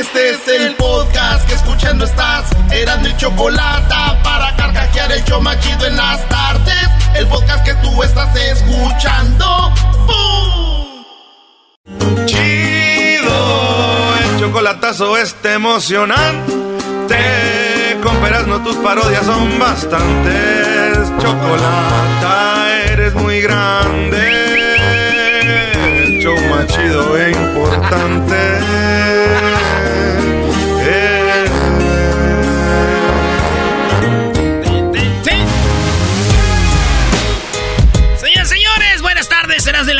Este es el podcast que escuchando estás. Eran mi chocolate para carcajear el yo machido en las tardes. El podcast que tú estás escuchando. ¡Bum! Chido, el chocolatazo este emocionante. Con no tus parodias son bastantes. Chocolata, eres muy grande. El show más e importante.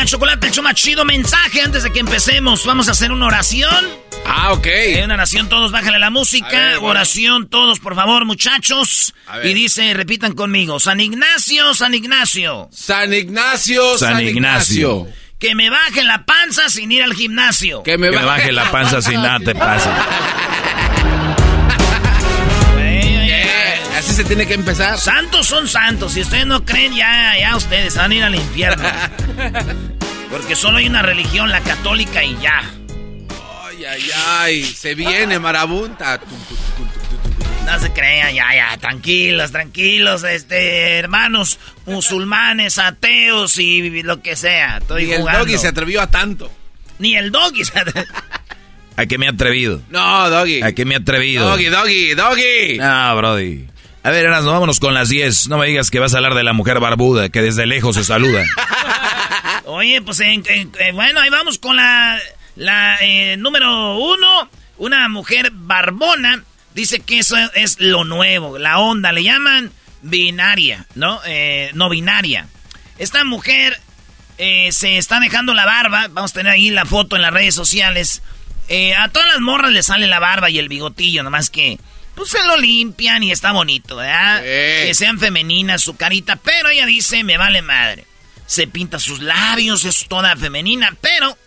Chocolate, el show más chido. Mensaje antes de que empecemos. Vamos a hacer una oración. Ah, ok. En una oración todos, bájale la música. A ver, bueno. Oración todos, por favor, muchachos. Y dice, repitan conmigo. San Ignacio, San Ignacio. San Ignacio, San, San Ignacio. Que me baje la panza sin ir al gimnasio. Que me, Que me baje la panza sin nada te pase. Eh, Así se tiene que empezar. Santos son santos. Si ustedes no creen, ya, ya ustedes van a ir al infierno. Porque solo hay una religión, la católica, y ya. Ay, ay, ay. Se viene marabunta. No se crean, ya, ya, tranquilos, tranquilos, este, hermanos musulmanes, ateos y lo que sea. Estoy Ni el jugando. doggy se atrevió a tanto. Ni el doggy se ¿A qué me he atrevido? No, doggy. ¿A qué me he atrevido? Doggy, doggy, doggy. No, Brody. A ver, Erasmo, vámonos con las 10. No me digas que vas a hablar de la mujer barbuda, que desde lejos se saluda. Oye, pues en- en- eh, bueno, ahí vamos con la, la eh, número uno. Una mujer barbona. Dice que eso es lo nuevo, la onda. Le llaman binaria, ¿no? Eh, no binaria. Esta mujer eh, se está dejando la barba. Vamos a tener ahí la foto en las redes sociales. Eh, a todas las morras le sale la barba y el bigotillo, nomás que pues se lo limpian y está bonito, ¿verdad? Sí. Que sean femeninas su carita, pero ella dice, me vale madre. Se pinta sus labios, es toda femenina, pero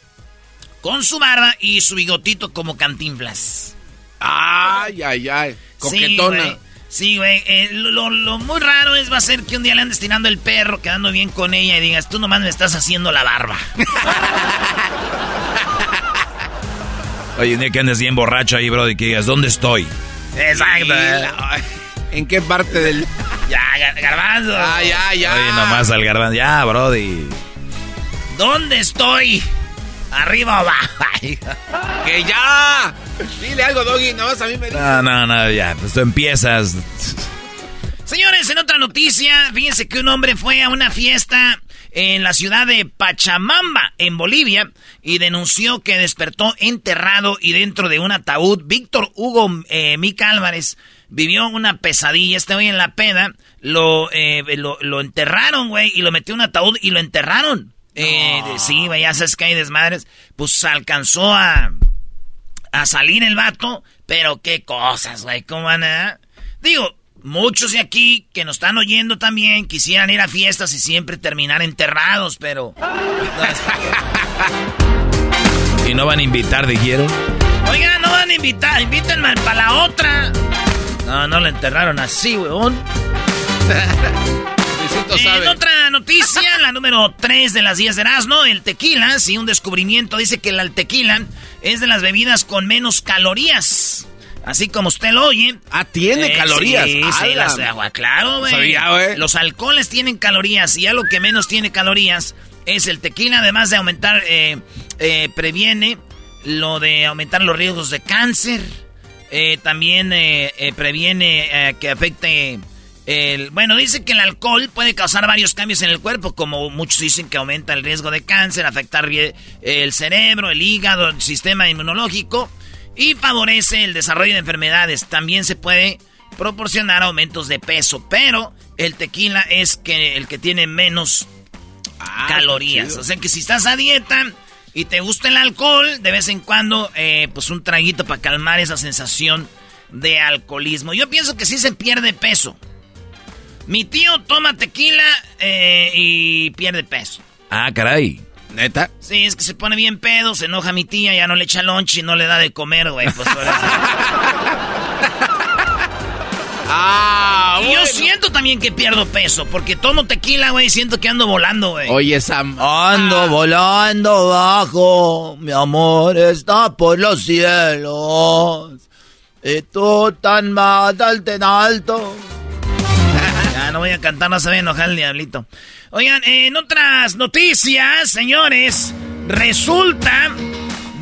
con su barba y su bigotito como cantinflas. Ay, ay, ay. Coquetona. Sí, güey. Sí. Eh, lo, lo- lo muy raro es va a ser que un día le andes tirando el perro, quedando bien con ella y digas, tú nomás me estás haciendo la barba. Oye, un día que andes bien borracho ahí, Brody, que digas, ¿dónde estoy? Exacto. ¿En qué parte del.? Ya, gar- garbanzo. Ay, ay, ya. Oye, nomás al garbanzo. Ya, Brody. ¿Dónde estoy? ¿Arriba o abajo? ¡Que ya! Dile algo, doggy. Nomás a mí me dice. No, no, no, ya. Pues tú empiezas. Señores, en otra noticia, fíjense que un hombre fue a una fiesta en la ciudad de Pachamamba, en Bolivia, y denunció que despertó enterrado y dentro de un ataúd. Víctor Hugo eh, Mica Álvarez vivió una pesadilla. Este hoy en la peda lo, eh, lo, lo enterraron, güey, y lo metió en un ataúd y lo enterraron. Eh, sí, güey, ya sabes que hay desmadres. Pues alcanzó a, a salir el vato, pero qué cosas, güey, ¿cómo van a...? Digo, muchos de aquí que nos están oyendo también quisieran ir a fiestas y siempre terminar enterrados, pero... ¿Y no van a invitar, dijeron? Oiga, no van a invitar, invítenme para la otra. No, no lo enterraron así, weón. Luisito En otra noticia, la número 3 de las 10 de Erasmo, el tequila, sí, un descubrimiento dice que el tequila es de las bebidas con menos calorías. Así como usted lo oye. Ah, tiene Eh, calorías. Sí, las de agua, claro, güey. sabía, güey. Los alcoholes tienen calorías y ya lo que menos tiene calorías es el tequila, además de aumentar, eh, eh, previene lo de aumentar los riesgos de cáncer. Eh, también eh, eh, previene que afecte el... Bueno, dice que el alcohol puede causar varios cambios en el cuerpo, como muchos dicen que aumenta el riesgo de cáncer, afectar el cerebro, el hígado, el sistema inmunológico y favorece el desarrollo de enfermedades. También se puede proporcionar aumentos de peso, pero el tequila es que el que tiene menos ah, calorías. O sea que si estás a dieta y te gusta el alcohol, de vez en cuando, eh, pues un traguito para calmar esa sensación de alcoholismo. Yo pienso que sí se pierde peso. Mi tío toma tequila eh, y pierde peso. Ah, caray. ¿Neta? Sí, es que se pone bien pedo, se enoja mi tía, ya no le echa lunch y no le da de comer, güey. Pues, Ah, y yo siento también que pierdo peso, porque tomo tequila, güey, siento que ando volando, güey. Oye, Sam. Ando ah. volando bajo, mi amor está por los cielos. Y tú tan más alto en alto. ya, no voy a cantar, no se va a enojar el diablito. Oigan, en otras noticias, señores, resulta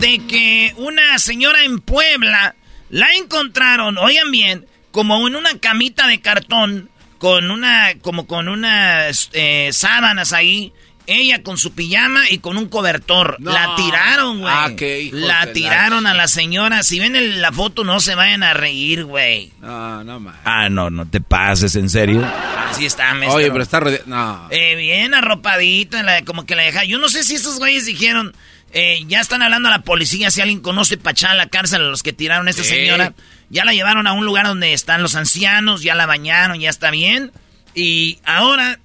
de que una señora en Puebla la encontraron, oigan bien, como en una camita de cartón con una como con unas eh, sábanas ahí ella con su pijama y con un cobertor. La tiraron, güey. Ah, la tiraron a la señora. Si ven la foto, no se vayan a reír, güey. No, no, man. Ah, no, no te pases, ¿en serio? Así está, maestro. Oye, pero está rodeado. No. Eh, bien arropadita, como que la deja. Yo no sé si estos güeyes dijeron. Eh, ya están hablando a la policía si alguien conoce para echar a la cárcel a los que tiraron a esta señora. Ya la llevaron a un lugar donde están los ancianos, ya la bañaron, ya está bien. Y ahora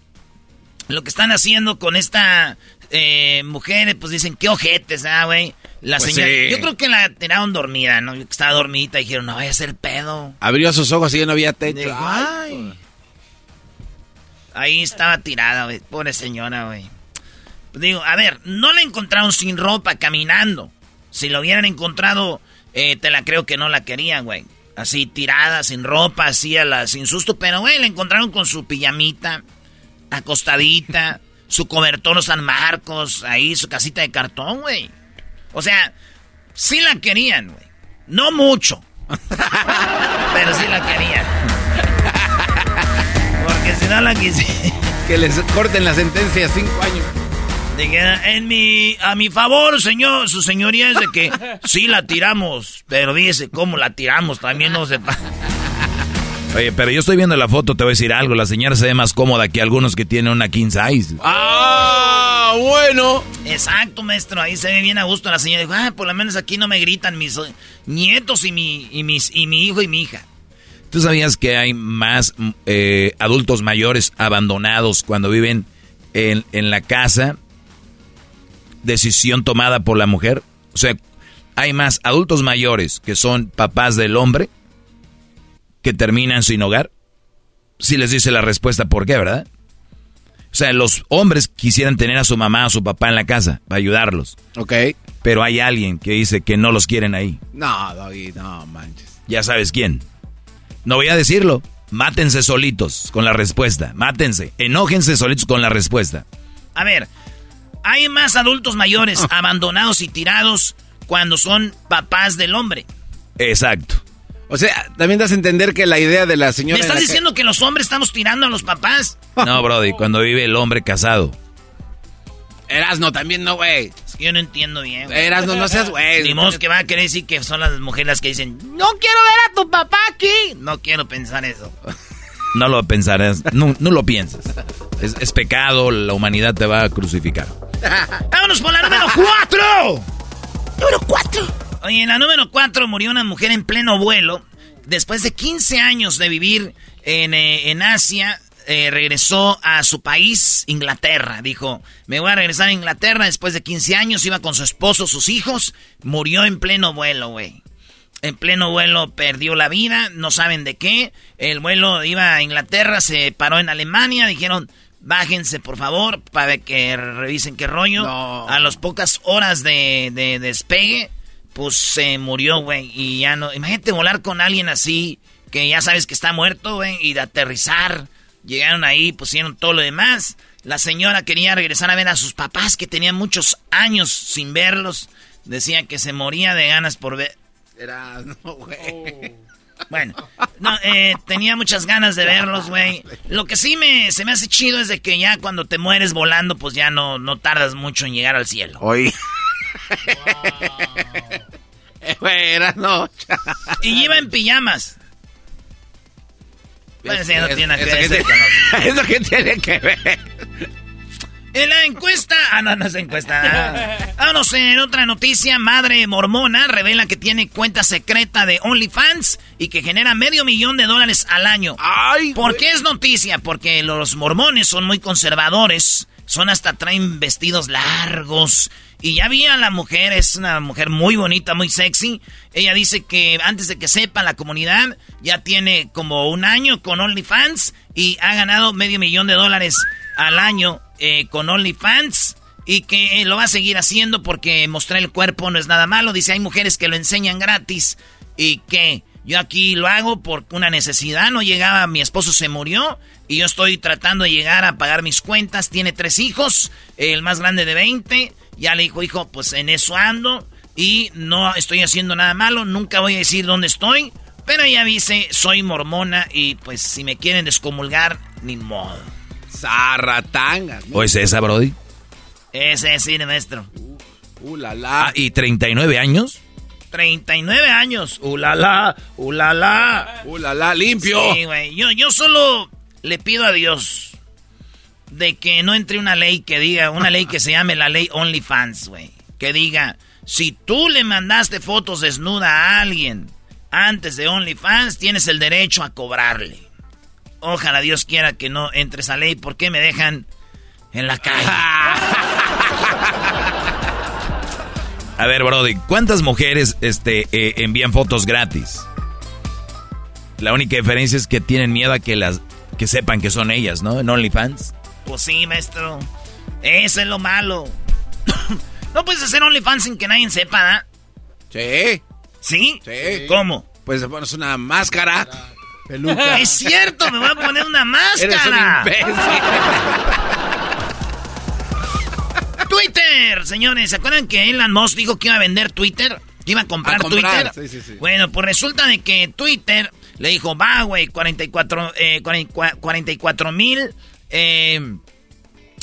lo que están haciendo con esta eh, mujer, pues dicen, qué ojetes, ah, güey. La pues señora, yo creo que la tiraron dormida, ¿no? Estaba dormida y dijeron, no vaya a ser pedo. Abrió sus ojos y ya no había techo. Ahí estaba tirada, güey. Pobre señora, güey. Digo, a ver, no la encontraron sin ropa, caminando. Si lo hubieran encontrado, eh, te la creo que no la querían, güey. Así tirada, sin ropa, así a la, sin susto. Pero, güey, la encontraron con su pijamita, acostadita, su cobertor San Marcos, ahí, su casita de cartón, güey. O sea, sí la querían, güey. No mucho. pero sí la querían. Porque si no la quisieran... Que les corten la sentencia cinco años en mi, a mi favor, señor, su señoría es de que sí la tiramos, pero dice cómo la tiramos, también no se... Oye, pero yo estoy viendo la foto, te voy a decir algo, la señora se ve más cómoda que algunos que tienen una king size. ¡Ah, bueno! Exacto, maestro, ahí se ve bien a gusto la señora. Dijo, ah, por lo menos aquí no me gritan mis nietos y mi, y mis, y mi hijo y mi hija. ¿Tú sabías que hay más eh, adultos mayores abandonados cuando viven en, en la casa decisión tomada por la mujer? O sea, hay más adultos mayores que son papás del hombre que terminan sin hogar. Si les dice la respuesta, ¿por qué, verdad? O sea, los hombres quisieran tener a su mamá o su papá en la casa para ayudarlos. Ok. Pero hay alguien que dice que no los quieren ahí. No, David, no manches. Ya sabes quién. No voy a decirlo. Mátense solitos con la respuesta. Mátense. Enójense solitos con la respuesta. A ver, hay más adultos mayores ah. abandonados y tirados cuando son papás del hombre. Exacto. O sea, también das a entender que la idea de la señora... ¿Me estás diciendo que... los hombres estamos tirando a los papás? No, Brody, cuando vive el hombre casado. Erasno también no, güey. Es que yo no entiendo bien. Erasno, no seas güey. Ni modo que va a querer decir que son las mujeres las que dicen, no quiero ver a tu papá aquí. No quiero pensar eso. No lo pensarás, no, no lo pienses. Es, pecado, la humanidad te va a crucificar. ¡Vámonos por la número 4! ¡Número 4! Oye, en la número 4 murió una mujer en pleno vuelo. Después de 15 años de vivir en, eh, Asia, eh, regresó a su país, Inglaterra. Dijo, me voy a regresar a Inglaterra después de 15 años. Iba con su esposo, sus hijos. Murió en pleno vuelo, güey en pleno vuelo perdió la vida, no saben de qué. El vuelo iba a Inglaterra, se paró en Alemania, dijeron, bájense por favor para que revisen qué rollo. A las pocas horas de, despegue, pues se murió, güey. Y ya no, imagínate volar con alguien así, que ya sabes que está muerto, güey, y de aterrizar. Llegaron ahí, pusieron todo lo demás. La señora quería regresar a ver a sus papás que tenían muchos años sin verlos. Decía que se moría de ganas por ver, Era, no, güey. Oh. Bueno, no, eh, tenía muchas ganas de verlos, güey. Lo que sí me, se me hace chido es de que ya cuando te mueres volando, pues ya no, no tardas mucho en llegar al cielo. Oye. Güey, era no. Y iba en pijamas. Bueno, eso no tiene nada que ver. Eso que tiene que ver. En la encuesta. Ah, no, no es encuesta. Ah, no sé. En otra noticia, madre mormona revela que tiene cuenta secreta de OnlyFans y que genera medio millón de dólares al año. Ay, ¿Por qué es noticia? Porque los mormones son muy conservadores. Son hasta traen vestidos largos. Y ya vi a la mujer, es una mujer muy bonita, muy sexy. Ella dice que antes de que sepa la comunidad, ya tiene como un año con OnlyFans y ha ganado medio millón de dólares al año eh, con OnlyFans y que eh, lo va a seguir haciendo porque mostrar el cuerpo no es nada malo. Dice, hay mujeres que lo enseñan gratis y que yo aquí lo hago por una necesidad. No llegaba, mi esposo se murió y yo estoy tratando de llegar a pagar mis cuentas. Tiene tres hijos, el más grande de 20. Ya le dijo, hijo, pues en eso ando y no estoy haciendo nada malo. Nunca voy a decir dónde estoy. Pero ella dice, soy mormona y pues si me quieren descomulgar, ni modo. Zarratangas. ¿O es esa, Brody? Ese sí, maestro. Uh, la, la. Ah, ¿y 39 años? 39 años. Ulala, ulala. Uh, la, la, limpio. Sí, güey. Yo, yo solo le pido a Dios de que no entre una ley que diga, una ley que se llame la ley OnlyFans, güey. Que diga, si tú le mandaste fotos desnuda a alguien antes de OnlyFans, tienes el derecho a cobrarle. Ojalá Dios quiera que no entre esa ley porque me dejan en la calle. A ver, Brody, ¿cuántas mujeres este, eh, envían fotos gratis? La única diferencia es que tienen miedo a que las que sepan que son ellas, ¿no? En OnlyFans. Pues sí, maestro. Eso es lo malo. no puedes hacer OnlyFans sin que nadie sepa, ¿ah? Sí. ¿Sí? Sí. ¿Cómo? Pues te pones una máscara. Peluca. Es cierto, me voy a poner una Eres un máscara. Twitter, señores, ¿se acuerdan que Elon Musk dijo que iba a vender Twitter? Que iba a comprar, A comprar, Twitter. sí, sí, sí. Bueno, pues resulta de que Twitter le dijo, va, güey, 44 eh, 44 mil eh,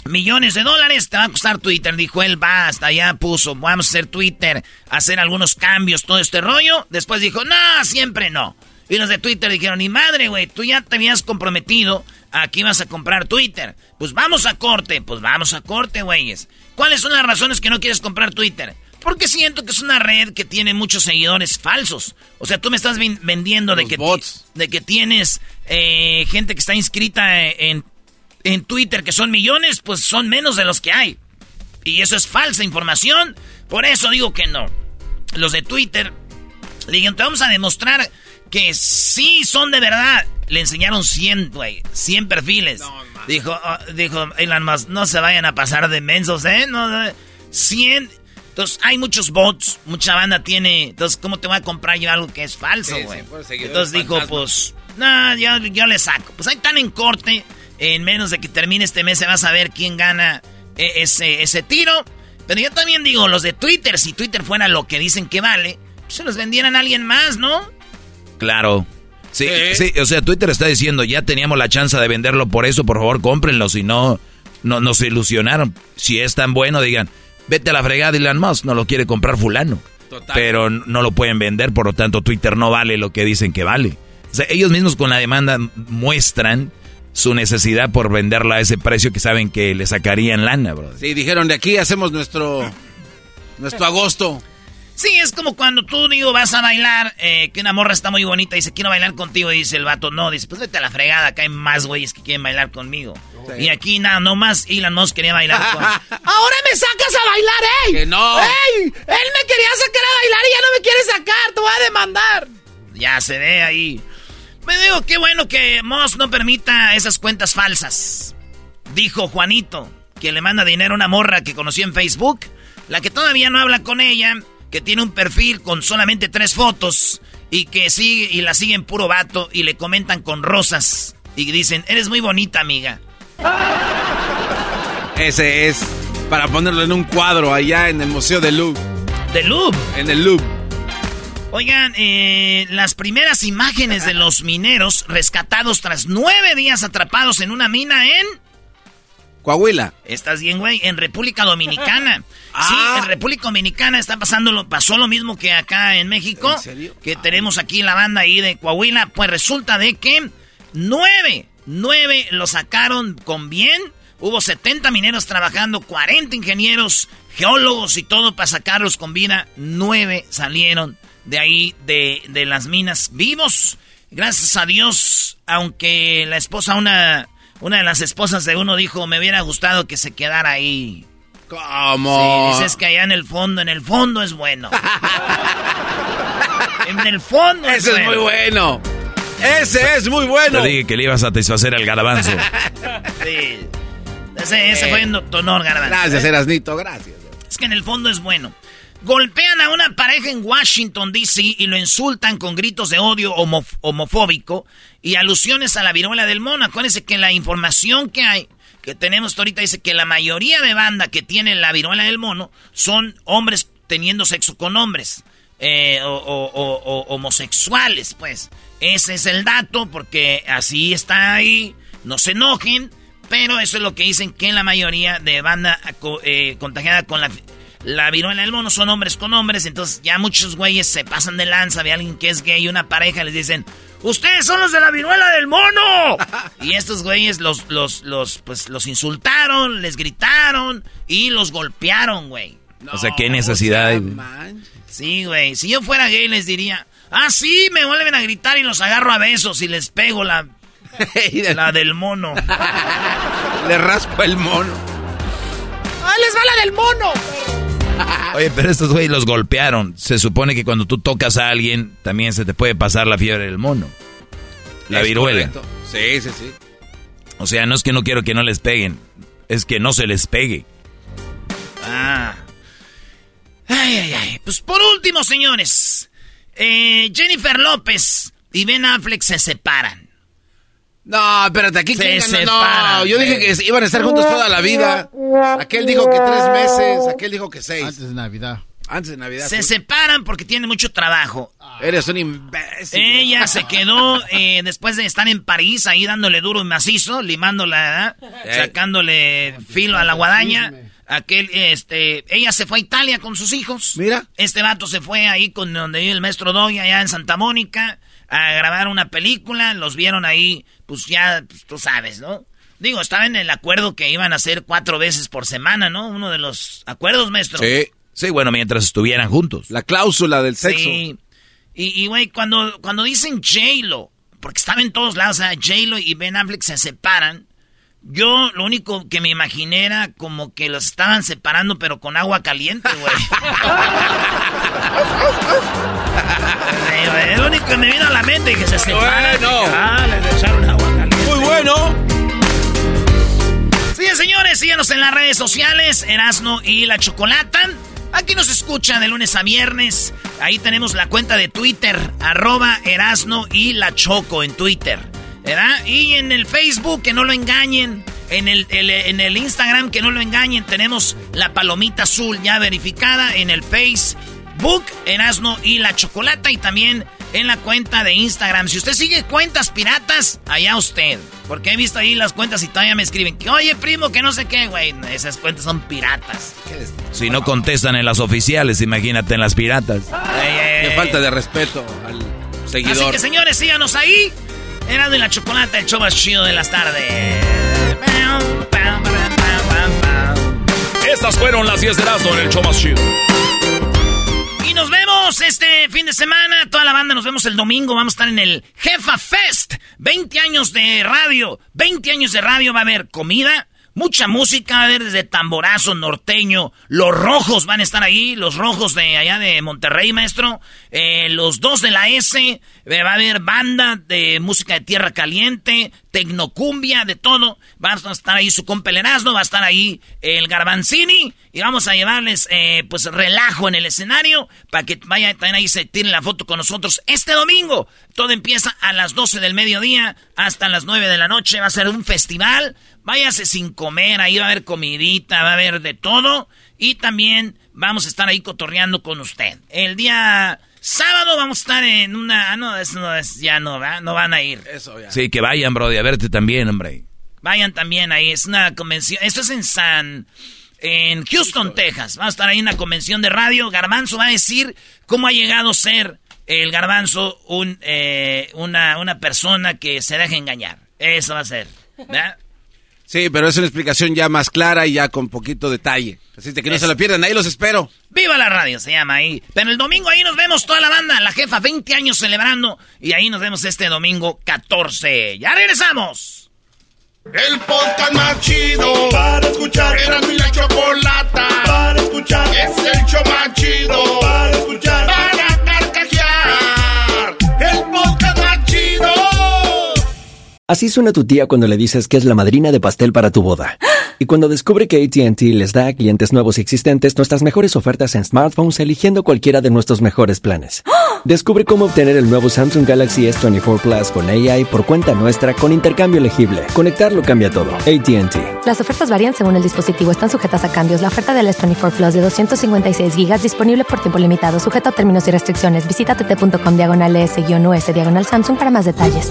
millones de dólares te va a costar Twitter. Dijo él, va, hasta allá puso, vamos a hacer Twitter, hacer algunos cambios, todo este rollo. Después dijo, no, siempre no. Y los de Twitter dijeron, ni madre, güey, tú ya te habías comprometido a que ibas a comprar Twitter. Pues vamos a corte, pues vamos a corte, güeyes. ¿Cuáles son las razones que no quieres comprar Twitter? Porque siento que es una red que tiene muchos seguidores falsos. O sea, tú me estás ven- vendiendo de que, de que tienes eh, gente que está inscrita en, en Twitter, que son millones, pues son menos de los que hay. Y eso es falsa información. Por eso digo que no. Los de Twitter le dijeron, te vamos a demostrar que sí son de verdad. Le enseñaron 100, güey, 100 perfiles. dijo, oh, dijo Elon Musk, no se vayan a pasar de mensos, ¿eh? No, no, 100. Entonces, hay muchos bots, mucha banda tiene. Entonces, ¿cómo te voy a comprar yo algo que es falso, sí, güey? Entonces dijo, pues, no, yo, yo le saco. Pues ahí están en corte. En menos de que termine este mes se va a saber quién gana eh, ese, ese tiro. Pero yo también digo, los de Twitter, si Twitter fuera lo que dicen que vale, pues se los vendieran a alguien más, ¿no? Claro. Sí, Sí. sí, o sea, Twitter está diciendo, ya teníamos la chance de venderlo por eso, por favor, cómprenlo, si no, no nos ilusionaron. Si es tan bueno, digan, vete a la fregada Elon Musk, no lo quiere comprar fulano. Total. Pero no lo pueden vender, por lo tanto Twitter no vale lo que dicen que vale. O sea, ellos mismos con la demanda muestran su necesidad por venderla a ese precio que saben que le sacarían lana, bro. Sí, dijeron, de aquí hacemos nuestro... Nuestro agosto. Sí, es como cuando tú, digo, vas a bailar, eh, que una morra está muy bonita y dice, quiero bailar contigo, y dice el vato, no, dice, pues vete a la fregada, acá hay más güeyes que quieren bailar conmigo. Y aquí nada, no más Elon Musk quería bailar con... ¡Ahora me sacas a bailar, ey! Que no. ¡Ey! Él me quería sacar a bailar y ya no me quiere sacar, te voy a demandar. Ya se ve ahí. Me digo, qué bueno que Musk no permita esas cuentas falsas. Dijo Juanito, que le manda dinero a una morra que conoció en Facebook, la que todavía no habla con ella, que tiene un perfil con solamente tres fotos y que sigue y la siguen puro vato y le comentan con rosas y dicen, eres muy bonita, amiga. Ese es para ponerlo en un cuadro allá en el Museo del Louvre. De Louvre. En el Louvre. Oigan, eh, las primeras imágenes de los mineros rescatados tras nueve días atrapados en una mina en... Coahuila. Estás bien, güey. En República Dominicana. Ah. Sí, en República Dominicana está pasando lo, pasó lo mismo que acá en México. ¿En serio? Que tenemos aquí la banda ahí de Coahuila. Pues resulta de que nueve, nueve lo sacaron con bien. Hubo 70 mineros trabajando, 40 ingenieros, geólogos y todo para sacarlos con vida. Nueve salieron de ahí, de, de las minas vivos. Gracias a Dios, aunque la esposa, una, una de las esposas de uno dijo, me hubiera gustado que se quedara ahí. ¿Cómo? Sí, dices que allá en el fondo, en el fondo es bueno. en el fondo es Ese es muy bueno. Ese es muy bueno. Te dije que le iba a satisfacer al garabanzo. Sí. Ese, ese fue en tu honor, Garbanzo. Gracias, Erasnito, gracias. Es que en el fondo es bueno. Golpean a una pareja en Washington, D.C. y lo insultan con gritos de odio homof- homofóbico y alusiones a la viruela del mono. Acuérdense que la información que hay, que tenemos ahorita, dice que la mayoría de banda que tiene la viruela del mono son hombres teniendo sexo con hombres. eh, o, homosexuales, pues. Ese es el dato, porque así está ahí. No se enojen, pero eso es lo que dicen que la mayoría de banda eh, contagiada con la, la viruela del mono son hombres con hombres. Entonces ya muchos güeyes se pasan de lanza de alguien que es gay y una pareja les dicen, ustedes son los de la viruela del mono. y estos güeyes los, los, los, pues, los insultaron, les gritaron y los golpearon, güey. o sea, qué necesidad. hay? Sí, güey. Si yo fuera gay les diría, ah, sí, me vuelven a gritar y los agarro a besos y les pego la, la del mono. Le raspo el mono. ¡Ah, les va la del mono! Oye, pero estos güeyes los golpearon. Se supone que cuando tú tocas a alguien, también se te puede pasar la fiebre del mono. La Es viruela. correcto. Sí, sí, sí. O sea, no es que no quiero que no les peguen, es que no se les pegue. Ah. Ay, ay, ay. Pues por último, señores. eh, Jennifer López y Ben Affleck se separan. No, espérate, aquí Se quién No, yo dije que iban a estar juntos toda la vida. Aquel dijo que tres meses, aquel dijo que seis. Antes de Navidad. Antes de Navidad. Se separan porque tienen mucho trabajo. Eres un imbécil. Ella se quedó eh, después de estar en París ahí dándole duro y macizo, limándola. Eh. sacándole filo a la guadaña. Aquel, este, ella se fue a Italia con sus hijos. Mira. Este vato se fue ahí con donde vive el maestro Doy, allá en Santa Mónica, a grabar una película. Los vieron ahí, pues ya, pues, tú sabes, ¿no? Digo, estaba en el acuerdo que iban a hacer cuatro veces por semana, ¿no? Uno de los acuerdos, maestro. Sí. Sí, bueno, mientras estuvieran juntos. La cláusula del sexo. Sí. Y, y, güey, cuando, cuando dicen J-Lo, porque estaba en todos lados, o sea, J-Lo y Ben Affleck se separan, yo lo único que me imaginé era como que los estaban separando, pero con agua caliente, güey. Lo único que me vino a la mente, que se separan. Bueno. Ah, echaron agua. Muy bueno. Sí, señores, síganos en las redes sociales, Erasno y la Chocolata. Aquí nos escucha de lunes a viernes. Ahí tenemos la cuenta de Twitter, arroba Erasno y la Choco en Twitter. ¿Verdad? Y en el Facebook, que no lo engañen. En el, el- en el Instagram, que no lo engañen. Tenemos la palomita azul ya verificada en el Facebook, Erasno y la Chocolata. Y también en la cuenta de Instagram. Si usted sigue cuentas piratas, allá usted. Porque he visto ahí las cuentas y todavía me escriben que, oye, primo, que no sé qué, güey. Esas cuentas son piratas. Si no contestan en las oficiales, imagínate en las piratas. Ey, ey, Qué falta de respeto al Así seguidor. que, señores, síganos ahí. Erasmo y la Chocolata, el show más chido de las tardes. Estas fueron las 10 de Erasmo en el show más chido. Este fin de semana. Toda la banda nos vemos el domingo. Vamos a estar en el Jefa Fest. 20 años de radio. 20 años de radio. Va a haber comida, mucha música. Va a haber desde tamborazo, norteño. Los rojos van a estar ahí. Los rojos de allá de Monterrey, maestro. Eh, los dos de la S. Eh, va a haber banda de música de tierra caliente. Tecnocumbia, de todo. Va a estar ahí su compa Va a estar ahí el Garbanzini. Y vamos a llevarles, eh, pues, relajo en el escenario para que vayan también ahí se tiren la foto con nosotros este domingo. Todo empieza a las 12 del mediodía hasta las 9 de la noche. Va a ser un festival. Váyase sin comer, ahí va a haber comidita, va a haber de todo. Y también vamos a estar ahí cotorreando con usted. El día Sábado vamos a estar en una... Ah, no, eso no es, ya no, no van a ir. Eso ya. Sí, que vayan, Brody, a verte también, hombre. Vayan también ahí, es una convención. Esto es en San... En Houston, Texas. Vamos a estar ahí en una convención de radio. Garbanzo va a decir cómo ha llegado a ser el garbanzo un, eh, una, una persona que se deja engañar. Eso va a ser. ¿verdad? Sí, pero es una explicación ya más clara y ya con poquito detalle. Así que no se lo pierdan, ahí los espero. ¡Viva la radio! Se llama ahí. Pero el domingo ahí nos vemos toda la banda, la jefa, 20 años celebrando. Y ahí nos vemos este domingo 14. ¡Ya regresamos! El podcast más chido para escuchar. Era mi la chocolata para escuchar. Es el show más chido para escuchar. Para Así suena tu tía cuando le dices que es la madrina de pastel para tu boda. Y cuando descubre que ATT les da a clientes nuevos y existentes nuestras mejores ofertas en smartphones eligiendo cualquiera de nuestros mejores planes. Descubre cómo obtener el nuevo Samsung Galaxy S24 Plus con AI por cuenta nuestra con intercambio elegible. Conectarlo cambia todo. ATT. Las ofertas varían según el dispositivo. Están sujetas a cambios. La oferta del S24 Plus de 256 GB disponible por tiempo limitado, sujeto a términos y restricciones. Visita tt.com diagonal S-US diagonal Samsung para más detalles.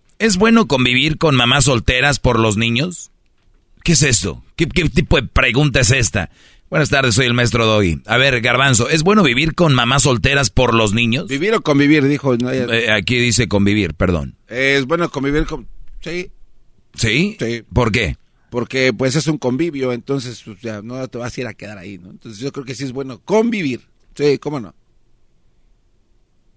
¿es bueno convivir con mamás solteras por los niños? ¿Qué es esto? ¿Qué, qué tipo de pregunta es esta? Buenas tardes, soy el maestro Doggy. A ver, Garbanzo, ¿es bueno vivir con mamás solteras por los niños? Vivir o convivir, dijo. no, Eh, aquí dice convivir, perdón. Es bueno convivir con... Sí, ¿Sí? Sí. ¿Por qué? porque pues es un convivio, entonces pues, no te vas a ir a quedar ahí, ¿no? Entonces yo creo que sí es bueno convivir. Sí, ¿cómo no?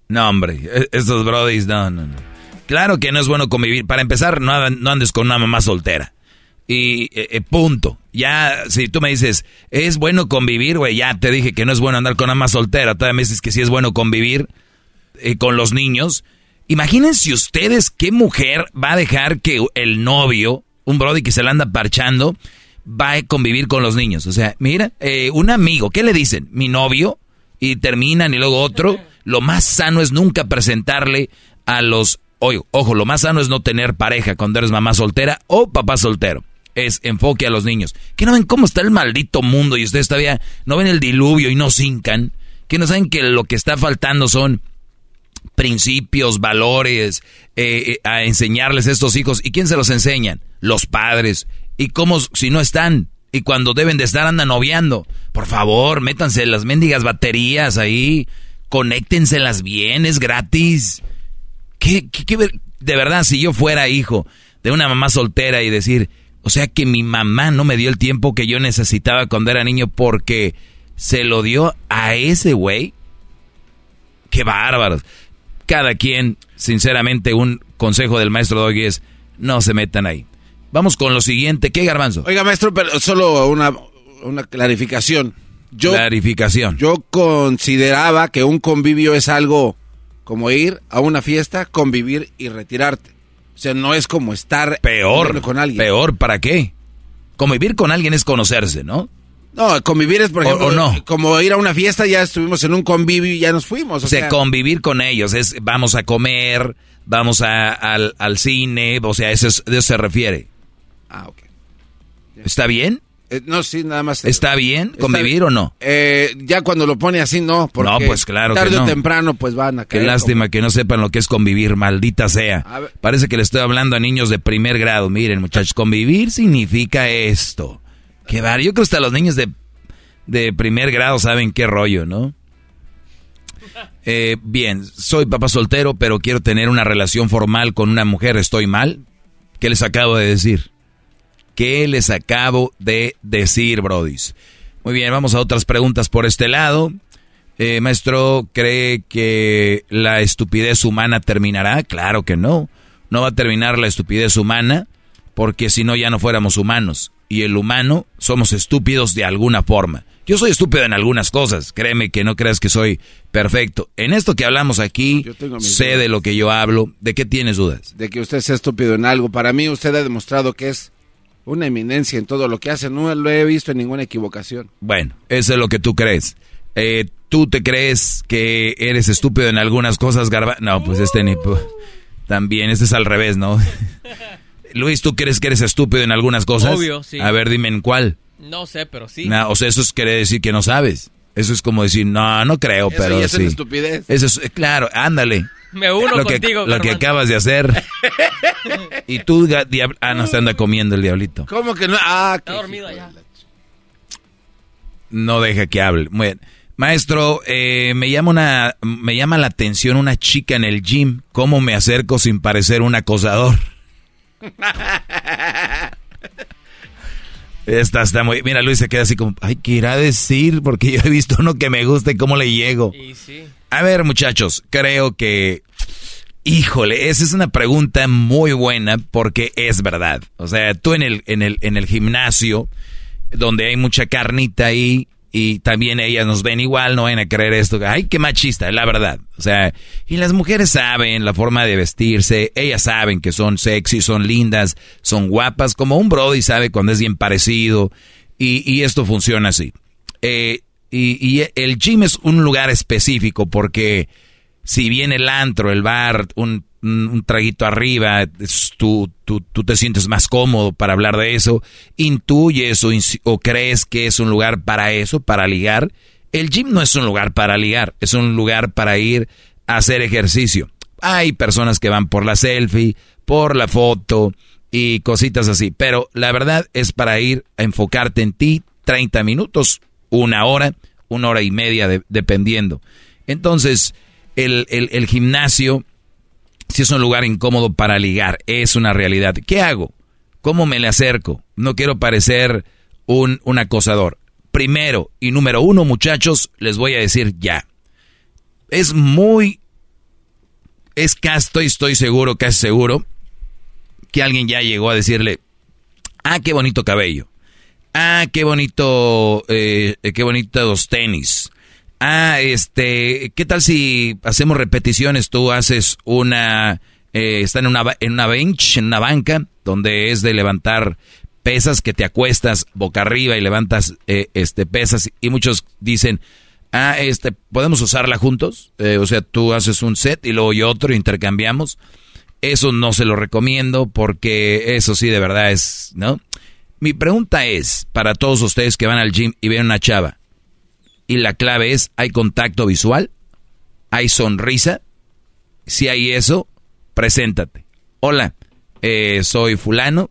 No, hombre, e- estos brodis, no, no, no. Claro que no es bueno convivir. Para empezar, no, andes con una mamá soltera. Y eh, eh, punto. Ya, si tú me dices, es bueno convivir, güey, ya te dije que no es bueno andar con una mamá soltera. Todavía me dices que sí es bueno convivir eh, con los niños. Imagínense ustedes qué mujer va a dejar que el novio, un brody que se la anda parchando, va a convivir con los niños. O sea, mira, eh, un amigo, ¿qué le dicen? Mi novio, y terminan y luego otro. Lo más sano es nunca presentarle a los... Ojo, lo más sano es no tener pareja cuando eres mamá soltera o papá soltero. Es enfoque a los niños. ¿Que no ven cómo está el maldito mundo y ustedes todavía no ven el diluvio y no cincan? ¿Que no saben que lo que está faltando son principios, valores, eh, eh, a enseñarles a estos hijos. ¿Y quién se los enseñan? Los padres. ¿Y cómo si no están? Y cuando deben de estar andan noviando. Por favor, métanse las mendigas baterías ahí. Conéctenselas bien, es gratis. ¿Qué, qué- de verdad, si yo fuera hijo de una mamá soltera y decir, o sea que mi mamá no me dio el tiempo que yo necesitaba cuando era niño porque se lo dio a ese güey. Qué bárbaros. Cada quien, sinceramente, un consejo del maestro Doggy es, no se metan ahí. Vamos con lo siguiente. ¿Qué, Garbanzo? Oiga, maestro, pero solo una, una clarificación. Yo, Clarificación. yo consideraba que un convivio es algo como ir a una fiesta, convivir y retirarte. O sea, no es como estar peor. con alguien. Peor, ¿para qué? Convivir con alguien es conocerse, ¿no? No, convivir es, por ejemplo, o no. como ir a una fiesta, ya estuvimos en un convivio y ya nos fuimos. O, O sea, sea, convivir con ellos es vamos a comer, vamos a- al, al cine, o sea, eso es- de eso se refiere. Ah, ok. ¿Está bien? Eh, no, sí, nada más. ¿Está bien convivir o no? Eh, ya cuando lo pone así, no. Porque No, pues claro que Tarde no. o temprano, pues van a Qué caer. lástima que no sepan lo que es convivir, maldita sea. Parece que le estoy hablando a niños de primer grado. Miren, muchachos, convivir significa esto. Qué bar. Yo creo que hasta los niños de, de primer grado saben qué rollo, ¿no? Eh, bien, soy papá soltero, pero quiero tener una relación formal con una mujer. ¿Estoy mal? ¿Qué les acabo de decir? ¿Qué les acabo de decir, brodis? Muy bien, vamos a otras preguntas por este lado. Eh, maestro, ¿cree que la estupidez humana terminará? Claro que no. No va a terminar la estupidez humana porque si no ya no fuéramos humanos. Y el humano somos estúpidos de alguna forma. Yo soy estúpido en algunas cosas. Créeme que no creas que soy perfecto. En esto que hablamos aquí, sé dudas. de lo que yo hablo. ¿De qué tienes dudas? De que usted sea estúpido en algo. Para mí, usted ha demostrado que es una eminencia en todo lo que hace. No lo he visto en ninguna equivocación. Bueno, eso es lo que tú crees. Eh, ¿Tú te crees que eres estúpido en algunas cosas, Garba? No, pues este ni... También, este es al revés, ¿no? Luis, ¿tú crees que eres estúpido en algunas cosas? Obvio, sí. A ver, dime en cuál. No sé, pero sí. O sea, eso es quiere decir que no sabes. Eso es como decir, no, no creo, Eso pero ya es sí. una estupidez. Eso es, eh, claro, ándale. Me uno lo que, contigo, lo que acabas de hacer. y tú, diab- ah, no, se anda comiendo el diablito. ¿Cómo que no? Ah, Está qué dormido allá. No deja que hable. Muy bien. Maestro, eh, me llama una, me llama la atención una chica en el gym. ¿Cómo me acerco sin parecer un acosador? Esta está muy. Mira, Luis se queda así como, ay, ¿qué irá a decir? Porque yo he visto uno que me gusta y cómo le llego. Y sí. A ver, muchachos, creo que. Híjole, esa es una pregunta muy buena porque es verdad. O sea, tú en el, en el, en el gimnasio, donde hay mucha carnita ahí, y también ellas nos ven igual, no van a creer esto. Ay, qué machista, la verdad. O sea, y las mujeres saben la forma de vestirse, ellas saben que son sexy, son lindas, son guapas, como un brody sabe cuando es bien parecido, y, y esto funciona así. Eh, y, y el gym es un lugar específico porque si bien el antro, el bar, un, traguito arriba, es- tú, tú, tú te sientes más cómodo para hablar de eso, intuyes o, o crees que es un lugar para eso, para ligar. El gym no es un lugar para ligar, es un lugar para ir a hacer ejercicio. Hay personas que van por la selfie, por la foto y cositas así, pero la verdad es para ir a enfocarte en ti 30 minutos, una hora, una hora y media, de- dependiendo. Entonces, el, el- gimnasio, si es un lugar incómodo para ligar, es una realidad. ¿Qué hago? ¿Cómo me le acerco? No quiero parecer un, un acosador. Primero y número uno, muchachos, les voy a decir ya. Es muy... Es casi, estoy, estoy seguro, casi seguro, que alguien ya llegó a decirle, ah, qué bonito cabello. Ah, qué bonito, eh, qué bonitos tenis. Ah, este, ¿qué tal si hacemos repeticiones? Tú haces una, eh, está en una, en una bench, en una banca, donde es de levantar pesas, que te acuestas boca arriba y levantas, eh, este, pesas. Y muchos dicen, ah, este, ¿podemos usarla juntos? Eh, o sea, tú haces un set y luego yo otro, intercambiamos. Eso no se lo recomiendo porque eso sí de verdad es, ¿no? Mi pregunta es, para todos ustedes que van al gym y ven una chava, y la clave es, ¿hay contacto visual? ¿Hay sonrisa? Si hay eso, preséntate. Hola, eh, soy fulano,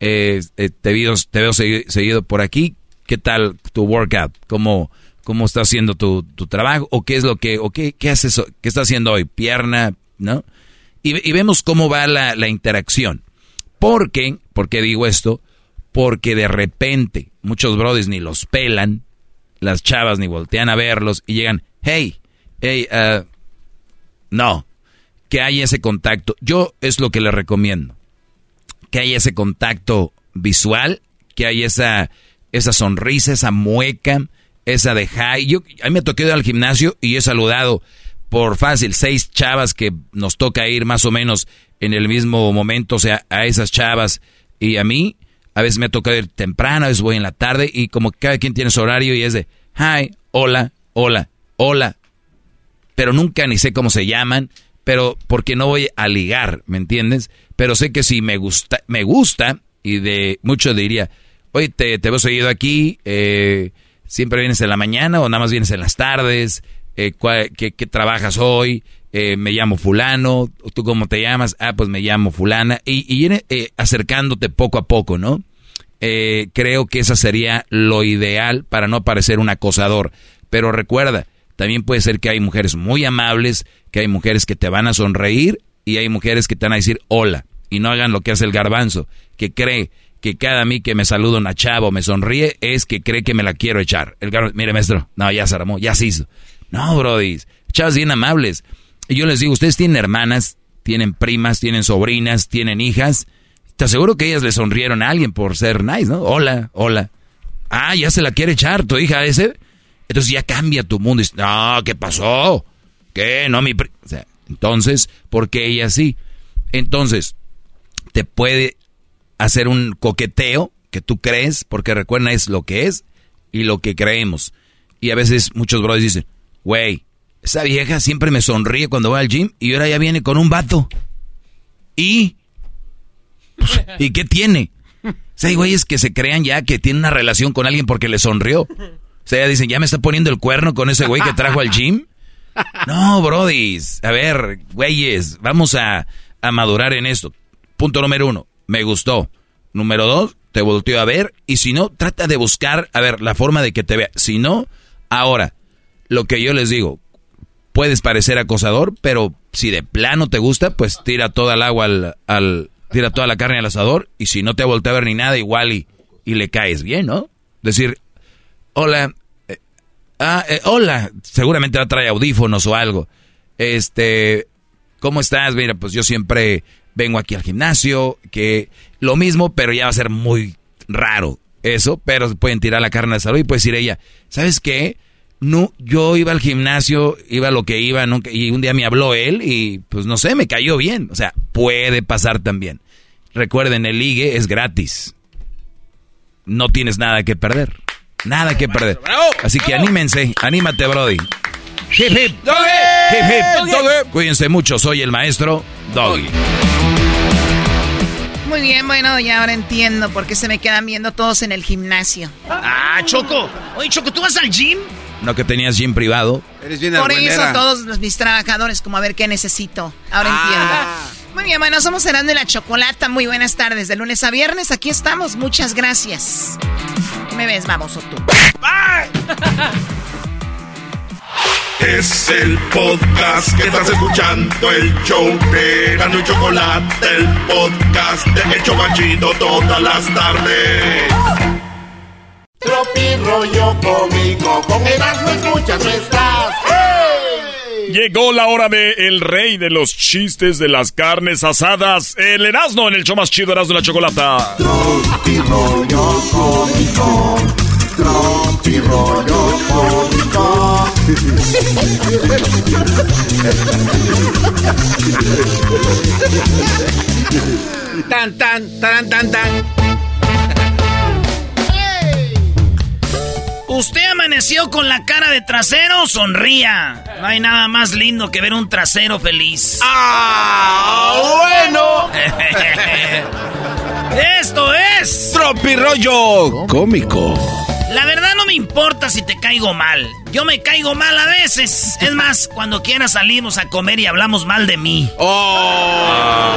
eh, eh, te, veo, te veo segui- seguido por aquí, ¿qué tal tu workout? ¿Cómo, cómo está haciendo tu, trabajo? ¿O qué es lo que, o qué, qué haces, qué está haciendo hoy? ¿Pierna? ¿No? Y, y vemos cómo va la, la interacción. ¿Por qué? ¿Por qué digo esto? Porque de repente muchos brodis ni los pelan, las chavas ni voltean a verlos y llegan, hey, hey, uh, no, que haya ese contacto. Yo es lo que les recomiendo, que haya ese contacto visual, que haya esa, esa sonrisa, esa mueca, esa de high. Yo, a me tocó ir al gimnasio y he saludado por fácil seis chavas que nos toca ir más o menos en el mismo momento, o sea, a esas chavas y a mí, A veces me toca ir temprano, a veces voy en la tarde y como cada quien tiene su horario y es de, hi, hola, hola, hola. Pero nunca ni sé cómo se llaman, pero porque no voy a ligar, ¿me entiendes? Pero sé que si me gusta, me gusta y de mucho diría, oye, te, te veo seguido aquí, eh, siempre vienes en la mañana o nada más vienes en las tardes, eh, qué, trabajas hoy? Eh, me llamo fulano, ¿tú cómo te llamas? Ah, pues me llamo fulana. Y, y eh, acercándote poco a poco, ¿no? Eh, creo que esa sería lo ideal para no parecer un acosador. Pero recuerda, también puede ser que hay mujeres muy amables, que hay mujeres que te van a sonreír y hay mujeres que te van a decir hola. Y no hagan lo que hace el garbanzo, que cree que cada mí que me saluda una chava o me sonríe es que cree que me la quiero echar. El garbanzo, mire maestro, no, ya se armó, ya se hizo. No, Brody, chavas bien amables. Y yo les digo, ustedes tienen hermanas, tienen primas, tienen sobrinas, tienen hijas. Te aseguro que ellas le sonrieron a alguien por ser nice, ¿no? Hola, hola. Ah, ya se la quiere echar tu hija ese. Entonces ya cambia tu mundo. Y, no, ¿qué pasó? ¿Qué? No, mi... O sea, entonces, ¿por qué ella sí? Entonces, te puede hacer un coqueteo que tú crees, porque recuerda es lo que es y lo que creemos. Y a veces muchos brothers dicen, güey, esa vieja siempre me sonríe cuando va al gym y ahora ya viene con un vato. ¿Y? ¿Y qué tiene? O sea, hay güeyes que se crean ya que tienen una relación con alguien porque le sonrió. O sea, ya dicen, ya me está poniendo el cuerno con ese güey que trajo al gym. No, brodis. A ver, güeyes, vamos a, a madurar en esto. Punto número uno, me gustó. Número dos, te volteo a ver. Y si no, trata de buscar, a ver, la forma de que te vea. Si no, ahora, lo que yo les digo, puedes parecer acosador, pero si de plano te gusta, pues tira toda el agua al, tira toda la carne al asador y si no te voltea a ver ni nada, igual y, y le caes bien, ¿no? Decir, hola, eh, ah, eh, hola, seguramente va a traer audífonos o algo. Este, ¿cómo estás? Mira, pues yo siempre vengo aquí al gimnasio, que lo mismo, pero ya va a ser muy raro eso, pero pueden tirar la carne al asador y puede decir ella, ¿sabes qué? No, yo iba al gimnasio, iba a lo que iba, nunca, y un día me habló él y pues no sé, me cayó bien. O sea, puede pasar también. Recuerden, el ligue es gratis. No tienes nada que perder. Nada que perder. Así que anímense, anímate, Brody. Hip hip. Hip hip. Cuídense mucho, soy el maestro Doggy. Muy bien, bueno, ya ahora entiendo por qué se me quedan viendo todos en el gimnasio. Ah, Choco. Oye, Choco, ¿tú vas al gym? No que tenías gym privado. Eres bien Por eso todos mis trabajadores, como a ver qué necesito. Ahora ah. entiendo. Muy bien, bueno, somos Herando de la Chocolata. Muy buenas tardes. De lunes a viernes, aquí estamos. Muchas gracias. ¿Me ves, vamos, o tú? Es el podcast que estás escuchando, el show de Gano y Chocolate, el podcast de Hecho Machito todas las tardes. Tropi rollo cómico, con Erasmo escuchas no estás. Llegó la hora de el rey de los chistes de las carnes asadas, el Erasmo en el show más chido Erasmo de la Chocolata. Tropi rollo cómico, tropi rollo cómico. tan tan, tan tan tan. ¿Usted amaneció con la cara de trasero? Sonría. No hay nada más lindo que ver un trasero feliz. ¡Ah! Bueno. Esto es. Tropirollo cómico. La verdad no me importa si te caigo mal. Yo me caigo mal a veces. Es más, cuando quieras salimos a comer y hablamos mal de mí. ¡Oh!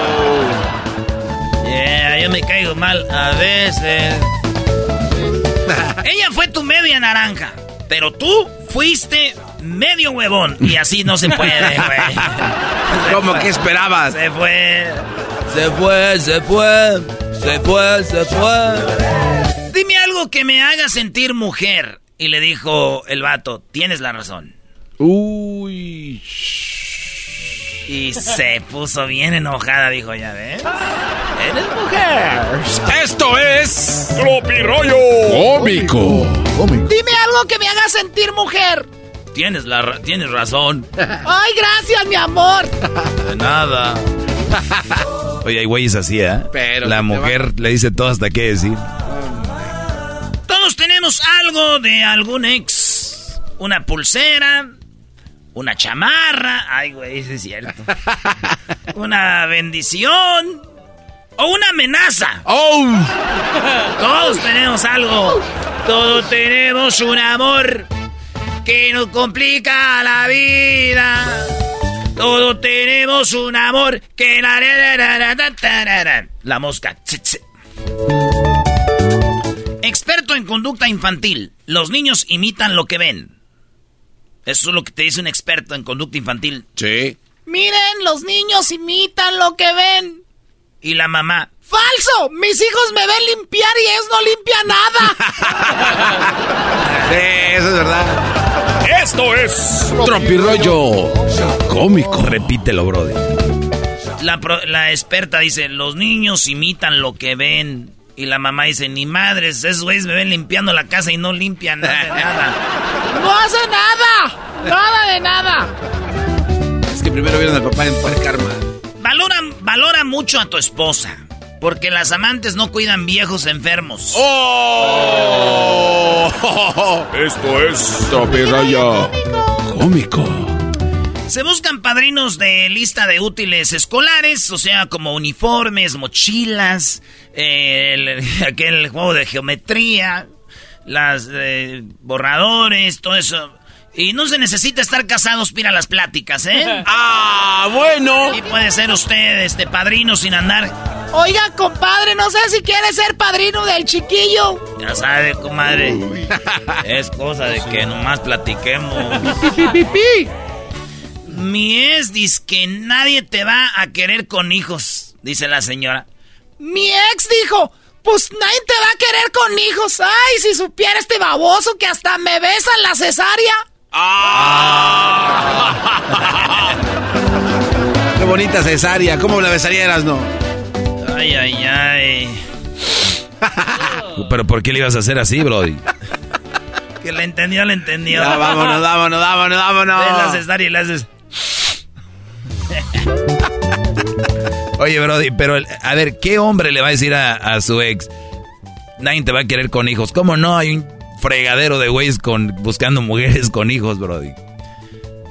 Yeah, yo me caigo mal a veces. Ella fue tu media naranja, pero tú fuiste medio huevón. Y así no se puede, güey. ¿Cómo que esperabas? Se fue. Se fue, se fue. Se fue, se fue. Dime algo que me haga sentir mujer. Y le dijo el vato, tienes la razón. Uy. Y se puso bien enojada, dijo, ya ves. Eres mujer. Esto es Rollo Cómico. Dime algo que me haga sentir mujer. Tienes, la, tienes razón. Ay, gracias, mi amor. De nada. Oye, hay güeyes así, ¿eh? Pero La mujer le dice todo hasta qué decir. Todos tenemos algo de algún ex. Una pulsera, una chamarra. Ay, güey, eso es cierto. una bendición. O una amenaza. ¡Oh! Todos tenemos algo. Todos tenemos un amor que nos complica la vida. Todos tenemos un amor que. La mosca. Experto en conducta infantil. Los niños imitan lo que ven. Eso es lo que te dice un experto en conducta infantil. Sí. Miren, los niños imitan lo que ven. Y la mamá. ¡Falso! Mis hijos me ven limpiar y ellos no limpian nada. sí, eso es verdad. Esto es. Trompirollo cómico. Repítelo, Brody. La, la experta dice: Los niños imitan lo que ven. Y la mamá dice, ni madres, esos güeyes me ven limpiando la casa y no limpian nada de nada. ¡No hace nada! ¡Nada de nada! Es que primero vieron al papá en Puer Karma. Valora, valora mucho a tu esposa. Porque las amantes no cuidan viejos enfermos. ¡Oh! Esto es Tropirollo Cómico. Se buscan padrinos de lista de útiles escolares, o sea, como uniformes, mochilas, el, aquel juego de geometría, las eh, borradores, todo eso. Y no se necesita estar casados para las pláticas, ¿eh? ¡Ah, bueno! Y puede ser usted este padrino sin andar. Oiga, compadre, no sé si quiere ser padrino del chiquillo. Ya sabe, comadre. es cosa de que nomás platiquemos. Mi es dice que nadie te va a querer con hijos, dice la señora. Mi ex dijo, pues nadie te va a querer con hijos. Ay, si supiera este baboso que hasta me besa en la cesárea. ¡Ah! Qué bonita cesárea. ¿Cómo la besaría eras no? Ay, ay, ay. Pero ¿por qué le ibas a hacer así, Brody? Que le entendió, le entendió. Ya, vámonos, vámonos, vámonos, vámonos. Ves la cesárea y le haces. Oye, Brody, pero a ver, ¿qué hombre le va a decir a, su ex? Nadie te va a querer con hijos. ¿Cómo no? Hay un fregadero de güeyes con, buscando mujeres con hijos, Brody.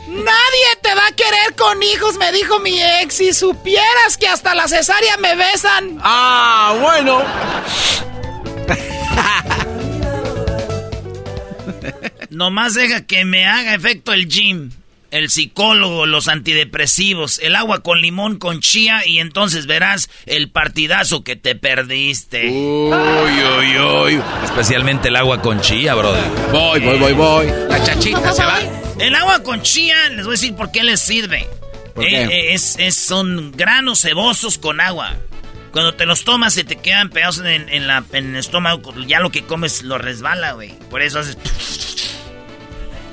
Nadie te va a querer con hijos, me dijo mi ex. Si supieras que hasta la cesárea me besan. Ah, bueno. Nomás deja que me haga efecto el gym el psicólogo, los antidepresivos, el agua con limón con chía y entonces verás el partidazo que te perdiste. Uy, uy, uy. Especialmente el agua con chía, brother. Voy, voy, voy, voy. La chachita se va. El agua con chía, les voy a decir por qué les sirve. Eh, eh, es, son granos cebosos con agua. Cuando te los tomas se te quedan pegados en, la, en el estómago. Ya lo que comes lo resbala, güey. Por eso haces...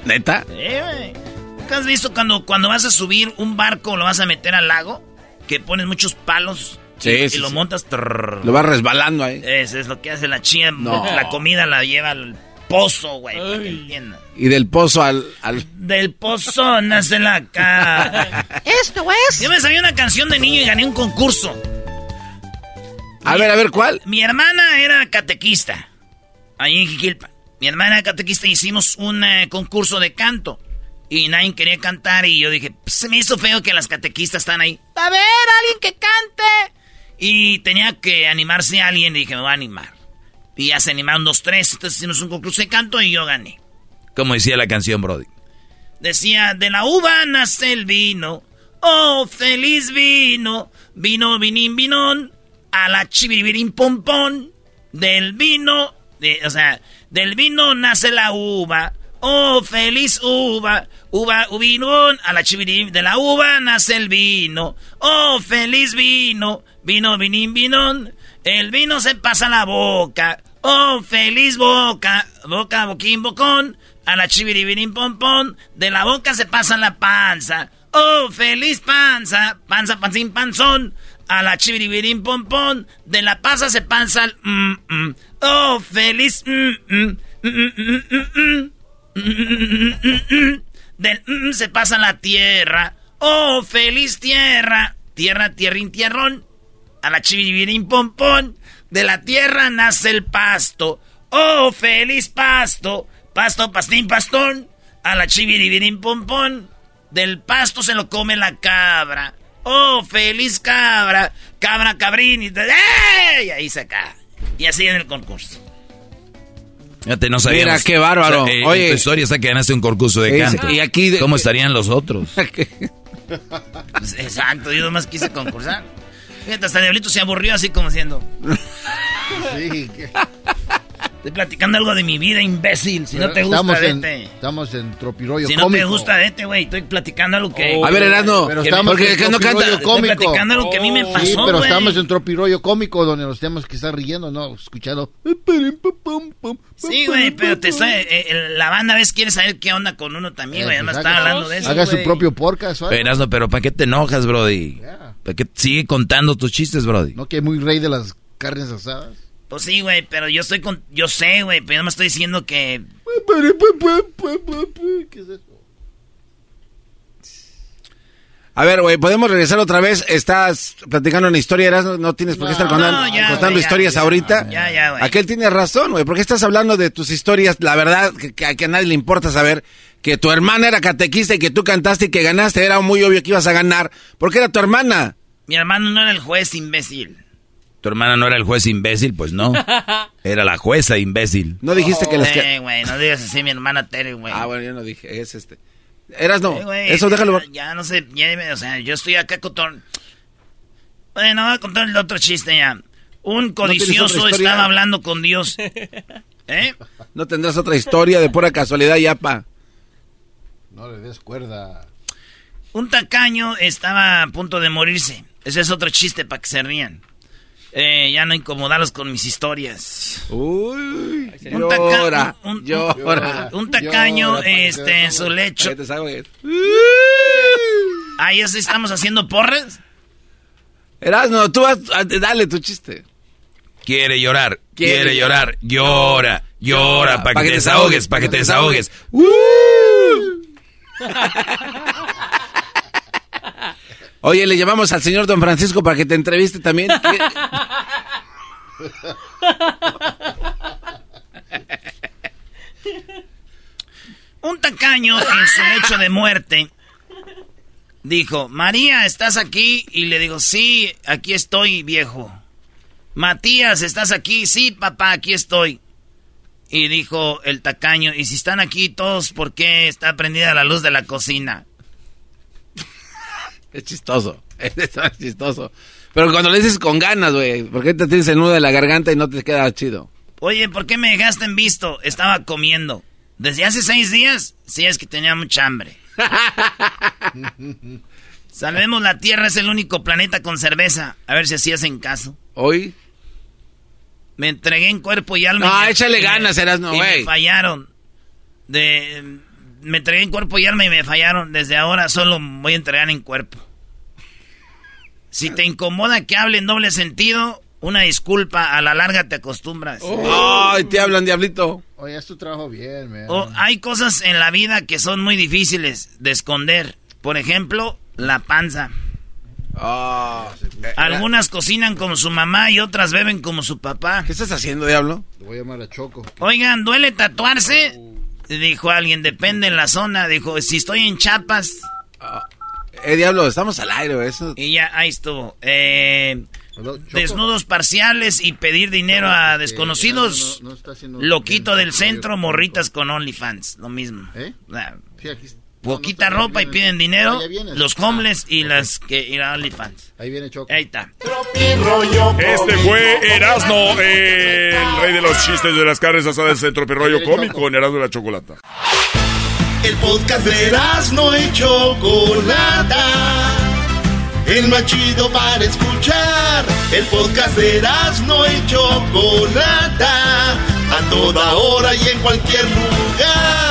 ¿Neta? Sí, güey has visto cuando, cuando vas a subir un barco, lo vas a meter al lago? Que pones muchos palos y, lo montas. lo vas resbalando ahí. Eso es lo que hace la chía. La comida la lleva al pozo, güey. Y del pozo al, Del pozo nace la cara. Esto es. Yo me sabía una canción de niño y gané un concurso. A ver, a ver, ¿cuál? Mi hermana era catequista. Ahí en Jiquilpa. Mi hermana era catequista y hicimos un eh, concurso de canto. Y nadie quería cantar y yo dije, pues, se me hizo feo que las catequistas están ahí. A ver, alguien que cante. Y tenía que animarse a alguien y dije, me voy a animar. Y ya se animaron dos, tres, entonces hicimos un concurso de canto y yo gané. ¿Cómo decía la canción, Brody? Decía, de la uva nace el vino, oh, feliz vino, vino, vinín, vinón, a la chiviribirín pompón, del vino, de, o sea, del vino nace la uva, Oh, feliz uva, uva, uvinón, a la chivirín de la uva nace el vino. Oh, feliz vino, vino, vinín, vinón, el vino se pasa a la boca. Oh, feliz boca, boca, boquín, bocón, a la chiviribirín, pompón, de la boca se pasa la panza. Oh, feliz panza, panza, pancín, panzón, a la chiviribirín, pompón, de la panza se pasa el... Mm, mm. Oh, feliz... Mm, del mm, se pasa la tierra. Oh, feliz tierra. Tierra, tierrín, tierrón. A la chiviribirín pompón. De la tierra nace el pasto. Oh, feliz pasto. Pasto, pastín, pastón. A la chiviribirín pompón. Del pasto se lo come la cabra. Oh, feliz cabra. Cabra, cabrín. Y ahí se acaba. Y así en el concurso. Fíjate, no sabíamos. Mira, qué bárbaro. O sea, eh, Oye. tu historia está que ganaste un concurso de canto. y aquí de- ¿Cómo estarían los otros? Pues, exacto, yo nomás quise concursar. Fíjate, hasta Diablito se aburrió así como diciendo. Sí, que- Estoy platicando algo de mi vida, imbécil. Si no te gusta, estamos en, vete. estamos en tropirollo Si no cómico. te gusta, vete, güey. Estoy platicando algo que. Oh, A ver, Erasmo, pero que- estamos porque en que no canta- tropirollo Estoy cómico. platicando algo que a mí me pasó, Sí, pero estamos en tropirollo cómico donde nos tenemos que estar riendo, ¿no? Escuchando. Sí, güey, pero te estoy, eh, eh, la banda a veces quiere saber qué onda con uno también, güey. Además Pues está haga- hablando de eso. Haga su propio podcast, ¿vale? Erasno, pero ¿para qué te enojas, Brody? ¿Para qué sigue contando tus chistes, Brody? ¿No que muy rey de las carnes asadas? Pues sí, güey, pero yo estoy con. Yo sé, güey, pero yo me estoy diciendo que. ¿Qué es eso? A ver, güey, podemos regresar otra vez. Estás platicando una historia, Erasmo, no tienes por qué estar contando, no, ya, historias ya, ahorita. ya, ya, güey. Aquel tiene razón, güey, porque estás hablando de tus historias. La verdad, que, que- que a nadie le importa saber que tu hermana era catequista y que tú cantaste y que ganaste. Era muy obvio que ibas a ganar, porque era tu hermana. Mi hermano no era el juez, imbécil. ¿Tu hermana no era el juez imbécil? Pues no. Era la jueza imbécil. No dijiste que las que... Eh, güey, no digas así, mi hermana Tere, güey. Ah, bueno, yo no dije, es este. Eras no, Eh, eso déjalo. Ya, ya no sé, ya, o sea, yo estoy acá con todo... Bueno, voy a contar el otro chiste ya. Un codicioso estaba hablando con Dios. ¿Eh? No tendrás otra historia de pura casualidad, yapa. No le des cuerda. Un tacaño estaba a punto de morirse. Ese es otro chiste para que se rían. Eh, ya no incomodarlos con mis historias. Uy, Un taca- llora, un- un- llora. Un tacaño, Llora, este, te en su lecho. Ahí. Ah, ya sí estamos haciendo porras. Erasno, tú vas, a- dale tu chiste. Quiere llorar, quiere, Quiere llorar, llora, llora, para que, te desahogues, para que te desahogues. Oye, le llamamos al señor don Francisco para que te entreviste también. Un tacaño en su lecho de muerte dijo, María, ¿estás aquí? Y le digo, sí, aquí estoy, viejo. Matías, ¿estás aquí? Sí, papá, aquí estoy. Y dijo el tacaño, ¿y si están aquí todos, por qué está prendida la luz de la cocina? Es chistoso, es chistoso. Pero cuando le dices con ganas, güey, ¿por qué te tienes el nudo de la garganta y no te queda chido? Oye, ¿por qué me dejaste en visto? Estaba comiendo. ¿Desde hace seis días? Sí, es que tenía mucha hambre. Salvemos la Tierra, es el único planeta con cerveza. A ver si así hacen caso. Hoy. Me entregué en cuerpo y alma. No, y me- échale me- ganas, Erasno, y güey. Fallaron. De, me entregué en cuerpo y alma y me fallaron. Desde ahora solo voy a entregar en cuerpo. Si te incomoda que hable en doble sentido, una disculpa. A la larga te acostumbras. Ay, te hablan, diablito. Oye, es tu trabajo bien, man. O hay cosas en la vida que son muy difíciles de esconder. Por ejemplo, la panza. Ah, Algunas cocinan como su mamá y otras beben como su papá. ¿Qué estás haciendo, diablo? Te voy a llamar a Choco. Oigan, ¿duele tatuarse? Dijo alguien, depende en la zona. Dijo, si estoy en Chiapas. Eh, diablo, estamos al aire. Eso... Y ya, ahí estuvo. Eh, Choco. desnudos parciales y pedir dinero a desconocidos. no, no está haciendo Loquito bien, del centro, morritas con OnlyFans. Lo mismo. ¿Eh? Ah, Sí, aquí. Poquita no, no, ropa y piden dinero. Ah. Los homeless y las que ir a OnlyFans. Ahí viene Choco. Ahí está. Este fue Erasno, el rey de los chistes de las carnes asadas del Tropirollo Cómico en Erasno de la Chocolata. El podcast de no y Chocolata. El más chido para escuchar. El podcast de no y Chocolata. A toda hora y en cualquier lugar.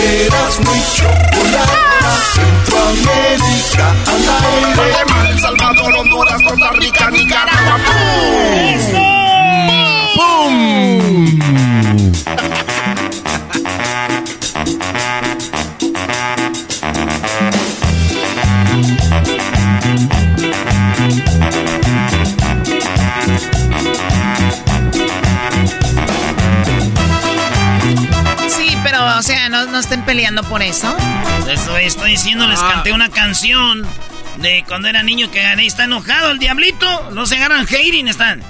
Eras mi chocolate. Centroamérica al aire. Guatemala, El Salvador, Honduras, Costa Rica, Nicaragua. ¡Pum! Sí, o sea, no, no estén peleando por eso. Eso estoy diciendo, les canté una canción de cuando era niño que gané. Está enojado el diablito. No se agarran hating, están.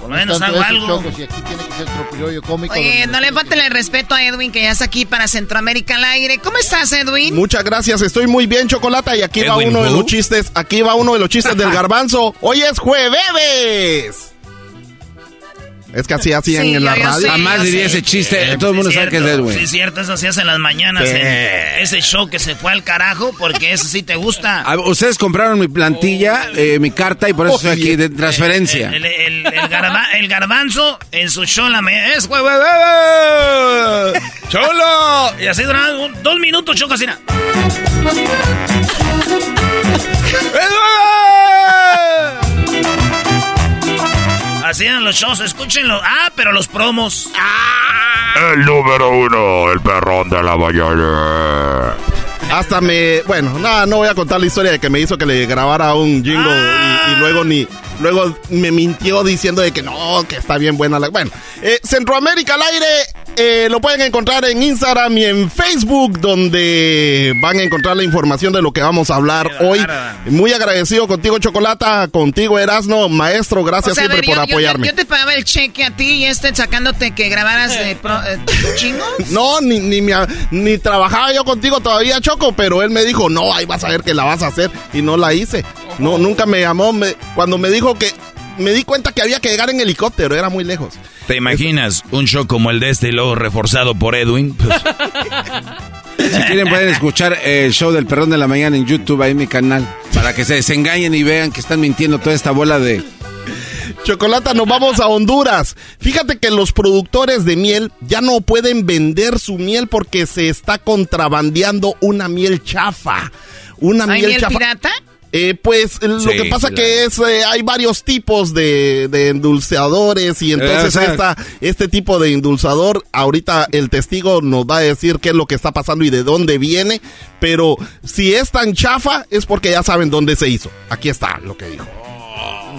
Por lo menos hago algo. Choco, si aquí tiene que ser tropirollo cómico. Oye, donde no le falten el respeto a Edwin, que ya está aquí para Centroamérica al aire. ¿Cómo estás, Edwin? Muchas gracias, estoy muy bien, Chocolata. Y aquí va uno de los chistes. Aquí va uno de los chistes del garbanzo. Hoy es jueves. Es que así hacían Sí, en la radio. sé, Jamás diría ese chiste. Eh, Todo el mundo sí, sabe que es. Edwin. Sí, es cierto, eso se hace en las mañanas. En ese show que se fue al carajo, porque eso sí te gusta. Ah, Ustedes compraron mi plantilla, eh, mi carta, y por eso estoy aquí de transferencia. El, el- el garba- el garbanzo en su show en la mañana. ¡Es güey, güey, güey, güey! ¡Cholo! Y así duraba un- dos minutos, choco así. Eran los shows, escúchenlo. Ah, pero los promos. El número uno, el perrón de la mañana. Hasta me. Bueno, nada, no voy a contar la historia de que me hizo que le grabara un jingle y, y luego ni. Luego me mintió diciendo de que no, que está bien buena la. Bueno, eh, Centroamérica al aire eh, lo pueden encontrar en Instagram y en Facebook, donde van a encontrar la información de lo que vamos a hablar hoy. Muy agradecido contigo, Chocolata, contigo, Erasno, maestro, gracias O sea, a siempre ver, por yo- yo- apoyarme. Yo, te pagaba el cheque a ti y este sacándote que grabaras de pro- eh, chingos. No, ni, ni, me ni trabajaba yo contigo todavía, Choco, pero él me dijo, no, ahí vas a ver que la vas a hacer. Y no la hice. No, nunca me llamó. me- cuando me dijo que... Me di cuenta que había que llegar en helicóptero, era muy lejos. ¿Te imaginas un show como el de este y luego reforzado por Edwin? Pues, Si quieren pueden escuchar el show del Perrón de la Mañana en YouTube, ahí en mi canal, para que se desengañen y vean que están mintiendo toda esta bola de... Chocolata, nos vamos a Honduras. Fíjate que los productores de miel ya no pueden vender su miel porque se está contrabandeando una miel chafa. Una ¿Hay miel, miel chafa. pirata? Eh, pues lo Sí, que pasa sí, que es eh, hay varios tipos de, de endulzadores y entonces Eh, sea- esta, este tipo de endulzador ahorita el testigo nos va a decir qué es lo que está pasando y de dónde viene, pero si es tan chafa es porque ya saben dónde se hizo. Aquí está lo que dijo.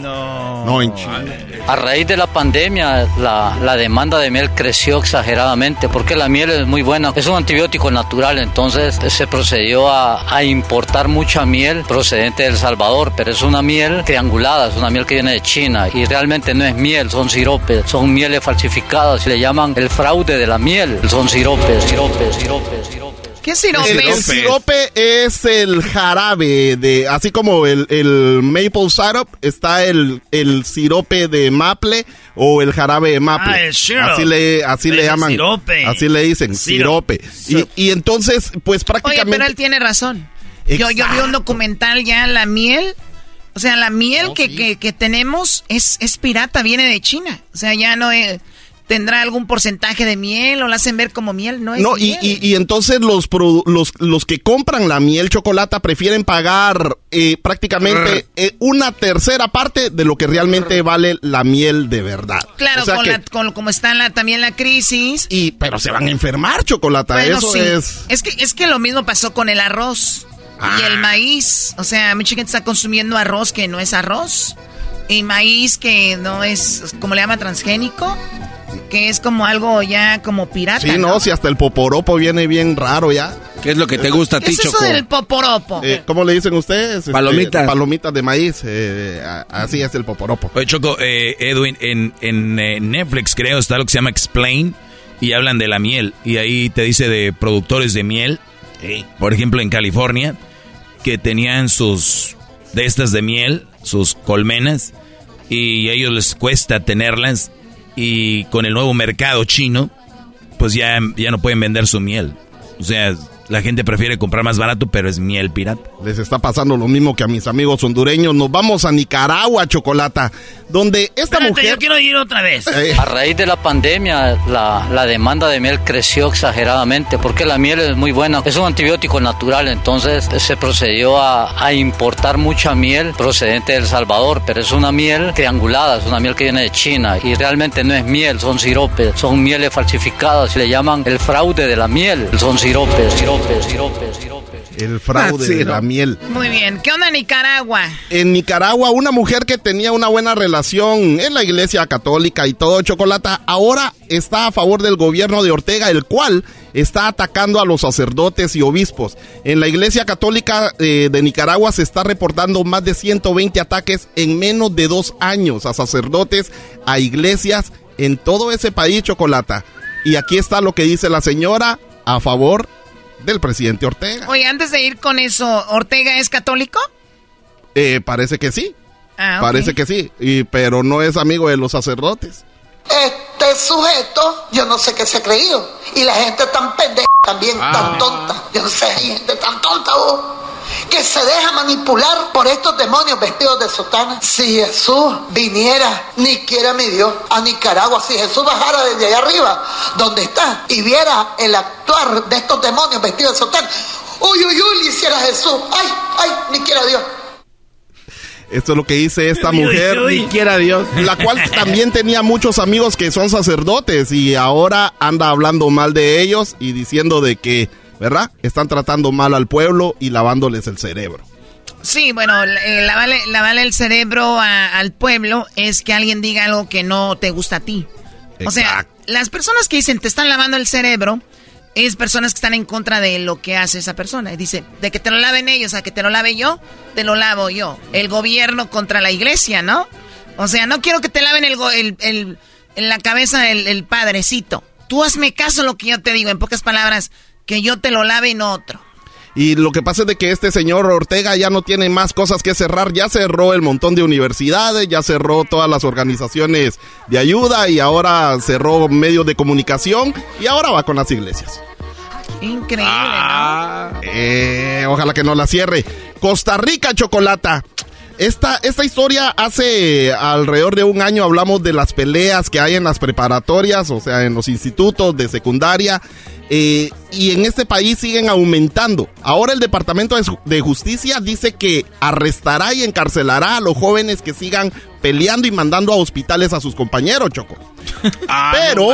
No. No en China. A raíz de la pandemia, la, la demanda de miel creció exageradamente porque la miel es muy buena, es un antibiótico natural, entonces se procedió a, a importar mucha miel procedente de El Salvador, pero es una miel triangulada, es una miel que viene de China y realmente no es miel, son siropes, son mieles falsificadas, le llaman el fraude de la miel, son siropes, siropes, siropes, siropes. ¿Qué sirope? El sirope es el jarabe de, así como el, el maple syrup, está el, el sirope de maple o el jarabe de maple. Ah, el. Así le, así le el llaman. sirope. Así le dicen, sirope. Y, y entonces, pues Oye, prácticamente. pero él tiene razón. Yo, yo vi un documental ya, la miel. O sea, la miel Oh, que, que, que tenemos es, es pirata, viene de China. O sea, ya no es- tendrá algún porcentaje de miel o la hacen ver como miel, no es No, y, miel. y, y entonces los, los, los que compran la miel chocolata prefieren pagar eh, prácticamente eh, una tercera parte de lo que realmente vale la miel de verdad. Claro, O sea con que- la- con- como está la, también la crisis. y, pero se van a enfermar, chocolata. Bueno, Eso sí. es. que, es que lo mismo pasó con el arroz Ah. y el maíz. O sea, mucha gente está consumiendo arroz que no es arroz. Y maíz que no es, como le llama, transgénico. que es como algo ya como pirata. Sí, no, si hasta el poporopo viene bien raro ya. ¿Qué es lo que te gusta a ti, ¿Qué es eso del poporopo? Eh, ¿Cómo le dicen ustedes? Este, Palomitas. palomitas de maíz. eh, así es el poporopo. Oye, Choco, eh, Edwin, en, en eh, Netflix creo está lo que se llama Explain y hablan de la miel. Y ahí te dice de productores de miel, por ejemplo en California, que tenían sus de estas de miel, sus colmenas, y a ellos les cuesta tenerlas. Y con el nuevo mercado chino, pues ya, ya no pueden vender su miel. O sea, la gente prefiere comprar más barato, pero es miel pirata. Les está pasando lo mismo que a mis amigos hondureños. Nos vamos a Nicaragua, Chocolata, donde esta Espérate, mujer... yo quiero ir otra vez. Eh, A raíz de la pandemia, la, la demanda de miel creció exageradamente porque la miel es muy buena. Es un antibiótico natural, entonces se procedió a, a importar mucha miel procedente de El Salvador, pero es una miel triangulada, es una miel que viene de China y realmente no es miel, son siropes, son mieles falsificadas. Le llaman el fraude de la miel, son siropes, siropes, siropes, siropes. El fraude de la miel. Muy bien. ¿Qué onda Nicaragua? En Nicaragua, una mujer que tenía una buena relación en la iglesia católica y todo chocolata, ahora está a favor del gobierno de Ortega, el cual está atacando a los sacerdotes y obispos. En la iglesia católica eh, de Nicaragua se está reportando más de 120 ataques en menos de dos años a sacerdotes, a iglesias en todo ese país, chocolata. Y aquí está lo que dice la señora a favor del presidente Ortega. Oye, antes de ir con eso, ¿Ortega es católico? Eh, parece que sí. Ah. Parece que sí, y, pero no es amigo de los sacerdotes. Este sujeto, yo no sé qué se ha creído. Y la gente tan pendeja también, Ah. tan tonta. Yo no sé, hay gente tan tonta, vos, que se deja manipular por estos demonios vestidos de sotana. Si Jesús viniera, ni quiera mi Dios, a Nicaragua, si Jesús bajara desde allá arriba, donde está, y viera el actuar de estos demonios vestidos de sotana, uy, uy, uy, le hiciera Jesús. Ay, ay, ni quiera Dios. Esto es lo que dice esta Uy, uy, mujer, uy. Ni quiera Dios. la cual también tenía muchos amigos que son sacerdotes y ahora anda hablando mal de ellos y diciendo de que, ¿verdad? Están tratando mal al pueblo y lavándoles el cerebro. Sí, bueno, eh, lavarle, lavarle el cerebro a- al pueblo es que alguien diga algo que no te gusta a ti. O sea, Exacto. las personas que dicen te están lavando el cerebro es personas que están en contra de lo que hace esa persona. Y dice, de que te lo laven ellos a que te lo lave yo, te lo lavo yo. El gobierno contra la iglesia, ¿no? O sea, no quiero que te laven el, el- el- en la cabeza el, el padrecito. Tú hazme caso a lo que yo te digo, en pocas palabras, que yo te lo lave y no otro. Y lo que pasa es de que este señor Ortega ya no tiene más cosas que cerrar, ya cerró el montón de universidades, ya cerró todas las organizaciones de ayuda y ahora cerró medios de comunicación y ahora va con las iglesias. Increíble, Ah. Eh, ojalá que no la cierre. Costa Rica, Chocolata. Esta, esta historia hace alrededor de un año hablamos de las peleas que hay en las preparatorias, o sea, en los institutos de secundaria, eh, y en este país siguen aumentando. Ahora el Departamento de Ju- de Justicia dice que arrestará y encarcelará a los jóvenes que sigan peleando y mandando a hospitales a sus compañeros, Choco. Pero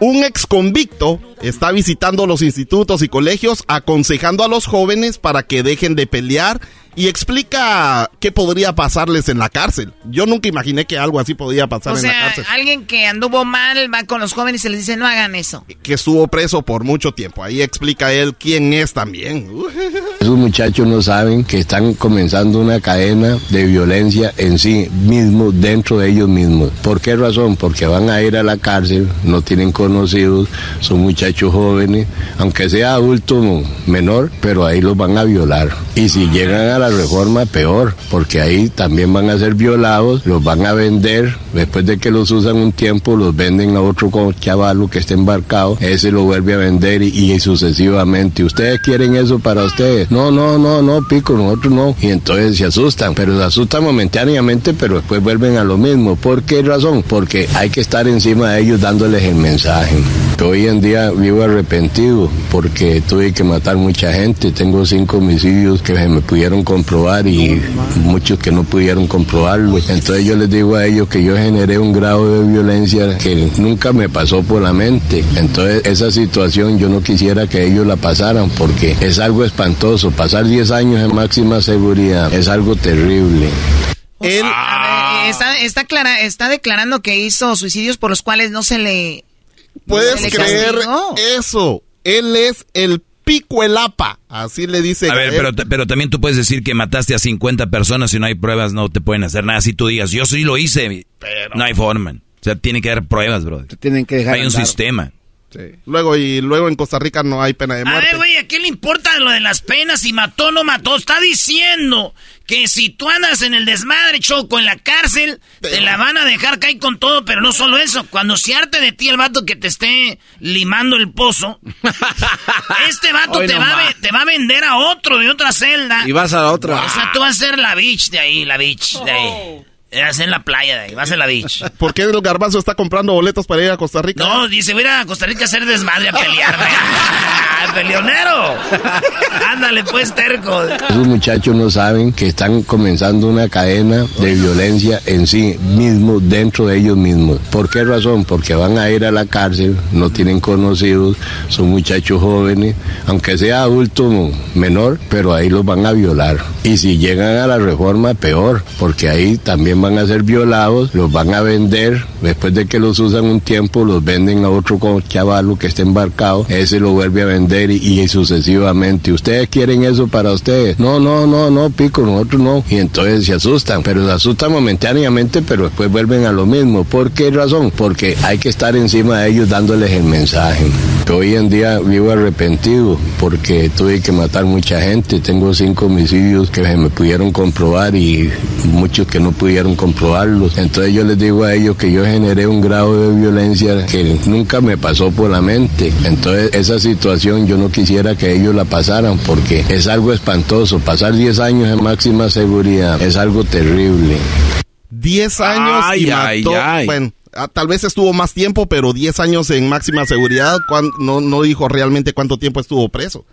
un ex convicto está visitando los institutos y colegios aconsejando a los jóvenes para que dejen de pelear y explica qué podría pasarles en la cárcel. Yo nunca imaginé que algo así podía pasar O en la sea, cárcel. alguien que anduvo mal va con los jóvenes y les dice, no hagan eso. Que estuvo preso por mucho tiempo. Ahí explica él quién es también. Esos muchachos no saben que están comenzando una cadena de violencia en sí mismos, dentro de ellos mismos. ¿Por qué razón? Porque van a ir a la cárcel, no tienen conocidos, son muchachos jóvenes, aunque sea adulto menor, pero ahí los van a violar. Y si llegan a la reforma, peor, porque ahí también van a ser violados, los van a vender, después de que los usan un tiempo, los venden a otro chavalo que esté embarcado, ese lo vuelve a vender y, y sucesivamente. ¿Ustedes quieren eso para ustedes? No, no, no, no, pico, nosotros no. Y entonces se asustan, pero se asustan momentáneamente, pero después vuelven a lo mismo. ¿Por qué razón? Porque hay que estar encima de ellos dándoles el mensaje. Hoy en día vivo arrepentido porque tuve que matar mucha gente. Tengo cinco homicidios que se me pudieron comprobar y muchos que no pudieron comprobarlo. Entonces yo les digo a ellos que yo generé un grado de violencia que nunca me pasó por la mente. Entonces esa situación yo no quisiera que ellos la pasaran porque es algo espantoso. Pasar 10 años en máxima seguridad es algo terrible. Él A ver, está, está, clara, está declarando que hizo suicidios por los cuales no se le... puedes se le creer castigó. eso. Él es el pico el apa, así le dice. A ver, pero, pero también tú puedes decir que mataste a 50 personas y no hay pruebas, no te pueden hacer nada. Si tú digas, yo sí lo hice, no hay forma. O sea, tiene que haber pruebas, bro. tienen que dejar Hay un andar. sistema. Luego y luego en Costa Rica no hay pena de A muerte. ver, güey, ¿a qué le importa lo de las penas? Si mató o no mató. Está diciendo que si tú andas en el desmadre, Choco, en la cárcel, te la van a dejar caer con todo, pero no solo eso. Cuando se arte de ti el vato que te esté limando el pozo, este vato Hoy te no va, a te va a vender a otro de otra celda. Y vas a la otra. O sea, tú vas a ser la bitch de ahí, la bitch de ahí. Vas en la playa de ahí, vas a ser la bitch. ¿Por qué el garbanzo está comprando boletos para ir a Costa Rica? No, dice, voy a ir a Costa Rica a hacer desmadre, a pelear. ¡Peleonero! Ándale, pues, terco. Esos muchachos no saben que están comenzando una cadena de violencia en sí mismos, dentro de ellos mismos. ¿Por qué razón? Porque van a ir a la cárcel, no tienen conocidos, son muchachos jóvenes, aunque sea adulto menor, pero ahí los van a violar. Y si llegan a la reforma, peor, porque ahí también van a ser violados, los van a vender, después de que los usan un tiempo, los venden a otro chavalo que esté embarcado, ese lo vuelve a vender y, y sucesivamente. ¿Ustedes quieren eso para ustedes? No, no, no, no, pico, nosotros no. Y entonces se asustan, pero se asustan momentáneamente, pero después vuelven a lo mismo. ¿Por qué razón? Porque hay que estar encima de ellos dándoles el mensaje. Hoy en día vivo arrepentido porque tuve que matar mucha gente. Tengo cinco homicidios que se me pudieron comprobar y muchos que no pudieron comprobarlos. Entonces yo les digo a ellos que yo generé un grado de violencia que nunca me pasó por la mente. Entonces esa situación yo no quisiera que ellos la pasaran porque es algo espantoso. Pasar 10 años en máxima seguridad es algo terrible. 10 años y Ay, mató. ay, ay. Bueno, ah, tal vez estuvo más tiempo, pero 10 años en máxima seguridad. cuan- no, no dijo realmente cuánto tiempo estuvo preso.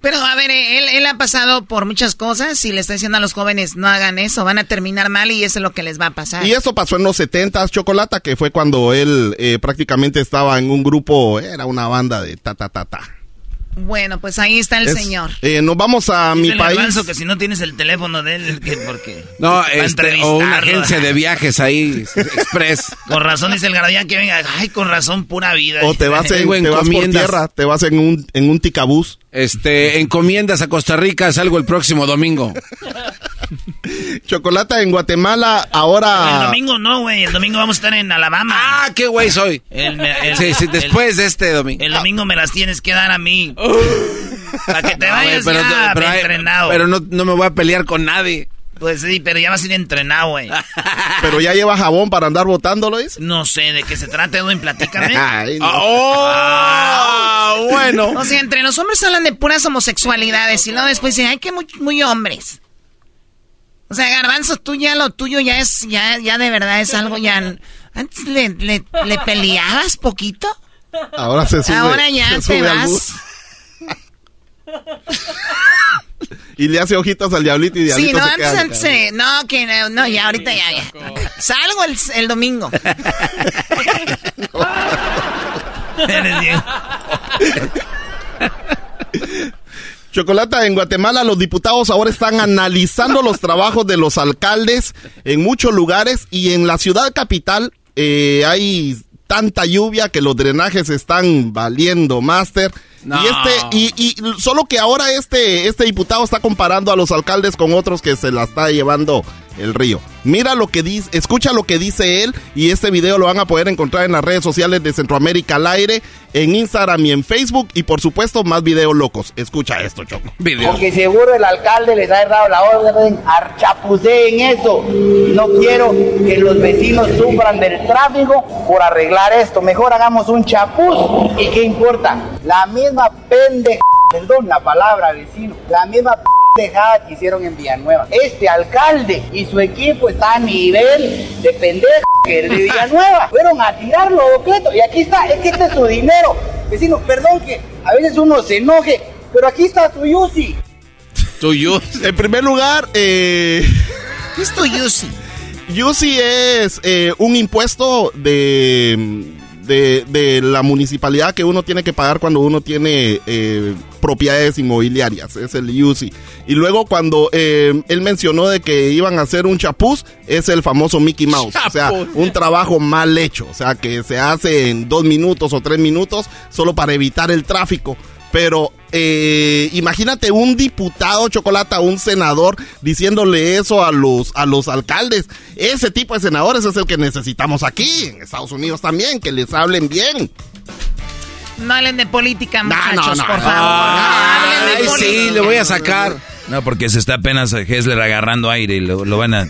Pero a ver, eh, él, él ha pasado por muchas cosas y le está diciendo a los jóvenes, no hagan eso, van a terminar mal y eso es lo que les va a pasar. Y eso pasó en los 70 Chocolata, que fue cuando él eh, prácticamente estaba en un grupo, era una banda de ta ta ta ta. Bueno, pues ahí está el Es- señor. eh, nos vamos a mi país. garbanzo que si no tienes el teléfono de él, que porque... No, este, o una entrevistarlo. agencia de viajes ahí, express. Con razón dice el garbanzo que venga. Ay, con razón, pura vida. O te vas, en, te vas por tierra, te vas en un, en un ticabús. Este, encomiendas a Costa Rica, salgo el próximo domingo. Chocolata en Guatemala, ahora... El domingo no, güey. El domingo vamos a estar en Alabama. Ah, qué güey soy. El- el- Sí, sí, después de este domingo. El domingo me las tienes que dar a mí. Para que te No, vayas pero, ya pero, hay- entrenado. pero no, no me voy a pelear con nadie. Pues sí, pero ya vas a ir entrenado, güey. Pero ya lleva jabón para andar botándolo, ¿es? No sé de qué se trata, Edwin, platícame. Ay, no. ¡Oh! bueno. O sea, entre los hombres hablan de puras homosexualidades y luego después dicen, ay, que muy, muy hombres. O sea, Garbanzo, tú ya lo tuyo ya es, ya, ya de verdad es algo ya... Antes le, le, le peleabas poquito. Ahora se sube. Ahora ya se te sube al vas. Y le hace ojitos al diablito y Sí, diablito no, se antes, queda. antes, no, que no, no, ya ahorita ya, ya. Salgo el, el domingo. Eres bien. Chocolata, en Guatemala los diputados ahora están analizando los trabajos de los alcaldes en muchos lugares y en la ciudad capital eh, hay tanta lluvia que los drenajes están valiendo, máster. No. Y este, y, y solo que ahora este, este diputado está comparando a los alcaldes con otros que se la está llevando el río. Mira lo que dice, escucha lo que dice él y este video lo van a poder encontrar en las redes sociales de Centroamérica al aire, en Instagram y en Facebook y por supuesto más videos locos. Escucha esto, Choco. Porque seguro el alcalde les ha dado la orden, archapuceen eso. No quiero que los vecinos sufran del tráfico por arreglar esto. Mejor hagamos un chapuz. ¿Y qué importa? La misma pendeja, perdón la palabra vecino, la misma pendejada que hicieron en Villanueva. Este alcalde y su equipo está a nivel de pendeja que el de Villanueva. Fueron a tirarlo. Y aquí está, es que este es su dinero. Vecino, perdón que a veces uno se enoje, pero aquí está su Yusi. Tuyo. En primer lugar, eh... ¿Qué es tu Yusi? Yusi es eh, un impuesto de, de, de la municipalidad que uno tiene que pagar cuando uno tiene eh, propiedades inmobiliarias, es el UCI. Y luego cuando eh, él mencionó de que iban a hacer un chapuz, es el famoso Mickey Mouse. O sea, un trabajo mal hecho, o sea, que se hace en dos minutos o tres minutos solo para evitar el tráfico. Pero eh, imagínate un diputado chocolate, un senador diciéndole eso a los, a los alcaldes. Ese tipo de senadores es el que necesitamos aquí, en Estados Unidos también, que les hablen bien. No hablen de política, muchachos, no, por no. favor. Ay, no de sí, le voy a sacar. No, porque se está apenas Hessler agarrando aire y lo, lo van a...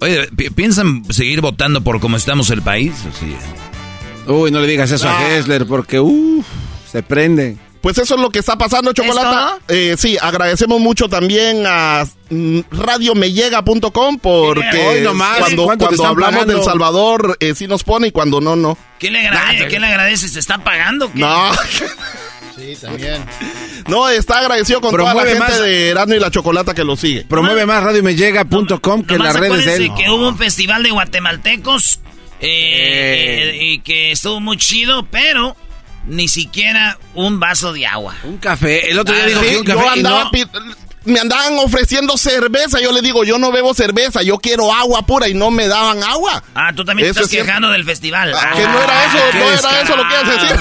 Oye, pi- ¿piensan seguir votando por cómo estamos el país? O. Uy, no le digas eso a Hessler porque, uff, se prende. Pues eso es lo que está pasando, Chocolata. Eh, sí, agradecemos mucho también a mm, radiomellega.com porque nomás, cuando, ¿cuánto te cuando hablamos pagando? del Salvador eh, sí nos pone y cuando no, no. ¿Qué le agradece? ¿Qué le agradece? ¿Se está pagando? qué? No. Sí, también. No, está agradecido con toda la gente más- de Erasmo y la Chocolata que lo sigue. Promueve más radiomellega.com que las redes de él. que hubo un festival de guatemaltecos eh, eh, y que estuvo muy chido, pero ni siquiera un vaso de agua. Un café. El otro día Ah, dijo sí, que un Yo café y andaba no. me andaban ofreciendo cerveza. Yo le digo, yo no bebo cerveza, yo quiero agua pura y no me daban agua. Ah, tú también Eso estás es quejando del festival. Ah, que no era eso, no era eso lo que ibas a decir.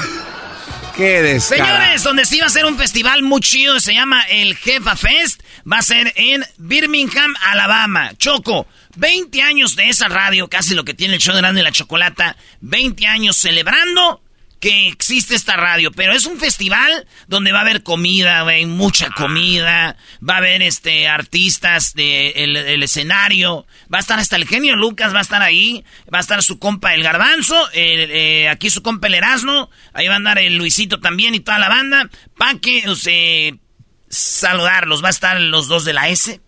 Qué descarado. Señores, donde sí va a ser un festival muy chido, se llama el Jefa Fest, va a ser en Birmingham, Alabama. Choco, 20 años de esa radio, casi lo que tiene el show de Grande y la Chocolata, 20 años celebrando que existe esta radio, pero es un festival donde va a haber comida, güey, mucha comida, va a haber este artistas de el, el escenario, va a estar hasta el genio Lucas, va a estar ahí, va a estar su compa el Garbanzo, eh, aquí su compa el Erasmo, ahí va a andar el Luisito también y toda la banda, para que eh, saludarlos, va a estar los dos de la S.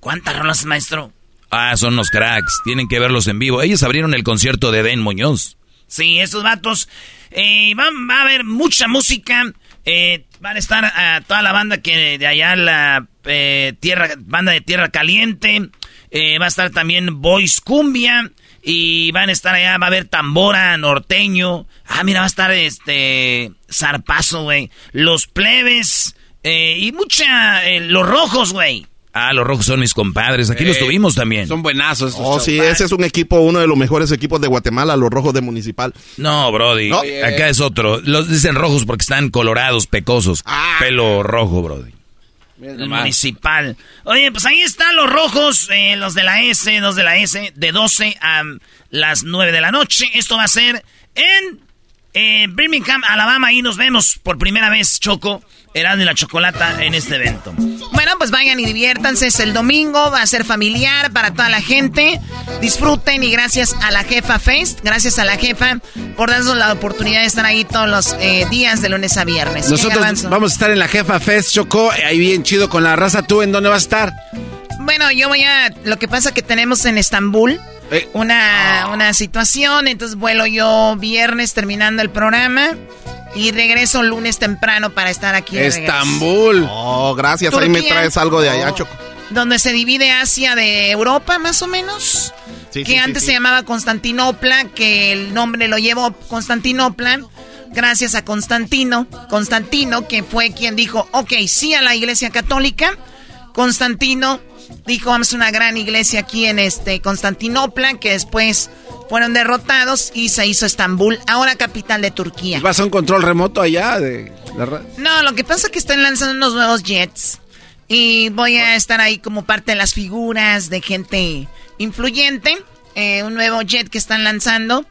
¿Cuántas rolas, maestro? Ah, son los cracks. Tienen que verlos en vivo. Ellos abrieron el concierto de Ben Muñoz. Sí, estos vatos. Eh, va, va a haber mucha música. Eh, van a estar a toda la banda que de allá, la eh, tierra, banda de Tierra Caliente. Eh, va a estar también Boys Cumbia. Y van a estar allá, va a haber tambora, norteño. Ah, mira, va a estar este. Zarpazo, güey. Los plebes. eh, y mucha. eh, los rojos, güey. Ah, los rojos son mis compadres. Aquí los Eh, tuvimos también. Son buenazos. estos Oh, sí, ese es un equipo, uno de los mejores equipos de Guatemala, los rojos de Municipal. No, Brody. No. Acá es otro. Los dicen rojos porque están colorados, pecosos. Pelo rojo, Brody. El municipal. Oye, pues ahí están los rojos, eh, los de la S, los de la S, de 12 a las 9 de la noche. Esto va a ser en eh, Birmingham, Alabama. Ahí nos vemos por primera vez, Choco, Erasmo y la Chocolata en este evento. Bueno, pues vayan y diviértanse. Es el domingo, va a ser familiar para toda la gente. Disfruten y gracias a la jefa Fest, gracias a la jefa por darnos la oportunidad de estar ahí todos los eh, días de lunes a viernes. ¿Qué, Nosotros vamos a estar en la Jefa Fest, Choco. Ahí bien chido con la raza. ¿Tú en dónde vas a estar? Bueno, yo voy a. Lo que pasa que tenemos en Estambul Eh. una, una situación. Entonces vuelo yo viernes terminando el programa. Y regreso lunes temprano para estar aquí. de regreso. Estambul. Oh, gracias, ahí me traes algo de allá, Choco. Donde se divide Asia de Europa, más o menos. Sí, que sí, antes sí. se llamaba Constantinopla, que el nombre lo llevó Constantinopla. Gracias a Constantino. Constantino, que fue quien dijo, ok, sí a la iglesia católica. Constantino dijo, vamos a una gran iglesia aquí en este Constantinopla, que después fueron derrotados y se hizo Estambul, ahora capital de Turquía. ¿Vas a un control remoto allá de la No, lo que pasa es que están lanzando unos nuevos jets. Y voy a estar ahí como parte de las figuras de gente influyente. Eh, un nuevo jet que están lanzando.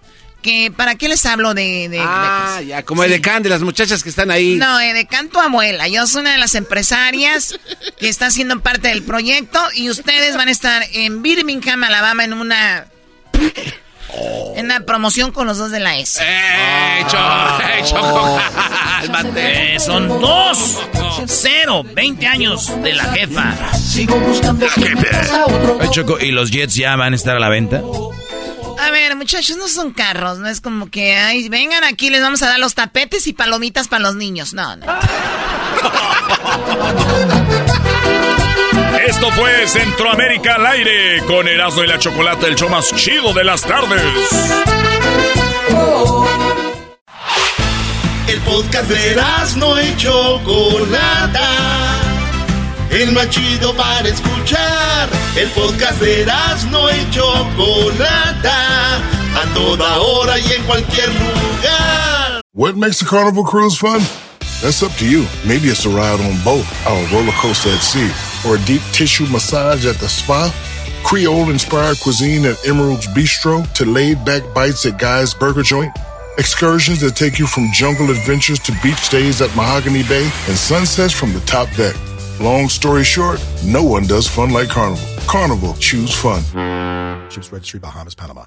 Que, ¿Para qué les hablo de...? de- Ah, de- ya, como el decán de las muchachas que están ahí. No, de canto abuela. Yo soy una de las empresarias que está siendo parte del proyecto. Y ustedes van a estar en Birmingham, Alabama, en una... En una promoción con los dos de la S. ¡Eh, Choco! ¡Eh, Choco! Eh, son dos, cero, 20 años de la jefa. Ay, Choco, ¿y los Jets ya van a estar a la venta? A ver, muchachos, no son carros, no es como que, ay, vengan aquí, les vamos a dar los tapetes y palomitas para los niños. No, no. Esto fue Centroamérica al aire con Erasmo y la Chocolata, el show más chido de las tardes. El podcast de no y Chocolata. El más chido para escuchar. El podcast de no y Chocolata. A toda hora y en cualquier lugar. What makes a carnival cruise fun? That's up to you. Maybe it's a ride on boat, our roller coaster at sea, or a deep tissue massage at the spa. Creole inspired cuisine at Emerald's Bistro to laid back bites at Guy's Burger Joint. Excursions that take you from jungle adventures to beach days at Mahogany Bay and sunsets from the top deck. Long story short, no one does fun like Carnival. Carnival, choose fun. Ships Registry, Bahamas, Panama.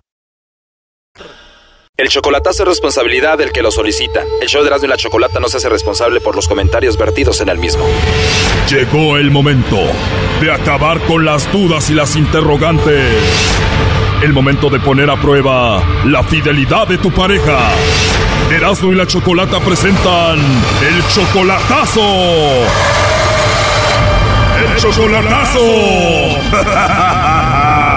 El chocolatazo es responsabilidad del que lo solicita. El show de Erasmo y la Chocolata no se hace responsable por los comentarios vertidos en el mismo. Llegó el momento de acabar con las dudas y las interrogantes. El momento de poner a prueba la fidelidad de tu pareja. Erasmo y la Chocolata presentan el chocolatazo. Chocolatazo.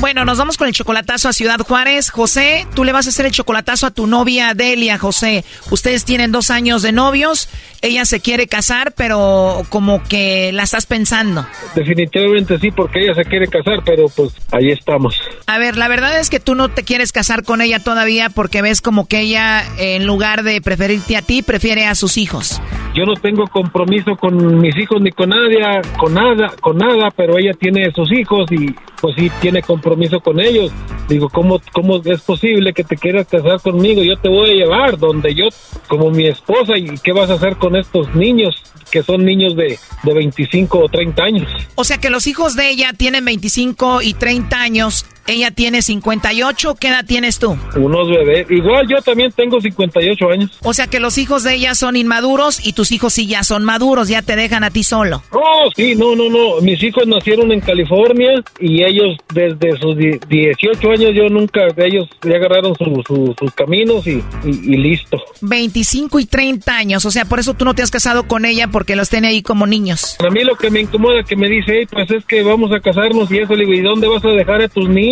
Bueno, nos vamos con el chocolatazo a Ciudad Juárez. José, tú le vas a hacer el chocolatazo a tu novia Delia, José. Ustedes tienen dos años de novios. Ella se quiere casar, pero como que la estás pensando. Definitivamente sí, porque ella se quiere casar, pero pues ahí estamos. A ver, la verdad es que tú no te quieres casar con ella todavía porque ves como que ella, en lugar de preferirte a ti, prefiere a sus hijos. Yo no tengo compromiso con mis hijos ni con nadie, con nada, con nada, pero ella tiene sus hijos y pues sí tiene compromiso con ellos. Digo, ¿cómo, ¿cómo es posible que te quieras casar conmigo? Yo te voy a llevar donde yo, como mi esposa, ¿y qué vas a hacer con estos niños? que son niños de, de 25 o 30 años. O sea que los hijos de ella tienen 25 y 30 años ella tiene 58. ¿Qué edad tienes tú? Unos bebés. Igual yo también tengo 58 años. O sea que los hijos de ella son inmaduros y tus hijos sí ya son maduros, ya te dejan a ti solo. Oh, sí, no, no, no. Mis hijos nacieron en California y ellos desde sus 18 años yo nunca, ellos ya agarraron sus caminos y, y, listo. 25 y 30 años, o sea, por eso tú no te has casado con ella porque los tiene ahí como niños. A mí lo que me incomoda que me dice, pues es que vamos a casarnos y eso, le digo, ¿y dónde vas a dejar a tus niños?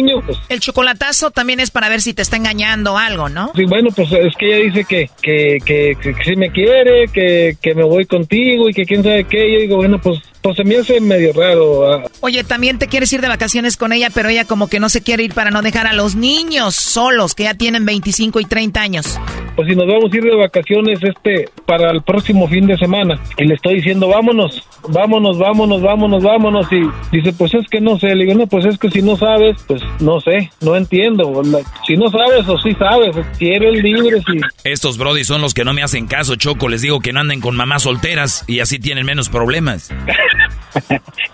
El chocolatazo también es para ver si te está engañando algo, ¿no? Sí, bueno, pues es que ella dice que, que, que, que, si me quiere, que, que me voy contigo y que quién sabe qué. Yo digo, bueno, pues pues se me hace medio raro. Ah. Oye, también te quieres ir de vacaciones con ella, pero ella como que no se quiere ir para no dejar a los niños solos, que ya tienen 25 y 30 años. Pues si nos vamos a ir de vacaciones este para el próximo fin de semana y le estoy diciendo, vámonos, vámonos, vámonos, vámonos, vámonos y dice, pues es que no sé, le digo, no, pues es que si no sabes, pues no sé, no entiendo. Si no sabes o si sabes, quiero el libre, sí. Estos brody son los que no me hacen caso, Choco, les digo que no anden con mamás solteras y así tienen menos problemas.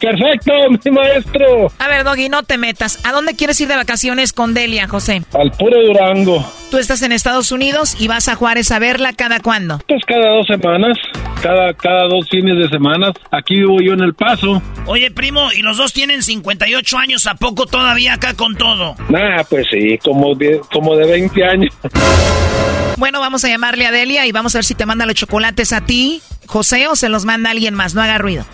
Perfecto, mi maestro. A ver, Doggy, no te metas. ¿A dónde quieres ir de vacaciones con Delia, José? Al puro Durango. Tú estás en Estados Unidos y vas a Juárez a verla cada cuándo? Pues cada dos semanas, cada, cada dos fines de semana. Aquí vivo yo en El Paso. Oye, primo, ¿y los dos tienen 58 años? ¿A poco todavía acá con todo? Nah, pues sí, como de, como de 20 años. Bueno, vamos a llamarle a Delia y vamos a ver si te manda los chocolates a ti, José, o se los manda alguien más. No haga ruido.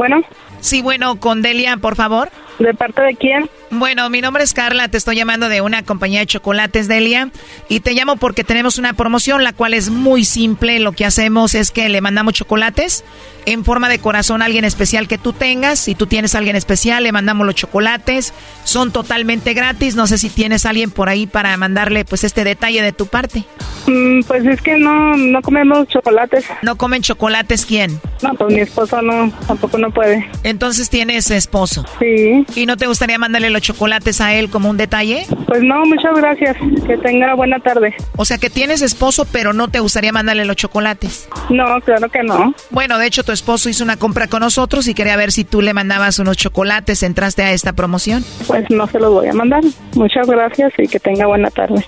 Bueno. Sí, bueno, con Delia, por favor. ¿De parte de quién? Bueno, mi nombre es Carla, te estoy llamando de una compañía de chocolates, Delia, y te llamo porque tenemos una promoción, la cual es muy simple. Lo que hacemos es que le mandamos chocolates en forma de corazón a alguien especial que tú tengas. Si tú tienes a alguien especial, le mandamos los chocolates. Son totalmente gratis. No sé si tienes a alguien por ahí para mandarle pues este detalle de tu parte. Mm, pues es que no, no comemos chocolates. ¿No comen chocolates quién? No, pues mi esposo no, tampoco no puede. Entonces tienes esposo. Sí. ¿Y no te gustaría mandarle los chocolates a él como un detalle? Pues no, muchas gracias. Que tenga buena tarde. O sea que tienes esposo, pero no te gustaría mandarle los chocolates. No, claro que no. Bueno, de hecho tu esposo hizo una compra con nosotros y quería ver si tú le mandabas unos chocolates, entraste a esta promoción. Pues no se los voy a mandar. Muchas gracias y que tenga buena tarde.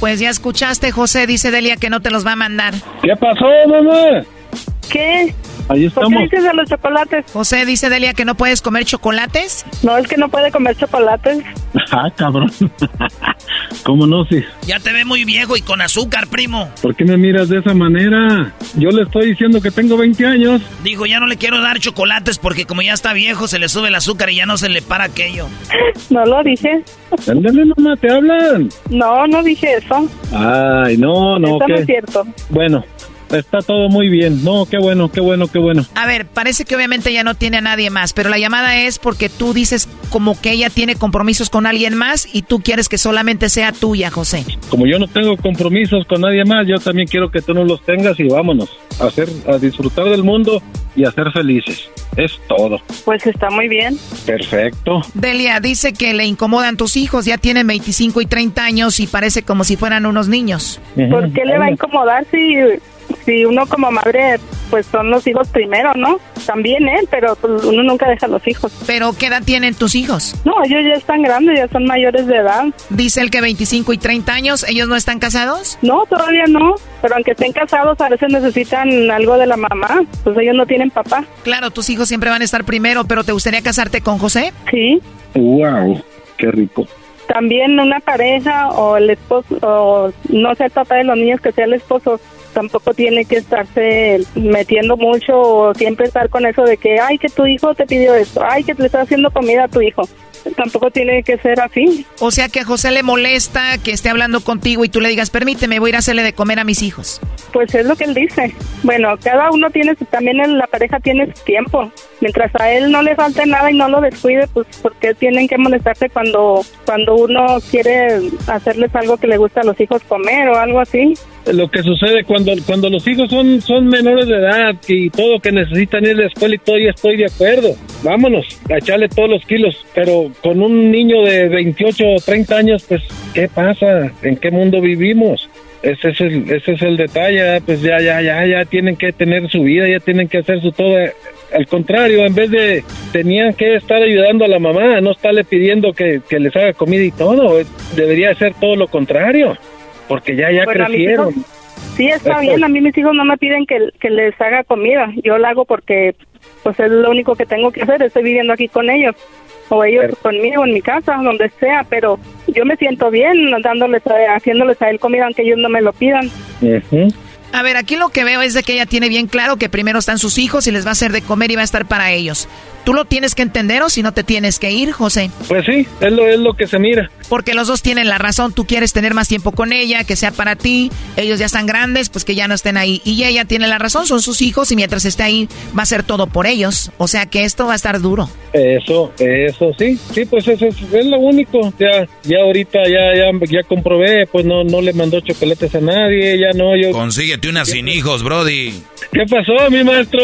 Pues ya escuchaste, José, dice Delia que no te los va a mandar. ¿Qué pasó, mamá? ¿Qué? Ahí estamos. ¿Por qué dices de los chocolates? José dice Delia que no puedes comer chocolates. No, es que no puede comer chocolates. Ah, cabrón. ¿Cómo no? Sí. Ya te ve muy viejo y con azúcar, primo. ¿Por qué me miras de esa manera? Yo le estoy diciendo que tengo 20 años. Dijo, ya no le quiero dar chocolates porque como ya está viejo, se le sube el azúcar y ya no se le para aquello. No lo dije. Ándale, mamá, te hablan. No, no dije eso. Ay, no, no, Eso no ¿qué? es cierto. Bueno, está todo muy bien. No, qué bueno, qué bueno, qué bueno. A ver, parece que obviamente ya no tiene a nadie más, pero la llamada es porque tú dices como que ella tiene compromisos con alguien más y tú quieres que solamente sea tuya, José. Como yo no tengo compromisos con nadie más, yo también quiero que tú no los tengas y vámonos a hacer, a disfrutar del mundo y a ser felices. Es todo. Pues está muy bien. Perfecto. Delia dice que le incomodan tus hijos, ya tienen 25 y 30 años y parece como si fueran unos niños. ¿Por qué le va a incomodar si, si uno como madre, pues son los hijos primero, ¿no? También él, pero pues, uno nunca deja a los hijos. ¿Pero qué edad tienen tus hijos? No, ellos ya están grandes, ya son mayores de edad. Dice él que 25 y 30 años, ¿ellos no están casados? No, todavía no, pero aunque estén casados, a veces necesitan algo de la mamá, pues ellos no tienen papá. Claro, tus hijos siempre van a estar primero, pero ¿te gustaría casarte con José? Sí. Wow, qué rico. También una pareja o el esposo, o no sea el papá de los niños, que sea el esposo, tampoco tiene que estarse metiendo mucho o siempre estar con eso de que, ay, que tu hijo te pidió esto, ay, que le está haciendo comida a tu hijo. Tampoco tiene que ser así. O sea que a José le molesta que esté hablando contigo y tú le digas, permíteme, voy a ir a hacerle de comer a mis hijos. Pues es lo que él dice. Bueno, cada uno tiene, su- también en la pareja tiene su tiempo. Mientras a él no le falte nada y no lo descuide, pues porque tienen que molestarse cuando, cuando uno quiere hacerles algo que le gusta a los hijos comer o algo así. Lo que sucede cuando, cuando los hijos son, son menores de edad y todo que necesitan ir a la escuela y todo, ya estoy de acuerdo. Vámonos, a echarle todos los kilos. Pero con un niño de 28 o 30 años, pues, ¿qué pasa? ¿En qué mundo vivimos? Ese es el, ese es el detalle, pues ya, ya, ya, ya tienen que tener su vida, ya tienen que hacer su todo. Al contrario, en vez de tenían que estar ayudando a la mamá, no estarle pidiendo que, que les haga comida y todo, debería ser todo lo contrario, porque ya, ya Bueno, mis crecieron. hijos- Sí, está bien. A mí mis hijos no me piden que, que les haga comida. Yo la hago porque pues es lo único que tengo que hacer. Estoy viviendo aquí con ellos. O ellos Pero- conmigo en mi casa, donde sea. Pero yo me siento bien dándoles, a- haciéndoles a él comida aunque ellos no me lo pidan. A ver, aquí lo que veo es de que ella tiene bien claro que primero están sus hijos y les va a hacer de comer y va a estar para ellos. ¿Tú lo tienes que entender o si no te tienes que ir, José? Pues sí, es lo, es lo que se mira. Porque los dos tienen la razón, tú quieres tener más tiempo con ella, que sea para ti, ellos ya están grandes, pues que ya no estén ahí. Y ella tiene la razón, son sus hijos y mientras esté ahí va a ser todo por ellos. O sea que esto va a estar duro. Eso, eso, sí, sí, pues eso es, es lo único. Ya, ya ahorita ya, ya, ya comprobé, pues no, no le mandó chocolates a nadie, ya no, yo. Consíguete una sin hijos, Brody. ¿Qué pasó, mi maestro?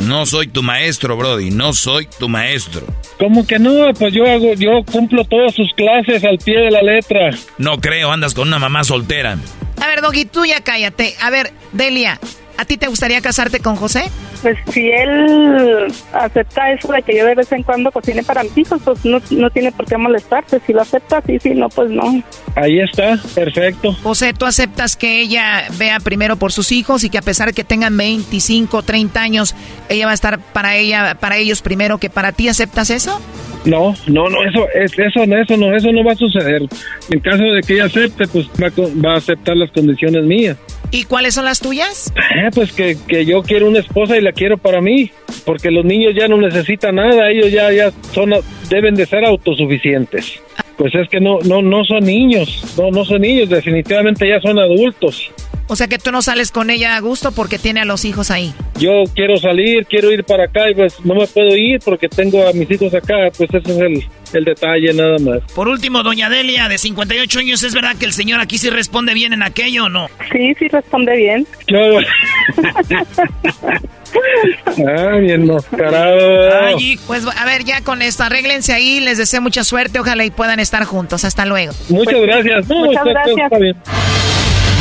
No soy tu maestro, Brody. No soy tu maestro. ¿Cómo que no? Pues yo hago, yo cumplo todas sus clases al pie de la letra. No creo, andas con una mamá soltera. A ver, Doggy, tú ya cállate. A ver, Delia, ¿a ti te gustaría casarte con José? Pues si él acepta eso de que yo de vez en cuando cocine para mis hijos, pues no, no tiene por qué molestarse. Si lo acepta, sí, sí, no, pues no. Ahí está, perfecto. José, ¿tú aceptas que ella vea primero por sus hijos y que a pesar de que tengan 25, 30 años, ella va a estar para ella, para ellos primero que para ti? ¿Aceptas eso? No, no, no, eso, es, eso, no, eso no, eso no va a suceder. En caso de que ella acepte, pues va va a aceptar las condiciones mías. ¿Y cuáles son las tuyas? Eh, pues que, que yo quiero una esposa y la quiero para mí, porque los niños ya no necesitan nada, ellos ya, ya son, deben de ser autosuficientes. Pues es que no, no, no son niños, no, no son niños, definitivamente ya son adultos. O sea que tú no sales con ella a gusto porque tiene a los hijos ahí. Yo quiero salir, quiero ir para acá y pues no me puedo ir porque tengo a mis hijos acá, pues ese es el, el detalle nada más. Por último, doña Delia, de 58 años, ¿es verdad que el señor aquí sí responde bien en aquello o no? Sí, sí responde bien. Yo- ah, bien enmascarado. Ay, pues a ver, ya con esto, arréglense ahí, les deseo mucha suerte, ojalá y puedan estar juntos. Hasta luego. Muchas gracias. No, Muchas gracias. está bien.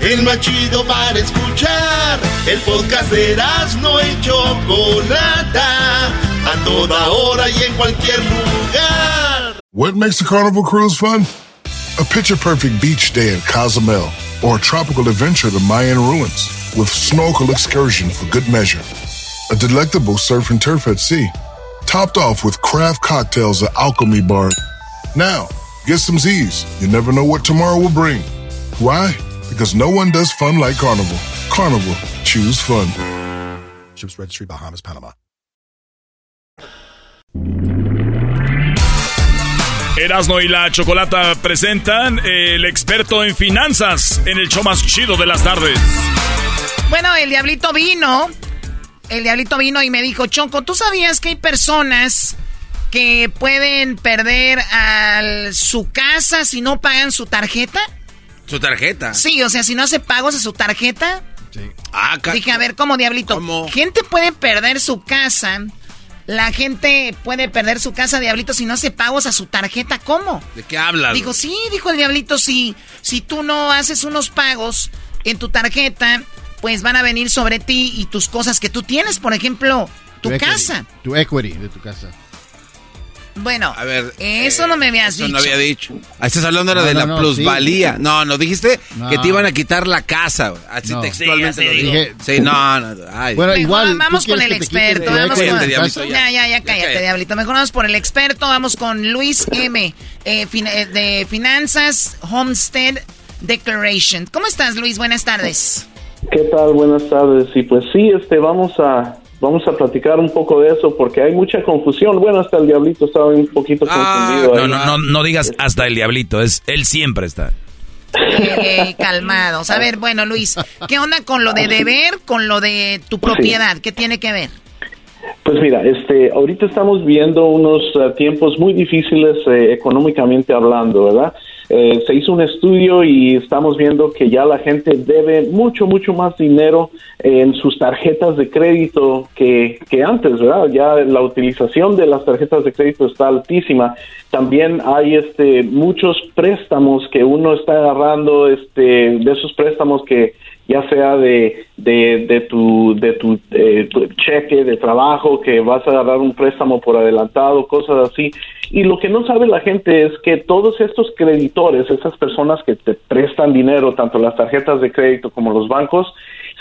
el más chido para escuchar. El podcast de y Chocolata, a toda hora y en cualquier lugar. What makes a carnival cruise fun? A picture perfect beach day in Cozumel, or a tropical adventure to Mayan ruins with snorkel excursion for good measure. A delectable surf and turf at sea, topped off with craft cocktails at Alchemy Bar. Now, get some Z's. You never know what tomorrow will bring. Why? Because no one does fun like Carnival. Carnival, choose fun. Ships Registry, Bahamas, Panama. Erasno y la Chocolata presentan el experto en finanzas en el show más chido de las tardes. Bueno, el diablito vino. El diablito vino y me dijo, Choco, ¿tú sabías que hay personas que pueden perder su casa si no pagan su tarjeta? ¿Su tarjeta? Sí, o sea, si no hace pagos a su tarjeta. Sí. Ah, Dije, a ver, ¿cómo, Diablito? Gente puede perder su casa. La gente puede perder su casa, Diablito, si no hace pagos a su tarjeta. ¿Cómo? ¿De qué hablas? Digo, sí, dijo el Diablito, si, si tú no haces unos pagos en tu tarjeta, pues van a venir sobre ti y tus cosas que tú tienes, por ejemplo, tu, casa. Tu equity de tu casa. Bueno, a ver, eso no me habías eso dicho. no había dicho. Ah, estás hablando ahora de la plusvalía. No, no, dijiste que te iban a quitar la casa. Así textualmente lo dije. Sí, no, no. Bueno, igual. Vamos con el experto. Vamos con... Ya, ya, ya, cállate, diablito. Mejor vamos por el experto. Vamos con Luis M. Eh, eh, de Finanzas Homestead Declaration. ¿Cómo estás, Luis? Buenas tardes. ¿Qué tal? Buenas tardes. Y pues sí, este, vamos a vamos a platicar un poco de eso porque hay mucha confusión. Bueno, hasta el diablito estaba un poquito ah, confundido. No, no, no, no digas hasta el diablito, es él siempre está. Eh, calmados. A ver, bueno, Luis, ¿qué onda con lo de deber, con lo de tu propiedad? ¿Qué tiene que ver? Pues mira, este, ahorita estamos viendo unos eh, tiempos muy difíciles eh, económicamente hablando, ¿verdad? Eh, se hizo un estudio y estamos viendo que ya la gente debe mucho, mucho más dinero en sus tarjetas de crédito que, que antes, ¿verdad? Ya la utilización de las tarjetas de crédito está altísima. También hay este, muchos préstamos que uno está agarrando, este, de esos préstamos que ya sea de, de, tu, de tu, cheque de trabajo, que vas a agarrar un préstamo por adelantado, cosas así. Y lo que no sabe la gente es que todos estos creditores, esas personas que te prestan dinero, tanto las tarjetas de crédito como los bancos,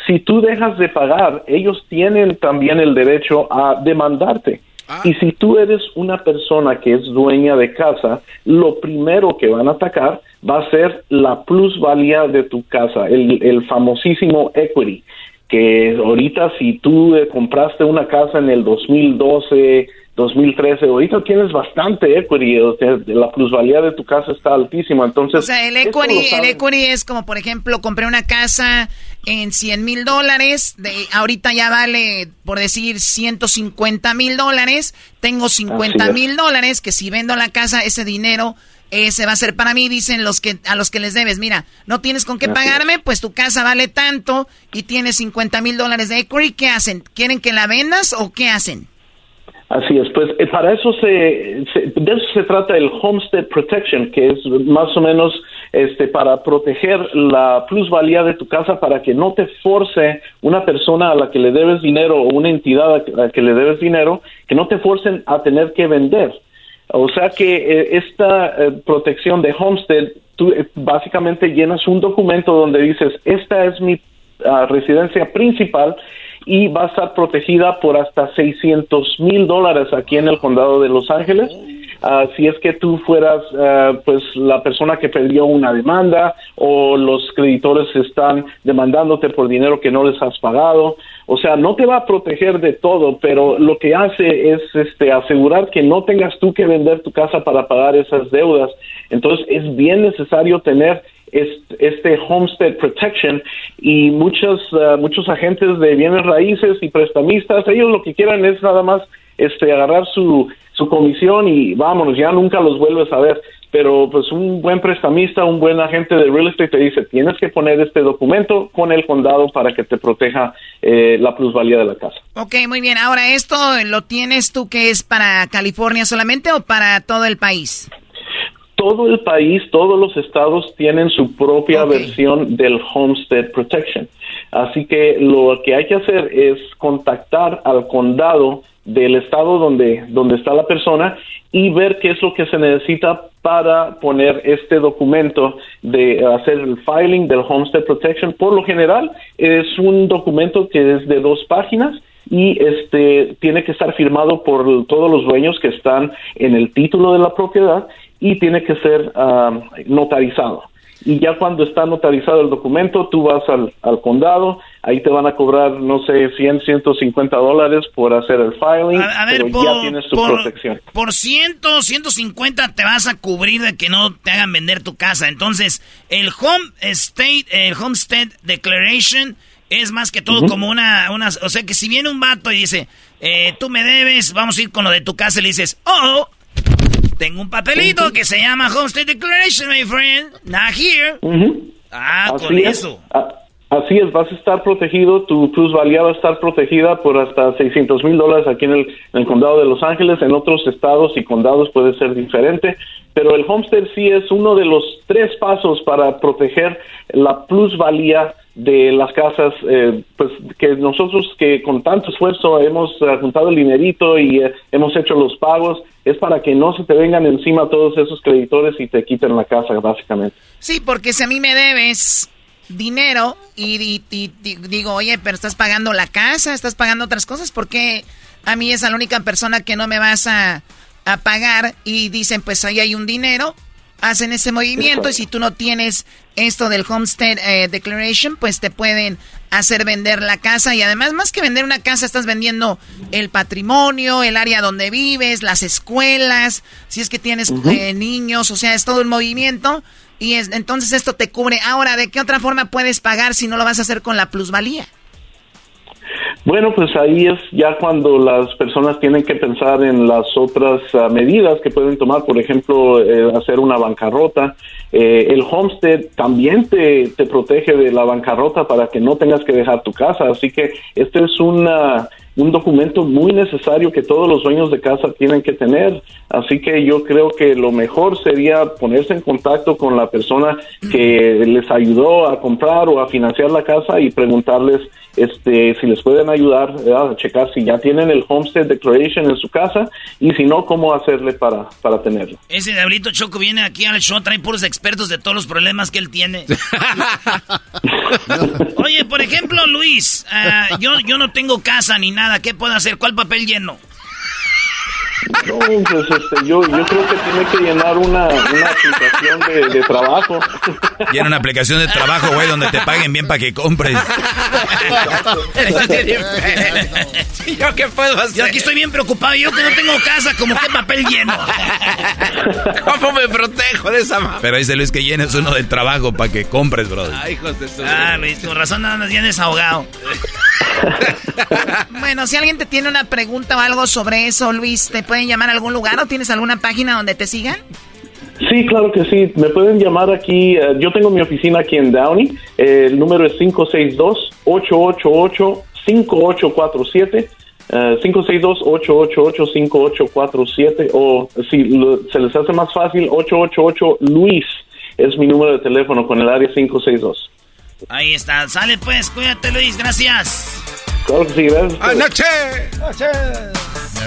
si tú dejas de pagar, ellos tienen también el derecho a demandarte. Ah. Y si tú eres una persona que es dueña de casa, lo primero que van a atacar va a ser la plusvalía de tu casa, el, el famosísimo equity, que ahorita si tú eh, compraste una casa en el 2012, 2013, ahorita tienes bastante equity, o sea, la plusvalía de tu casa está altísima, entonces... O sea, el equity, el equity es como, por ejemplo, compré una casa en 100 mil dólares, de, ahorita ya vale, por decir, 150 mil dólares, tengo 50 mil dólares, que si vendo la casa, ese dinero ese va a ser para mí, dicen los que a los que les debes. Mira, no tienes con qué pagarme, pues tu casa vale tanto y tienes 50 mil dólares de equity. ¿Qué hacen? ¿Quieren que la vendas o qué hacen? Así es, pues eh, para eso se, de eso se trata el Homestead Protection, que es más o menos este para proteger la plusvalía de tu casa para que no te force una persona a la que le debes dinero o una entidad a la que le debes dinero, que no te forcen a tener que vender. O sea que eh, esta eh, protección de Homestead, tú básicamente llenas un documento donde dices, esta es mi ah, residencia principal y va a estar protegida por hasta 600 mil dólares aquí en el condado de Los Ángeles. Si es que tú fueras uh, pues la persona que perdió una demanda o los creditores están demandándote por dinero que no les has pagado, o sea, no te va a proteger de todo, pero lo que hace es este asegurar que no tengas tú que vender tu casa para pagar esas deudas. Entonces, es bien necesario tener este, Homestead Protection y muchos, uh, muchos agentes de bienes raíces y prestamistas, ellos lo que quieran es nada más este, agarrar su, su comisión y vámonos, ya nunca los vuelves a ver pero pues un buen prestamista, un buen agente de real estate te dice, tienes que poner este documento con el condado para que te proteja eh, la plusvalía de la casa. Ok, muy bien. Ahora, ¿esto lo tienes tú que es para California solamente o para todo el país? Todo el país, todos los estados tienen su propia versión del Homestead Protection. Así que lo que hay que hacer es contactar al condado del estado donde, donde está la persona y ver qué es lo que se necesita para poner este documento de hacer el filing del Homestead Protection. Por lo general es un documento que es de dos páginas y este tiene que estar firmado por todos los dueños que están en el título de la propiedad y tiene que ser ah, notarizado y ya cuando está notarizado el documento, tú vas al, condado, ahí te van a cobrar, no sé, 100, 150 dólares por hacer el filing, a, ver, pero ya tienes tu protección. Por 100, 150 te vas a cubrir de que no te hagan vender tu casa. Entonces, el Home State, el Homestead Declaration es más que todo como una, una, o sea que si viene un vato y dice, eh, tú me debes, vamos a ir con lo de tu casa, y le dices, oh, tengo un papelito que se llama Homestead Declaration, my friend. Not here. Ah, con eso. Así es, vas a estar protegido, tu plusvalía va a estar protegida por hasta 600 mil dólares aquí en el, condado de Los Ángeles, en otros estados y condados puede ser diferente, pero el homestead sí es uno de los tres pasos para proteger la plusvalía de las casas, eh, pues que nosotros que con tanto esfuerzo hemos juntado el dinerito y eh, hemos hecho los pagos, es para que no se te vengan encima todos esos creditores y te quiten la casa, básicamente. Sí, porque si a mí me debes dinero y, digo, oye, pero estás pagando la casa, estás pagando otras cosas, ¿por qué a mí es la única persona que no me vas a, a pagar? Y dicen, pues ahí hay un dinero, hacen ese movimiento y si tú no tienes esto del Homestead eh, Declaration, pues te pueden hacer vender la casa y además más que vender una casa estás vendiendo el patrimonio, el área donde vives, las escuelas, si es que tienes eh, niños, o sea, es todo el movimiento y es, entonces esto te cubre. Ahora, ¿de qué otra forma puedes pagar si no lo vas a hacer con la plusvalía? Bueno, pues ahí es ya cuando las personas tienen que pensar en las otras ah, medidas que pueden tomar, por ejemplo, eh, hacer una bancarrota. Eh, el homestead también te, te protege de la bancarrota para que no tengas que dejar tu casa, así que este es una un documento muy necesario que todos los dueños de casa tienen que tener. Así que yo creo que lo mejor sería ponerse en contacto con la persona que les ayudó a comprar o a financiar la casa y preguntarles este, si les pueden ayudar a checar si ya tienen el Homestead Declaration en su casa y si no, cómo hacerle para, para tenerlo. Ese Diablito Choco viene aquí al show, trae puros expertos de todos los problemas que él tiene. Oye, por ejemplo, Luis, uh, yo, yo no tengo casa ni nada, ¿qué puedo hacer? ¿Cuál papel lleno? No, pues este, yo, yo creo que tiene que llenar una, una aplicación de, de trabajo. Llena una aplicación de trabajo, güey, donde te paguen bien para que compres. ¿Yo qué puedo hacer? Yo aquí estoy bien preocupado. Yo que no tengo casa, como qué papel lleno. ¿Cómo me protejo de esa mano? Pero dice Luis que llenes uno de trabajo para que compres, brother. Ay, hijos de su... Ah, Luis, con razón nada más vienes ahogado. bueno, si alguien te tiene una pregunta o algo sobre eso, Luis, ¿te pueden llamar a algún lugar o tienes alguna página donde te sigan? Sí, claro que sí. Me pueden llamar aquí. Eh, yo tengo mi oficina aquí en Downey. el número es 562-888-5847. 562-888-5847 o si se les hace más fácil, 888 Luis es mi número de teléfono con el área 562. Ahí está, sale pues, cuídate Luis, gracias. Claro que sí, gracias. ¡Anoche!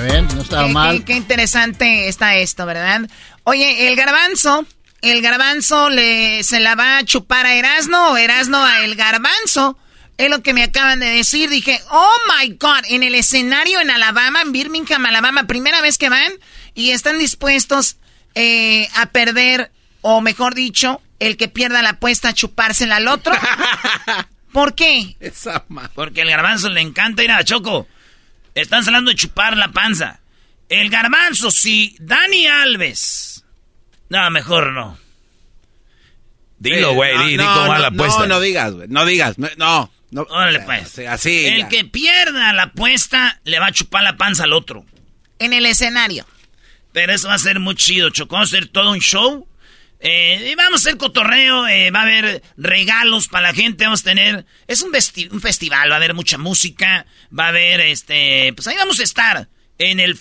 ven? No estaba mal. Qué, interesante está esto, ¿verdad? Oye, el garbanzo, el garbanzo le, se la va a chupar a Erasno o Erasno a el garbanzo. Es lo que me acaban de decir. Dije, oh my God, en el escenario en Alabama, en Birmingham, Alabama, primera vez que van y están dispuestos eh, a perder, o mejor dicho, el que pierda la apuesta a chupársela al otro. ¿Por qué? Porque el garbanzo le encanta ir a Choco. Están hablando de chupar la panza. El garbanzo, si Dani Alves. No, mejor no. Dilo, güey, no, di, di no, cómo va no, la apuesta. No, no digas, güey, no digas, no, no. no. Órale, pues. Así. El ya. que pierda la apuesta le va a chupar la panza al otro. En el escenario. Pero eso va a ser muy chido, Chocó. Va a ser todo un show. Eh, y vamos a hacer cotorreo, eh, va a haber regalos para la gente, vamos a tener... Es un, vesti- un festival, va a haber mucha música, va a haber, este... Pues ahí vamos a estar, en el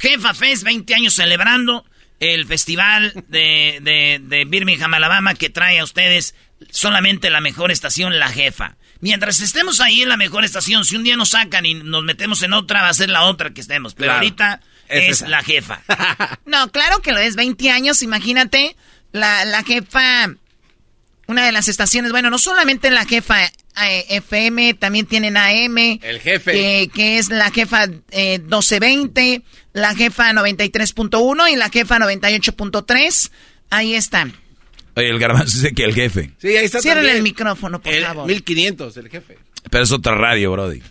Jefa Fest, 20 años celebrando el festival de, de, de Birmingham, Alabama, que trae a ustedes solamente la mejor estación, La Jefa. Mientras estemos ahí en la mejor estación, si un día nos sacan y nos metemos en otra, va a ser la otra que estemos. Pero Claro. ahorita Es. La Jefa. No, claro que lo es. 20 años, imagínate. La, la jefa, una de las estaciones, bueno, no solamente la jefa eh, FM, también tienen AM. El jefe. Que, que es la jefa eh, 1220, la jefa 93.1 y la jefa 98.3. Ahí están. Oye, el garbanzo dice que el jefe. Sí, ahí está Cierren también. el micrófono, por El favor. 1500, el jefe. Pero es otra radio, Brody.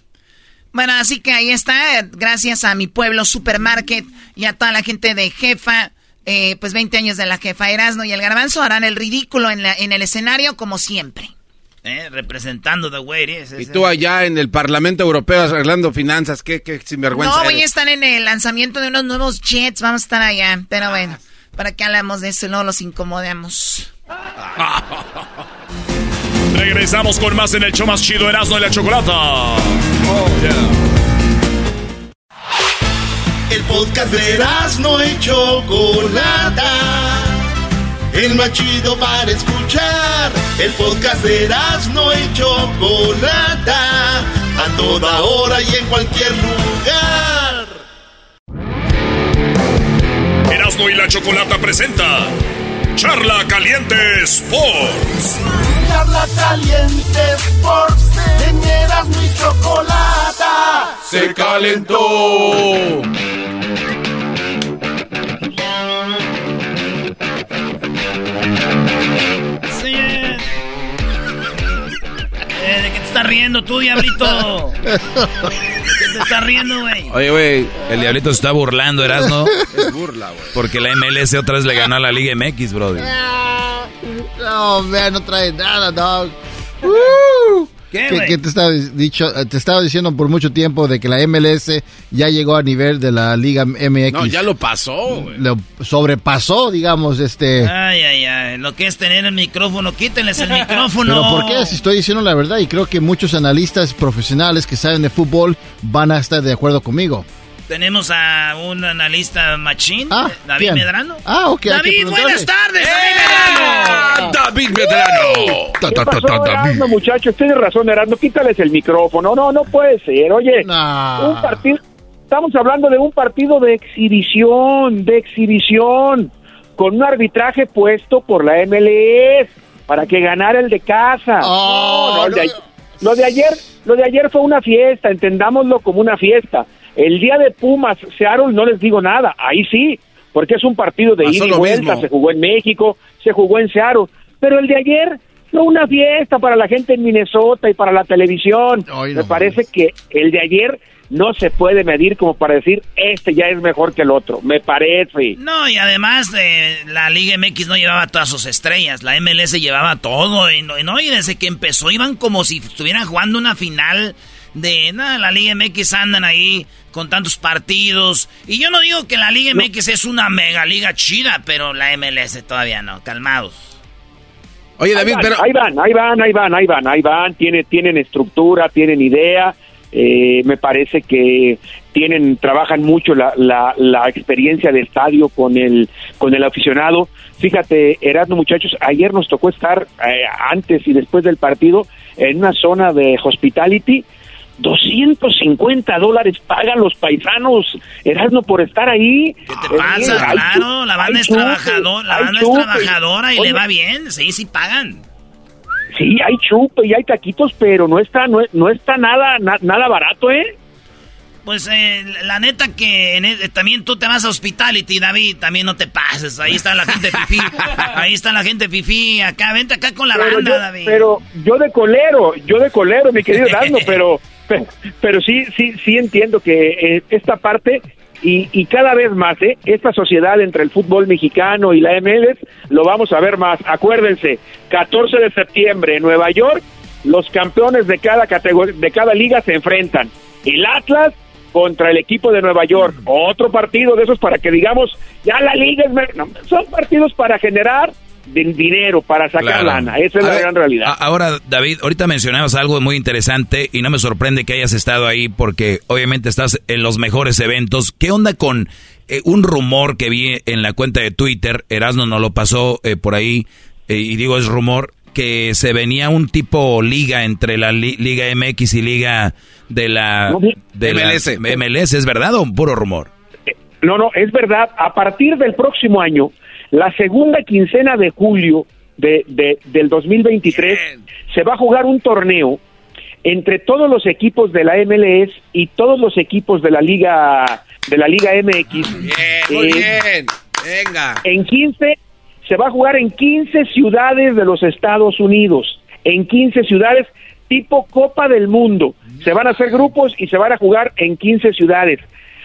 Bueno, así que ahí está. Gracias a mi pueblo Supermarket y a toda la gente de Jefa. Eh, pues 20 años de la Jefa Erasno y el Garbanzo harán el ridículo en, la- en el escenario como siempre. Eh, representando the way it is. Y tú allá en el Parlamento Europeo arreglando finanzas, qué, qué sinvergüenza no, voy a estar en el lanzamiento de unos nuevos jets. Vamos a estar allá. Pero bueno, para que hablamos de eso y no los incomodemos. Regresamos con más en el show más chido Erasmo de la Chocolata. El podcast de Erasmo y Chocolata. El más chido para escuchar. El podcast de Erasmo y Chocolata. A toda hora y en cualquier lugar. Erasmo y la Chocolata presenta Charla Caliente Sports. Charla caliente Sports. En Erasmo y Chocolata. Se calentó. Riendo tú, diablito? ¿De qué te estás riendo, güey? Oye, güey, el diablito se está burlando, Erasmo. Es burla, güey. Porque la MLS otra vez le ganó a la Liga MX, Brody. No, man, no trae nada, dog. Uh. ¿Qué, que, te, estaba dicho, te estaba diciendo por mucho tiempo de que la MLS ya llegó a nivel de la Liga MX. No, ya lo pasó, güey. Lo sobrepasó, digamos, este... Ay, ay, ay. Lo que es tener el micrófono, quítenles el micrófono. Pero ¿por qué? Si estoy diciendo la verdad y creo que muchos analistas profesionales que saben de fútbol van a estar de acuerdo conmigo. Tenemos a un analista machín, Ah, David ¿quién? Medrano. Ah, ok, hay que David, buenas tardes, ¡Eh! David Medrano. David Medrano. Ta, ¿Qué ta, ta, pasó, ta, David. Erasmo, muchachos? Tienes razón, Erasmo. Quítales el micrófono. No, no puede ser. Oye, Nah. un partido... Estamos hablando de un partido de exhibición, de exhibición, con un arbitraje puesto por la MLS para que ganara el de casa. Oh, No, no, el de lo de ayer, lo de ayer fue una fiesta, entendámoslo como una fiesta. El día de Pumas, Seattle, no les digo nada, ahí sí, porque es un partido de Pasó ida y vuelta, mismo. se jugó en México, se jugó en Seattle, pero el de ayer fue una fiesta para la gente en Minnesota y para la televisión. Ay, no Me parece que el de ayer no se puede medir como para decir este ya es mejor que el otro, me parece. No, y además eh, la Liga MX no llevaba todas sus estrellas, la MLS llevaba todo, y no, y no, y desde que empezó iban como si estuvieran jugando una final de nada, la Liga MX andan ahí con tantos partidos, y yo no digo que la Liga MX es una mega liga chida, pero la MLS todavía no, calmados. Oye, David, ahí van, pero... ahí van, ahí van, ahí van, ahí van, ahí van, tiene, tienen estructura, tienen idea, eh, me parece que tienen, trabajan mucho la, la, la experiencia de estadio con el, con el aficionado. Fíjate, Erasmo, muchachos, ayer nos tocó estar eh, antes y después del partido en una zona de hospitality. 250 dólares pagan los paisanos, Erasmo, por estar ahí. ¿Qué te pasa? Hay claro, la banda es trabajadora, la hay banda es chupe. trabajadora y Oye, le va bien, sí, sí pagan. Sí, hay chupe y hay taquitos, pero no está, no, no está nada, na- nada barato, ¿eh? Pues eh, la neta que en e- también tú te vas a Hospitality, David, también no te pases. Ahí está la gente fifí. Ahí está la gente fifí. Acá, vente acá con la pero banda, yo, David. pero yo de colero, yo de colero, mi querido Erasmo, pero, pero, pero sí, sí, sí entiendo que eh, esta parte y, y cada vez más, ¿eh? Esta sociedad entre el fútbol mexicano y la MLS lo vamos a ver más. Acuérdense, 14 de septiembre en Nueva York, los campeones de cada categoría, de cada liga se enfrentan. El Atlas contra el equipo de Nueva York. Otro partido de esos para que digamos, ya la liga es... no, son partidos para generar dinero, para sacar Claro. lana. Esa es A la ver, gran realidad. Ahora, David, ahorita mencionabas algo muy interesante y no me sorprende que hayas estado ahí porque obviamente estás en los mejores eventos. ¿Qué onda con eh, un rumor que vi en la cuenta de Twitter? Erasmo nos lo pasó eh, por ahí eh, y digo es rumor que se venía un tipo liga entre la li- Liga MX y Liga de la, de la MLS. MLS. ¿Es verdad o un puro rumor? No, no, es verdad. A partir del próximo año, la segunda quincena de julio de, de- del 2023, se va a jugar un torneo entre todos los equipos de la MLS y todos los equipos de la Liga de la Liga MX. Bien, muy Eh, bien. Venga. En 15 se va a jugar en 15 ciudades de los Estados Unidos, en 15 ciudades tipo Copa del Mundo. Se van a hacer grupos y se van a jugar en 15 ciudades.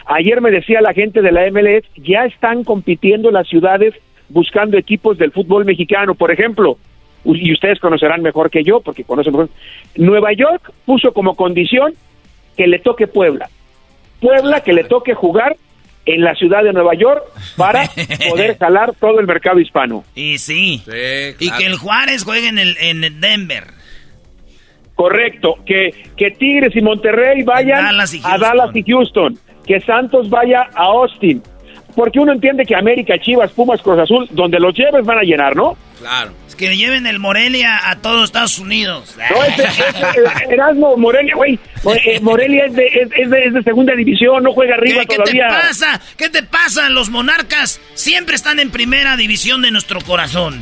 Ayer me decía la gente de la MLS, ya están compitiendo las ciudades buscando equipos del fútbol mexicano. Por ejemplo, y ustedes conocerán mejor que yo, porque conocen mejor. Nueva York puso como condición que le toque Puebla. Puebla que le toque jugar en la ciudad de Nueva York para poder jalar todo el mercado hispano. Y sí. Y que el Juárez juegue en el, en el Denver. Correcto, que, que Tigres y Monterrey vayan Dallas y a Dallas y Houston, que Santos vaya a Austin, porque uno entiende que América, Chivas, Pumas, Cruz Azul, donde los lleves van a llenar, ¿no? Claro. Es que lleven el Morelia a todos Estados Unidos. No, ese, ese- Erasmo, Morelia, güey, eh, Morelia es de, es, es de, es de segunda división, no juega arriba ¿Qué, qué todavía. te pasa? ¿Qué te pasa? Los monarcas siempre están en primera división de nuestro corazón.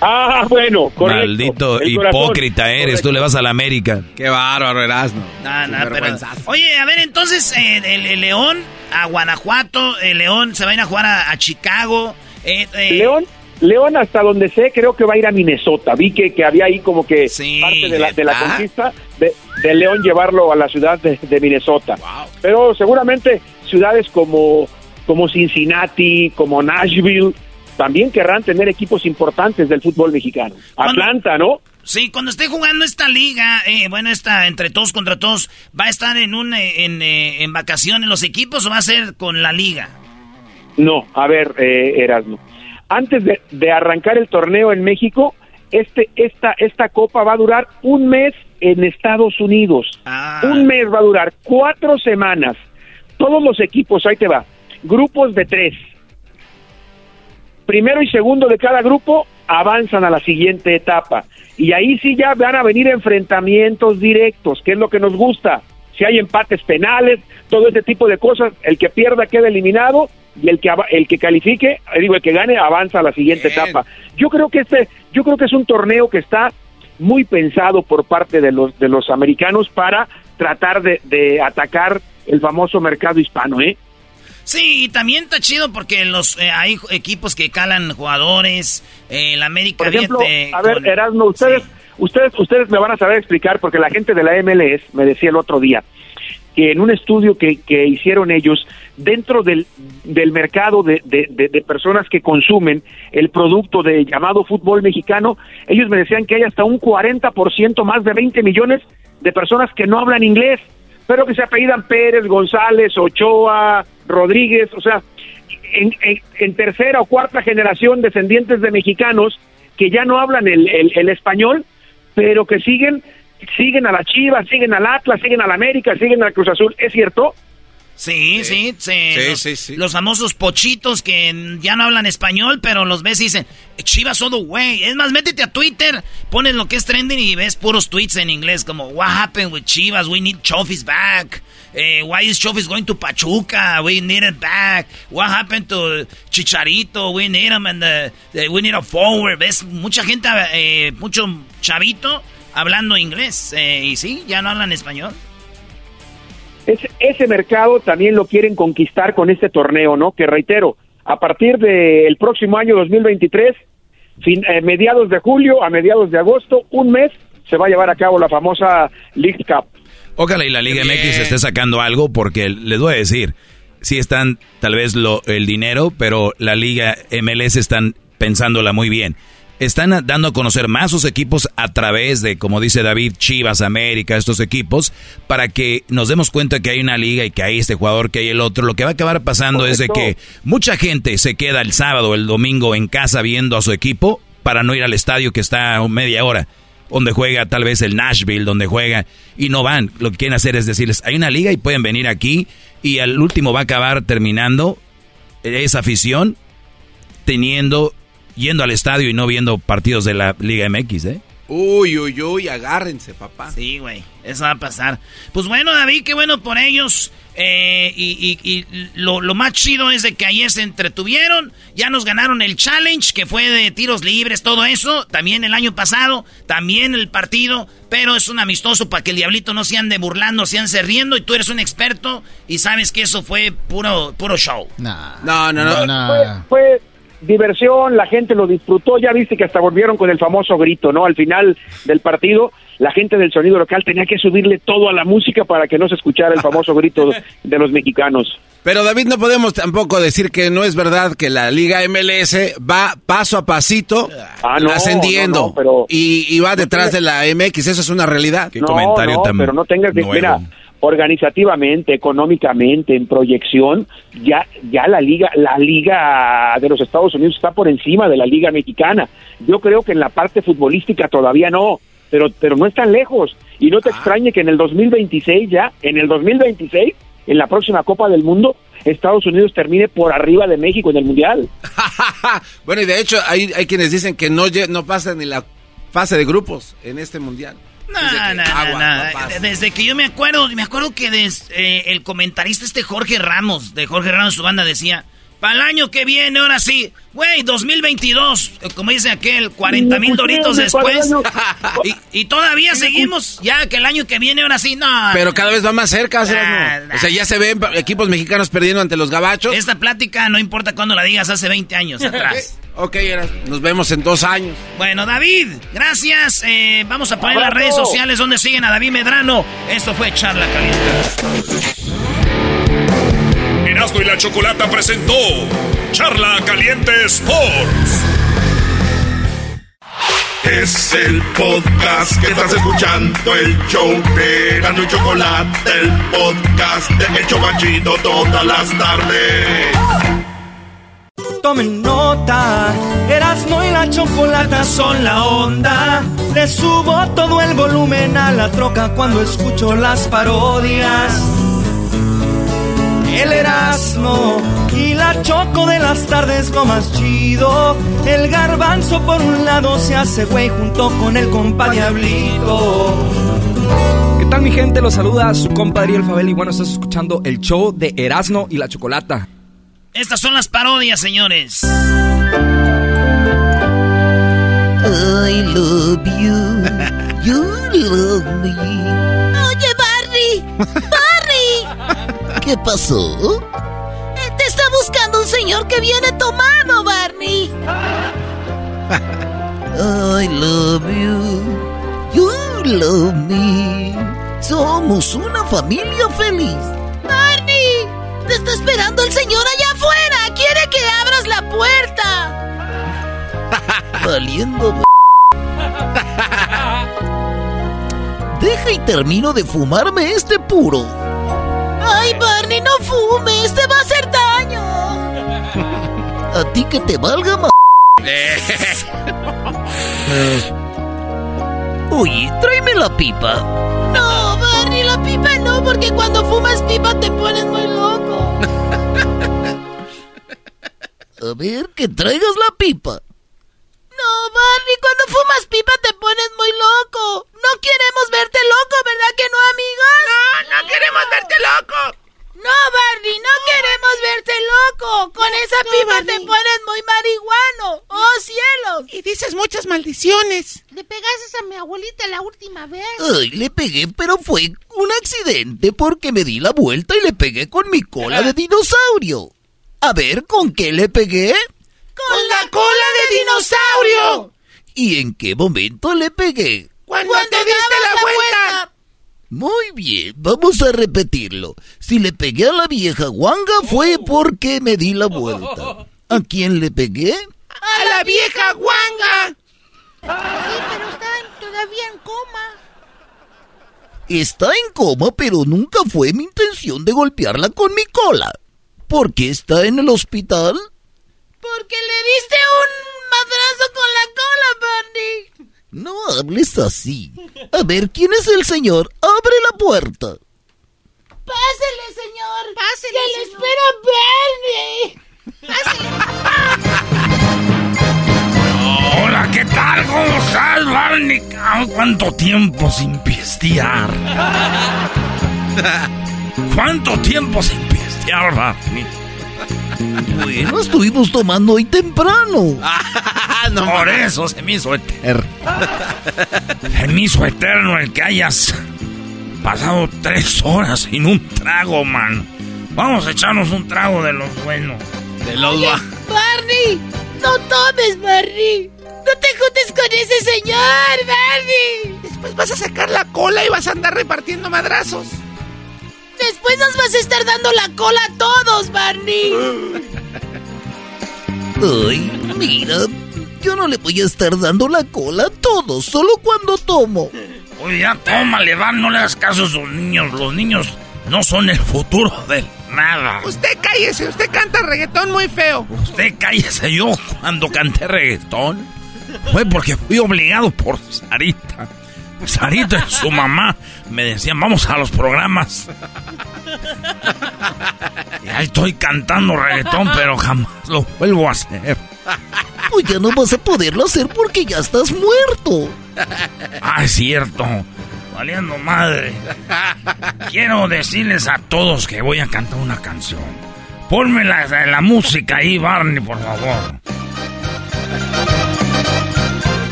Ah, bueno, correcto. Maldito El corazón. hipócrita eres, tú le vas a la América. Qué bárbaro, Erasmo. Nah, nah, pero-. Oye, a ver, entonces eh, el, el León a Guanajuato, el León se va a ir a jugar a, a Chicago. eh, eh, León, León hasta donde sé creo que va a ir a Minnesota. Vi que, que había ahí como que parte de la, de la conquista de, de León llevarlo a la ciudad de, de Minnesota. Pero seguramente ciudades como, como Cincinnati, como Nashville, también querrán tener equipos importantes del fútbol mexicano. Atlanta, ¿no? Sí, cuando esté jugando esta liga, eh, bueno, esta entre todos contra todos, ¿va a estar en un eh, en, eh, en vacaciones los equipos o va a ser con la liga? No, a ver, eh, Erasmo. Antes de, de arrancar el torneo en México, este, esta, esta copa va a durar un mes en Estados Unidos. Un mes va a durar, cuatro semanas. Todos los equipos, ahí te va, grupos de tres. Primero y segundo de cada grupo avanzan a la siguiente etapa. Y ahí sí ya van a venir enfrentamientos directos, que es lo que nos gusta. Si hay empates penales, todo ese tipo de cosas, el que pierda queda eliminado y el que el que califique, eh, digo, el que gane avanza a la siguiente etapa. Yo creo que este yo creo que es un torneo que está muy pensado por parte de los de los americanos para tratar de, de atacar el famoso mercado hispano, ¿eh? Sí, también está chido porque los eh, hay equipos que calan jugadores. eh, el América Por ejemplo, a ver, con- Erasmo, ustedes, ustedes, ustedes me van a saber explicar porque la gente de la MLS me decía el otro día que en un estudio que, que hicieron ellos dentro del, del mercado de, de- de- de personas que consumen el producto de llamado fútbol mexicano, ellos me decían que hay hasta un 40% más de 20 millones de personas que no hablan inglés, pero que se apellidan Pérez, González, Ochoa, Rodríguez, o sea, en, en- en tercera o cuarta generación descendientes de mexicanos que ya no hablan el, el- el español, pero que siguen siguen a la Chivas, siguen al Atlas, siguen a la América, siguen al Cruz Azul, ¿es cierto? Sí, sí, sí. Sí, los, sí, sí. los famosos pochitos que ya no hablan español, pero los ves y dicen, Chivas all the way. Es más, métete a Twitter, pones lo que es trending y ves puros tweets en inglés como, What happened with Chivas? We need Chofis back. Eh, why is Chofis going to Pachuca? We need it back. What happened to Chicharito? We need him and the, the- we need a forward. Ves mucha gente, eh, mucho chavito hablando inglés. Eh, y sí, ya no hablan español. Ese, ese mercado también lo quieren conquistar con este torneo, ¿no? Que reitero, a partir del próximo año 2023, fin- eh, mediados de julio a mediados de agosto, un mes, se va a llevar a cabo la famosa League Cup. Ojalá y la Liga MX esté sacando algo porque les voy a decir, sí están tal vez lo, el dinero, pero la liga MLS están pensándola muy bien. Están dando a conocer más sus equipos a través de, como dice David, Chivas, América, estos equipos, para que nos demos cuenta que hay una liga y que hay este jugador, que hay el otro. Lo que va a acabar pasando es de que mucha gente se queda el sábado, el domingo en casa viendo a su equipo para no ir al estadio que está a media hora donde juega tal vez el Nashville, donde juega, y no van. Lo que quieren hacer es decirles, hay una liga y pueden venir aquí, y al último va a acabar terminando esa afición teniendo, yendo al estadio y no viendo partidos de la Liga MX, ¿eh? Uy, uy, uy, agárrense, papá. Sí, güey, eso va a pasar. Pues bueno, David, qué bueno por ellos. Eh, y, lo, más chido es de que ayer se entretuvieron, ya nos ganaron el challenge, que fue de tiros libres, todo eso, también el año pasado, también el partido, pero es un amistoso para que el diablito no se ande burlando, se ande riendo, y tú eres un experto y sabes que eso fue puro, puro show. no, no, no. Fue, diversión, la gente lo disfrutó, ya viste que hasta volvieron con el famoso grito, ¿no? Al final del partido, la gente del sonido local tenía que subirle todo a la música para que no se escuchara el famoso grito de los mexicanos. Pero David, no podemos tampoco decir que no es verdad que la Liga MLS va paso a pasito ah, ascendiendo y, va detrás de la MX, eso es una realidad. ¿Qué comentario tan pero no tengas que, mira, organizativamente, económicamente, en proyección, ya, ya la liga, la liga de los Estados Unidos está por encima de la liga mexicana. Yo creo que en la parte futbolística todavía no, pero, pero no están lejos. Y no te ah. extrañe que en el 2026 ya, en el 2026, en la próxima Copa del Mundo, Estados Unidos termine por arriba de México en el Mundial. bueno, y de hecho hay, hay quienes dicen que no, no pasa ni la fase de grupos en este Mundial. No, no, no, Desde que yo me acuerdo, me acuerdo que eh, el comentarista este Jorge Ramos, de Jorge Ramos, su banda decía, para el año que viene, ahora sí, güey, 2022, como dice aquel, 40 mil doritos después. y, todavía seguimos, ya que el año que viene, ahora sí, no. Pero cada vez va más cerca, O sea, ya se ven equipos mexicanos perdiendo ante los gabachos. Esta plática no importa cuando la digas, hace 20 años atrás. Ok, nos vemos en dos años. Bueno, David, gracias. Eh, vamos a poner las redes sociales donde siguen a David Medrano. Esto fue Charla Caliente. Erasmo y la Chocolata presentó Charla Caliente Sports. Es el podcast que estás escuchando, el show de Erasmo y Chocolate, el podcast de El Chocachito todas las tardes tomen nota. Erasmo y la chocolata son la onda. Le subo todo el volumen a la troca cuando escucho las parodias. El Erasmo y la choco de las tardes lo más chido. El garbanzo por un lado se hace güey junto con el compa Diablito. ¿Qué tal mi gente? Los saluda su compadre El Fabel y bueno, estás escuchando el show de Erasmo y la Chocolata. Estas son las parodias, señores. I love you. You love me. Oye, Barney. ¿Qué pasó? Te está buscando un señor que viene tomado, Barney. I love you. You love me. Somos una familia feliz. Barney, te está esperando el señor allá afuera! ¡Quiere que abras la puerta! Valiendo. Deja y termino de fumarme este puro. ¡Ay, Barney, no fumes! ¡Te va a hacer daño! A ti que te valga más. Oye, tráeme la pipa. No, Barney, la pipa no, porque cuando fumas pipa te pones muy loco. A ver, que traigas la pipa. No, Barney, cuando fumas pipa te pones muy loco. No queremos verte loco, ¿verdad que no, amigos? No, no queremos verte loco. No, Barney, no queremos verte loco. Con esa pipa te pones muy marihuano. ¡Oh, cielos! Y dices muchas maldiciones. ¿Le pegaste a mi abuelita la última vez? Ay, le pegué, pero fue un accidente porque me di la vuelta y le pegué con mi cola de dinosaurio. A ver, ¿con qué le pegué? ¡Con la cola de dinosaurio! ¿Y en qué momento le pegué? Cuando, te diste la, vuelta. Muy bien, vamos a repetirlo. Si le pegué a la vieja guanga fue porque me di la vuelta. ¿A quién le pegué? ¡A la vieja guanga! Sí, pero está todavía en coma. Está en coma, pero nunca fue mi intención de golpearla con mi cola. ¿Por qué está en el hospital? Porque le diste un madrazo con la cola, Barney. No hables así. A ver, ¿quién es el señor? Abre la puerta. Pásele, señor. Pásele. Que le espera Barney. Hola, ¿qué tal? ¿Cómo estás, Barney? ¿Cuánto tiempo sin pistear? ¿Cuánto tiempo sin pistear, Barney? Bueno, estuvimos tomando hoy temprano. Por eso se me hizo eterno. se me hizo eterno el que hayas pasado tres horas sin un trago, man. Vamos a echarnos un trago de los buenos. De los Oye, Barney, no tomes, Barney. No te juntes con ese señor, Barney. Después vas a sacar la cola y vas a andar repartiendo madrazos. Después nos vas a estar dando la cola a todos, Barney. Ay, mira, yo no le voy a estar dando la cola a todos, solo cuando tomo. Oye, ya tómale, Van, no le hagas caso a esos niños. Los niños no son el futuro de nada. Usted cállese, usted canta reggaetón muy feo. Usted cállese, yo cuando canté reggaetón fue porque fui obligado por Sarita. Sarita y su mamá me decían, vamos a los programas. Y ahí estoy cantando reggaetón, pero jamás lo vuelvo a hacer. Pues ya no vas a poderlo hacer porque ya estás muerto. Ah, es cierto. Valiendo madre. Quiero decirles a todos que voy a cantar una canción. Ponme la, la música ahí, Barney, por favor.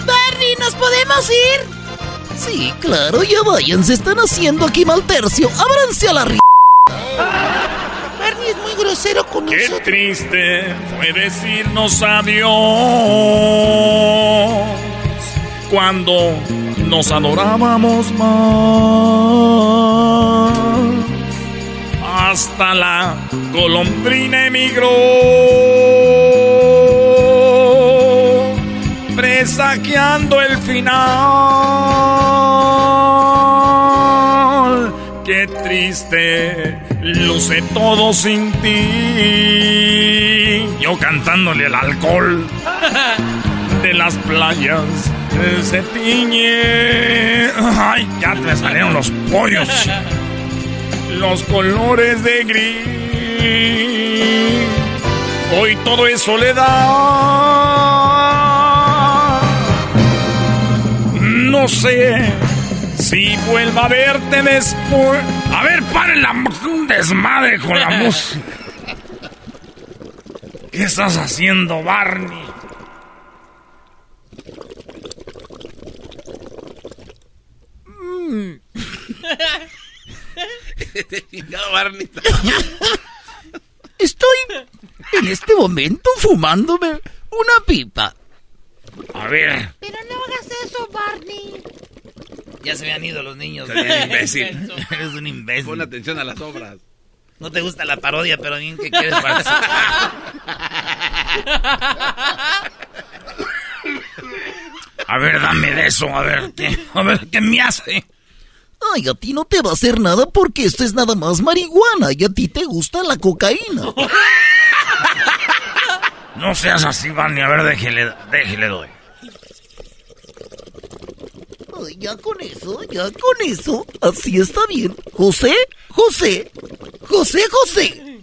Barney, ¿nos podemos ir? Sí, claro, ya vayan, se están haciendo aquí mal tercio. Ábranse a la ri... Barney es muy grosero con Qué nosotros. triste fue decirnos adiós cuando nos adorábamos más. Hasta la golondrina emigró, presagiando el final. Qué triste luce todo sin ti. Yo cantándole el alcohol de las playas se tiñe. Ay, ya me salieron los pollos. Los colores de gris. Hoy todo es soledad. No sé si vuelva a verte después. A ver, paren la un desmadre con la música. ¿Qué estás haciendo, Barney? Barney. Estoy en este momento fumándome una pipa. A ver. Pero no hagas eso, Barney. Ya se habían ido los niños. Eres imbécil. Eres un imbécil. Pon atención a las obras. No te gusta la parodia, pero bien que quieres participar. A ver, dame de eso, a ver, ¿qué, a ver, ¿qué me hace? Ay, a ti no te va a hacer nada porque esto es nada más marihuana y a ti te gusta la cocaína. No seas así, Barney, a ver, déjele, déjele doy. Ay, ya con eso, ya con eso. Así está bien. José, José, José, José.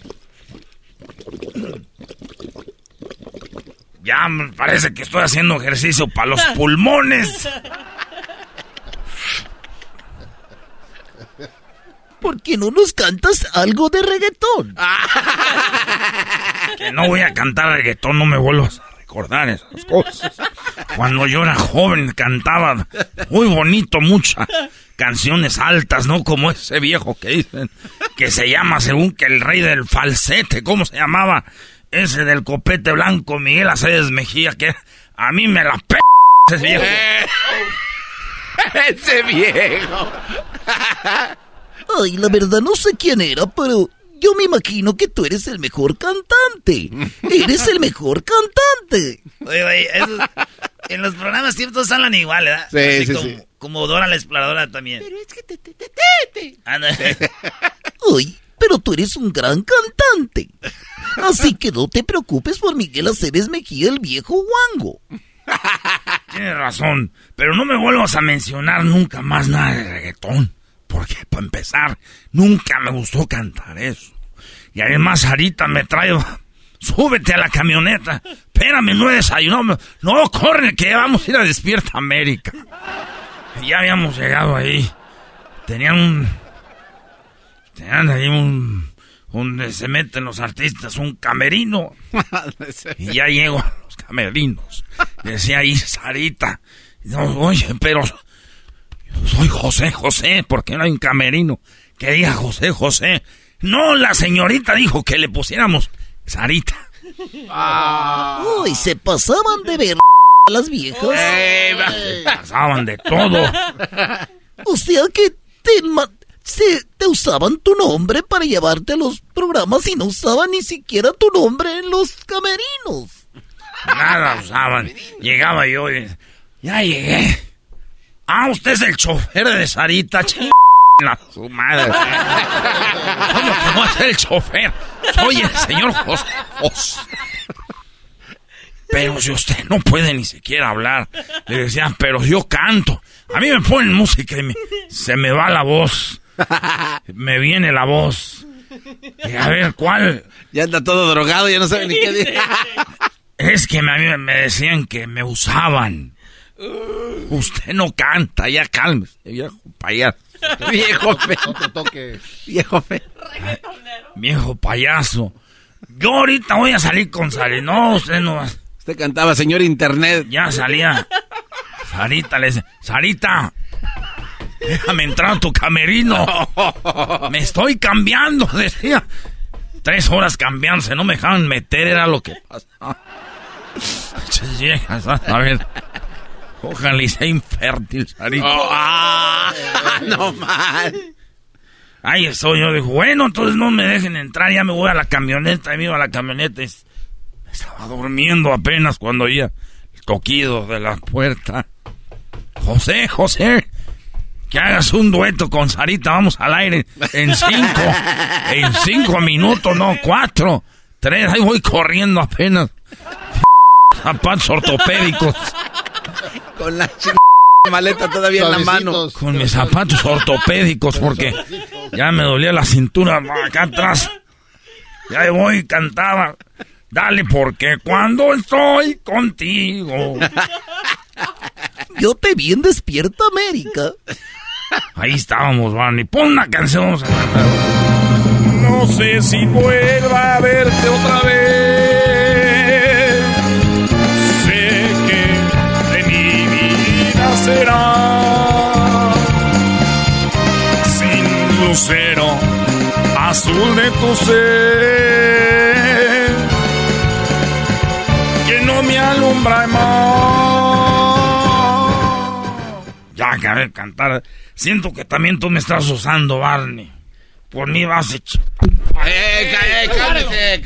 Ya me parece que estoy haciendo ejercicio para los pulmones. ¿Por qué no nos cantas algo de reggaetón? Que no voy a cantar reggaetón, no me vuelvas a recordar esas cosas. Cuando yo era joven cantaba muy bonito muchas canciones altas, ¿no? Como ese viejo que dicen que se llama según que el rey del falsete, ¿cómo se llamaba? Ese del copete blanco, Miguel Aceves Mejía, que a mí me la p... ese viejo. ese viejo. Ay, la verdad no sé quién era, pero yo me imagino que tú eres el mejor cantante. Eres el mejor cantante. Oye, oye, esos- en los programas siempre todos hablan igual, ¿verdad? Sí, Así sí, como, sí. como Dora la exploradora también. Pero es que te, te, te, te. Anda. Ay, pero tú eres un gran cantante. Así que no te preocupes por Miguel Aceves Mejía, el viejo guango. Tienes razón, pero no me vuelvas a mencionar nunca más nada de reggaetón. Porque, para empezar, nunca me gustó cantar eso. Y además, Sarita me trae... Súbete a la camioneta. Espérame, no he desayunado. No, corre, que vamos a ir a Despierta América. Y ya habíamos llegado ahí. Tenían un... Tenían ahí un... Donde se meten los artistas, un camerino. Y ya llego a los camerinos. Decía ahí Sarita. No, oye, pero soy José José, ¿por qué no hay un camerino que diga José José? No, la señorita dijo que le pusiéramos Sarita. Uy, se pasaban de ver las viejas. Pasaban de todo. O sea que te, ma- se, te usaban tu nombre para llevarte a los programas y no usaban ni siquiera tu nombre en los camerinos. Nada usaban. Llegaba yo y ya llegué. Ah, usted es el chofer de Sarita, ching. La su madre. ¿Cómo que no es el chofer? Soy el señor José. José. Pero si usted no puede ni siquiera hablar, le decían, pero yo canto. A mí me ponen música y me- se me va la voz. Me viene la voz. Y a ver, ¿cuál? Ya anda todo drogado, ya no sabe ni qué decir. Es que me- a mí me decían que me usaban. Usted no canta, ya cálmese, viejo payaso. Viejo fe. No te toques. Viejo fe. Viejo payaso. Yo ahorita voy a salir con Sari. No, usted no va. Usted cantaba, señor Internet. Ya salía. Sarita le dice, Sarita, déjame entrar a tu camerino. Me estoy cambiando, decía. Tres horas cambiándose, no me dejaban meter, era lo que viejas, A ver. Ojalá y sea infértil, Sarita. Oh, ah, no mal. Ahí estoy, yo digo, bueno, entonces no me dejen entrar, ya me voy a la camioneta, y me iba a la camioneta. Estaba durmiendo apenas cuando oía el toquido de la puerta. José, José, que hagas un dueto con Sarita, vamos al aire en cinco, en cinco minutos, no, cuatro, tres, ahí voy corriendo apenas. Zapatos ortopédicos. Con la ch... maleta todavía en la mano. Con mis zapatos ortopédicos porque ya me dolía la cintura acá atrás. Ya voy, cantaba. Dale, porque cuando estoy contigo. Yo te vi en Despierta América. Ahí estábamos, Barney. Pon una canción. vamos a cantar. No sé si vuelva a verte otra vez. Será sin lucero azul de tu ser que no me alumbra más. Ya acabé de cantar. Siento que también tú me estás usando, Barney. Por mí vas a ¡Eh, eh, cálmese,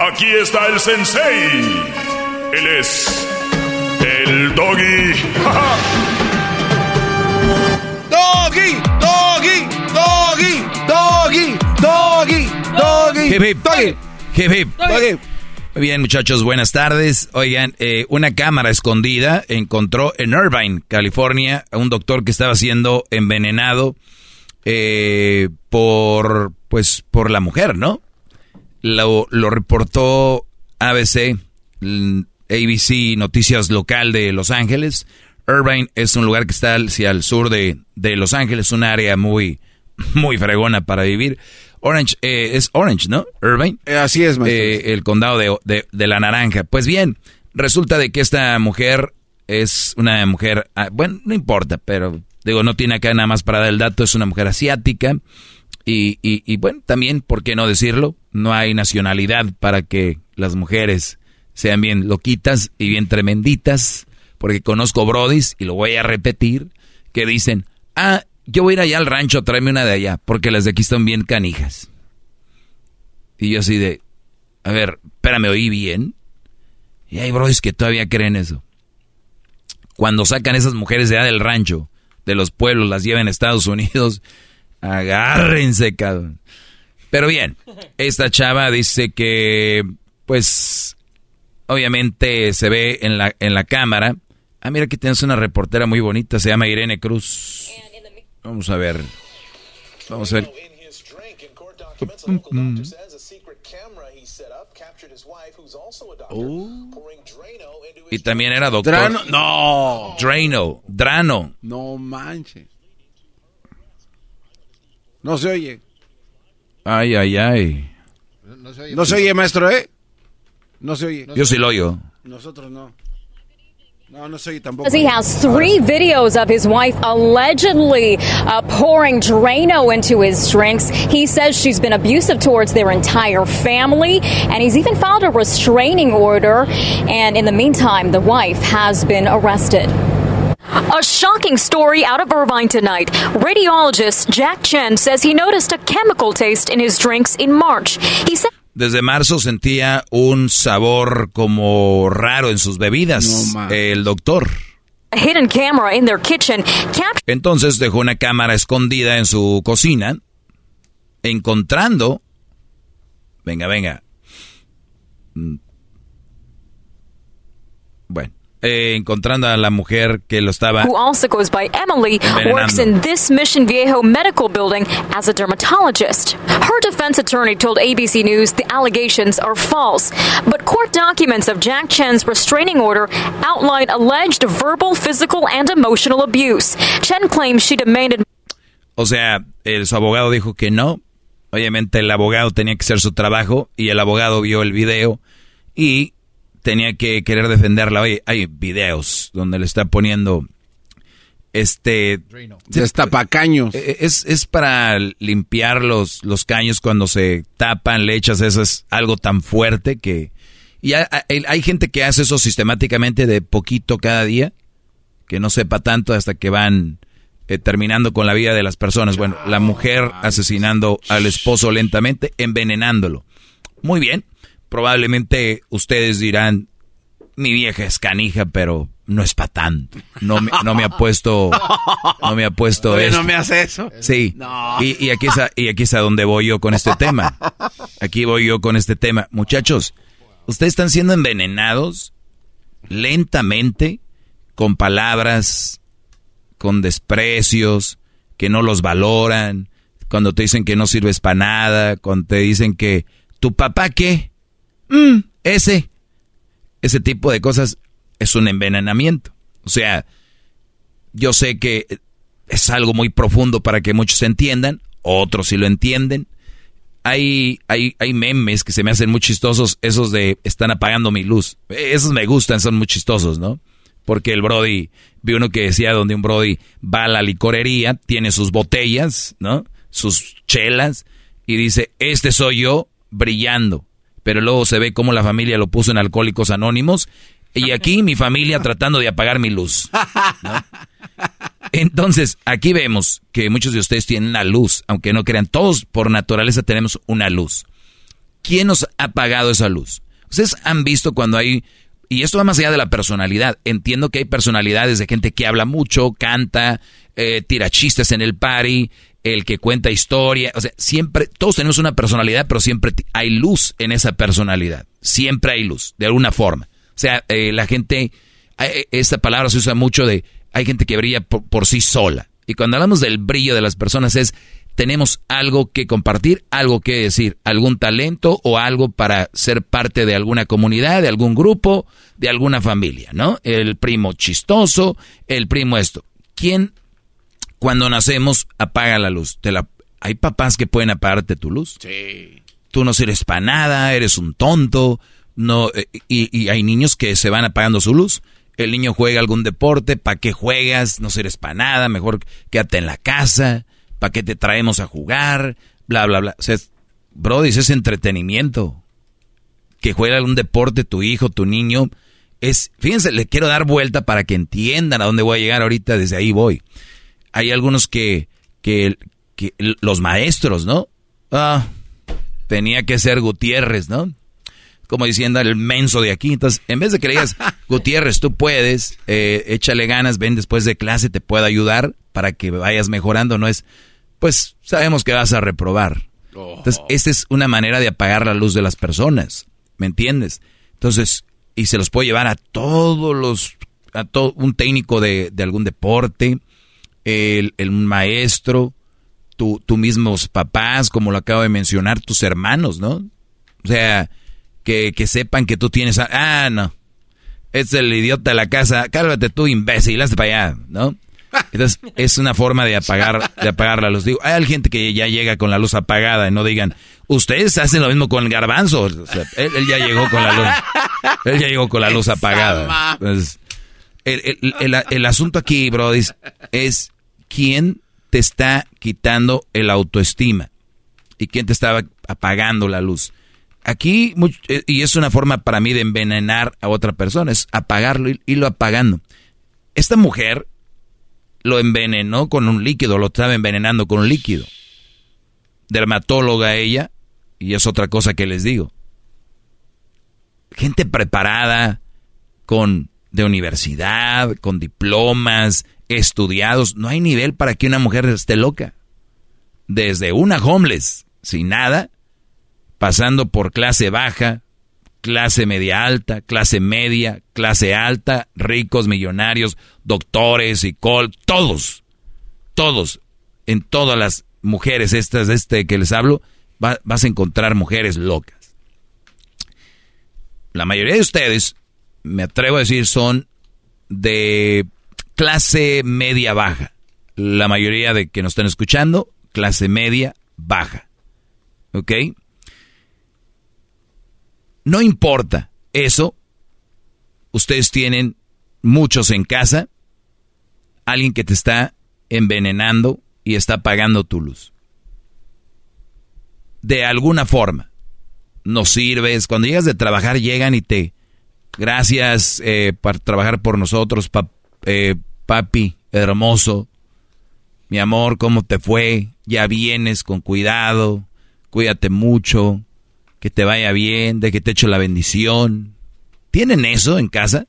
Aquí está el sensei. Él es. El doggy. Doggy, doggy, doggy, doggy, doggy, doggy. Hip, hip. Doggy. Hip, hip. Doggy. Muy bien, muchachos, buenas tardes. Oigan, eh, una cámara escondida encontró en Irvine, California, a un doctor que estaba siendo envenenado eh, por, pues, por la mujer, ¿no? Lo, lo reportó ABC, ABC Noticias Local de Los Ángeles. Irvine es un lugar que está hacia el sur de, de Los Ángeles, un área muy, muy fregona para vivir. Orange, eh, es Orange, ¿no? Irvine. Eh, así es, maestro. Eh, el condado de, de, de, la naranja. Pues bien, resulta de que esta mujer es una mujer, ah, bueno, no importa, pero digo, no tiene acá nada más para dar el dato, es una mujer asiática. Y, y, y bueno, también, ¿por qué no decirlo? No hay nacionalidad para que las mujeres sean bien loquitas y bien tremenditas, porque conozco brodis, y lo voy a repetir, que dicen, ah, yo voy a ir allá al rancho, tráeme una de allá, porque las de aquí están bien canijas. Y yo así de, a ver, espérame, oí bien. Y hay brodis que todavía creen eso. Cuando sacan esas mujeres de allá del rancho, de los pueblos, las llevan a Estados Unidos, agárrense, cabrón. Pero bien, esta chava dice que, pues, obviamente se ve en la, en la cámara. Ah, mira que tienes una reportera muy bonita, se llama Irene Cruz. Vamos a ver. Vamos a ver. Uh. Y también era doctor. Drano, no. Drano, Drano. No manches. No se oye. Ay, ay, ay. No se oye, no se oye maestro, ¿eh? No se oye. Yo sí lo oigo. Nosotros no. No, no soy tampoco. He has three videos of his wife allegedly uh, pouring Drano into his drinks. He says she's been abusive towards their entire family, and he's even filed a restraining order. And in the meantime, the wife has been arrested. A shocking story out of Irvine tonight. Radiologist Jack Chen says he noticed a chemical taste in his drinks in March. He said. Desde marzo sentía un sabor como raro en sus bebidas. No, el doctor. A hidden camera in their kitchen Entonces dejó una cámara escondida en su cocina, encontrando. Venga, venga. Bueno. Eh, encontrando a la mujer que lo estaba who also goes by Emily works in this Mission Viejo medical building as a dermatologist. Her defense attorney told ABC News the allegations are false, but court documents of Jack Chen's restraining order outline alleged verbal, physical, and emotional abuse. Chen claims she demanded O sea, el, su abogado dijo que no. Obviamente el abogado tenía que hacer su trabajo y el abogado vio el video y tenía que querer defenderla. Oye, hay videos donde le está poniendo este destapacaños. Es, es para limpiar los, los caños cuando se tapan, le echas eso, es algo tan fuerte que... Y hay, hay, gente que hace eso sistemáticamente de poquito cada día, que no sepa tanto hasta que van eh, terminando con la vida de las personas. Bueno, la mujer asesinando al esposo lentamente, envenenándolo. Muy bien probablemente ustedes dirán, mi vieja es canija, pero no es para tanto. No me, no me ha puesto, no me ha puesto Oye, esto. ¿No me hace eso? Sí. No. Y, y, aquí es a, y aquí es a donde voy yo con este tema. Aquí voy yo con este tema. Muchachos, ustedes están siendo envenenados lentamente con palabras, con desprecios, que no los valoran, cuando te dicen que no sirves para nada, cuando te dicen que tu papá qué, Mm, ese, ese tipo de cosas es un envenenamiento. O sea, yo sé que es algo muy profundo para que muchos entiendan, otros sí lo entienden. Hay, hay, hay memes que se me hacen muy chistosos, esos de están apagando mi luz. Esos me gustan, son muy chistosos, ¿no? Porque el Brody, vi uno que decía donde un Brody va a la licorería, tiene sus botellas, ¿no? Sus chelas, y dice, este soy yo brillando pero luego se ve cómo la familia lo puso en Alcohólicos Anónimos y aquí mi familia tratando de apagar mi luz. ¿no? Entonces, aquí vemos que muchos de ustedes tienen la luz, aunque no crean, todos por naturaleza tenemos una luz. ¿Quién nos ha apagado esa luz? Ustedes han visto cuando hay, y esto va más allá de la personalidad, entiendo que hay personalidades de gente que habla mucho, canta, eh, tira chistes en el party, el que cuenta historia, o sea, siempre, todos tenemos una personalidad, pero siempre hay luz en esa personalidad, siempre hay luz, de alguna forma. O sea, eh, la gente, eh, esta palabra se usa mucho de, hay gente que brilla por, por, sí sola. Y cuando hablamos del brillo de las personas es, tenemos algo que compartir, algo que decir, algún talento o algo para ser parte de alguna comunidad, de algún grupo, de alguna familia, ¿no? El primo chistoso, el primo esto. ¿Quién cuando nacemos apaga la luz. Te la, hay papás que pueden apagarte tu luz. Sí. Tú no sirves para nada, eres un tonto, no, eh, y, y hay niños que se van apagando su luz. El niño juega algún deporte, ¿para qué juegas? No sirves para nada, mejor quédate en la casa, ¿para qué te traemos a jugar? Bla, bla, bla. O sea, Brody, es entretenimiento. Que juegue algún deporte tu hijo, tu niño. Es, fíjense, le quiero dar vuelta para que entiendan a dónde voy a llegar ahorita, desde ahí voy. Hay algunos que, que, que los maestros, ¿no? Ah, tenía que ser Gutiérrez, ¿no? Como diciendo el menso de aquí. Entonces, en vez de que le digas, Gutiérrez, tú puedes, eh, échale ganas, ven después de clase, te puedo ayudar para que vayas mejorando, no es, pues sabemos que vas a reprobar. Entonces, esta es una manera de apagar la luz de las personas, ¿me entiendes? Entonces, y se los puede llevar a todos los, a todo un técnico de, de algún deporte, el, el maestro, tu, tu mismos papás, como lo acabo de mencionar, tus hermanos, ¿no? O sea, que, que sepan que tú tienes... ah, no. Es el idiota de la casa. Cálvate tú, imbécil, hazte para allá, ¿no? Entonces, es una forma de apagar, de apagar la luz. Digo, hay gente que ya llega con la luz apagada y no digan, ustedes hacen lo mismo con el garbanzo. O sea, él, él, ya llegó con la luz. Él ya llegó con la luz apagada. Entonces, el, el, el, el asunto aquí, Brody, es quién te está quitando el autoestima y quién te estaba apagando la luz. Aquí, y es una forma para mí de envenenar a otra persona, es apagarlo y irlo apagando. Esta mujer lo envenenó con un líquido, lo estaba envenenando con un líquido. Dermatóloga ella, y es otra cosa que les digo. Gente preparada, con de universidad, con diplomas, estudiados. No hay nivel para que una mujer esté loca. Desde una homeless, sin nada, pasando por clase baja, clase media alta, clase media, clase alta, ricos, millonarios, doctores, y col, todos, todos, en todas las mujeres estas este que les hablo, vas a encontrar mujeres locas. La mayoría de ustedes, me atrevo a decir, son de clase media baja. La mayoría de que nos están escuchando, clase media baja. ¿Ok? No importa eso. Ustedes tienen muchos en casa. Alguien que te está envenenando y está apagando tu luz. De alguna forma. No sirves. Cuando llegas de trabajar llegan y te... Gracias eh, por trabajar por nosotros, eh, papi, hermoso. Mi amor, ¿cómo te fue? Ya vienes con cuidado. Cuídate mucho que te vaya bien, de que te echo la bendición. ¿Tienen eso en casa?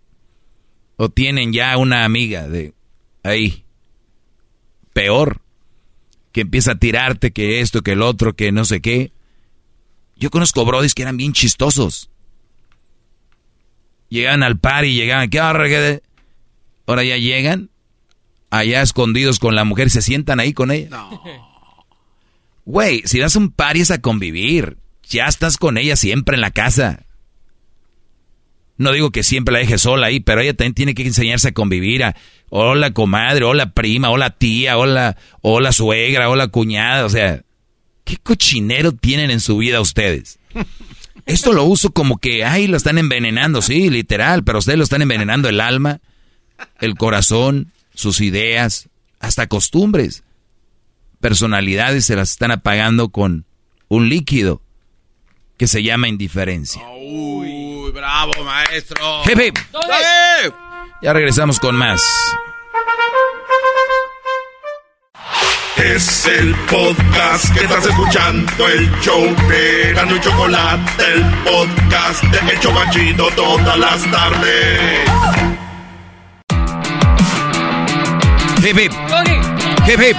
¿O tienen ya una amiga de ahí? Peor, que empieza a tirarte que esto, que el otro, que no sé qué. Yo conozco brodis que eran bien chistosos. Llegaban al par y llegaban, ¿qué Ahora ya llegan, allá escondidos con la mujer, se sientan ahí con ella. No. Güey, si das un par y es a convivir ya estás con ella siempre en la casa. No digo que siempre la dejes sola ahí, pero ella también tiene que enseñarse a convivir. A, hola comadre, hola prima, hola tía, hola, hola suegra, hola cuñada. O sea, ¿qué cochinero tienen en su vida ustedes? Esto lo uso como que, ay, lo están envenenando, sí, literal, pero ustedes lo están envenenando el alma, el corazón, sus ideas, hasta costumbres. Personalidades se las están apagando con un líquido que se llama indiferencia. Uy, bravo, maestro. Hip, Ya regresamos con más. Es el podcast que estás escuchando, el show de Gano y Chocolate, el podcast de El Chocachito todas las tardes. Hip, hip. Hip, hip,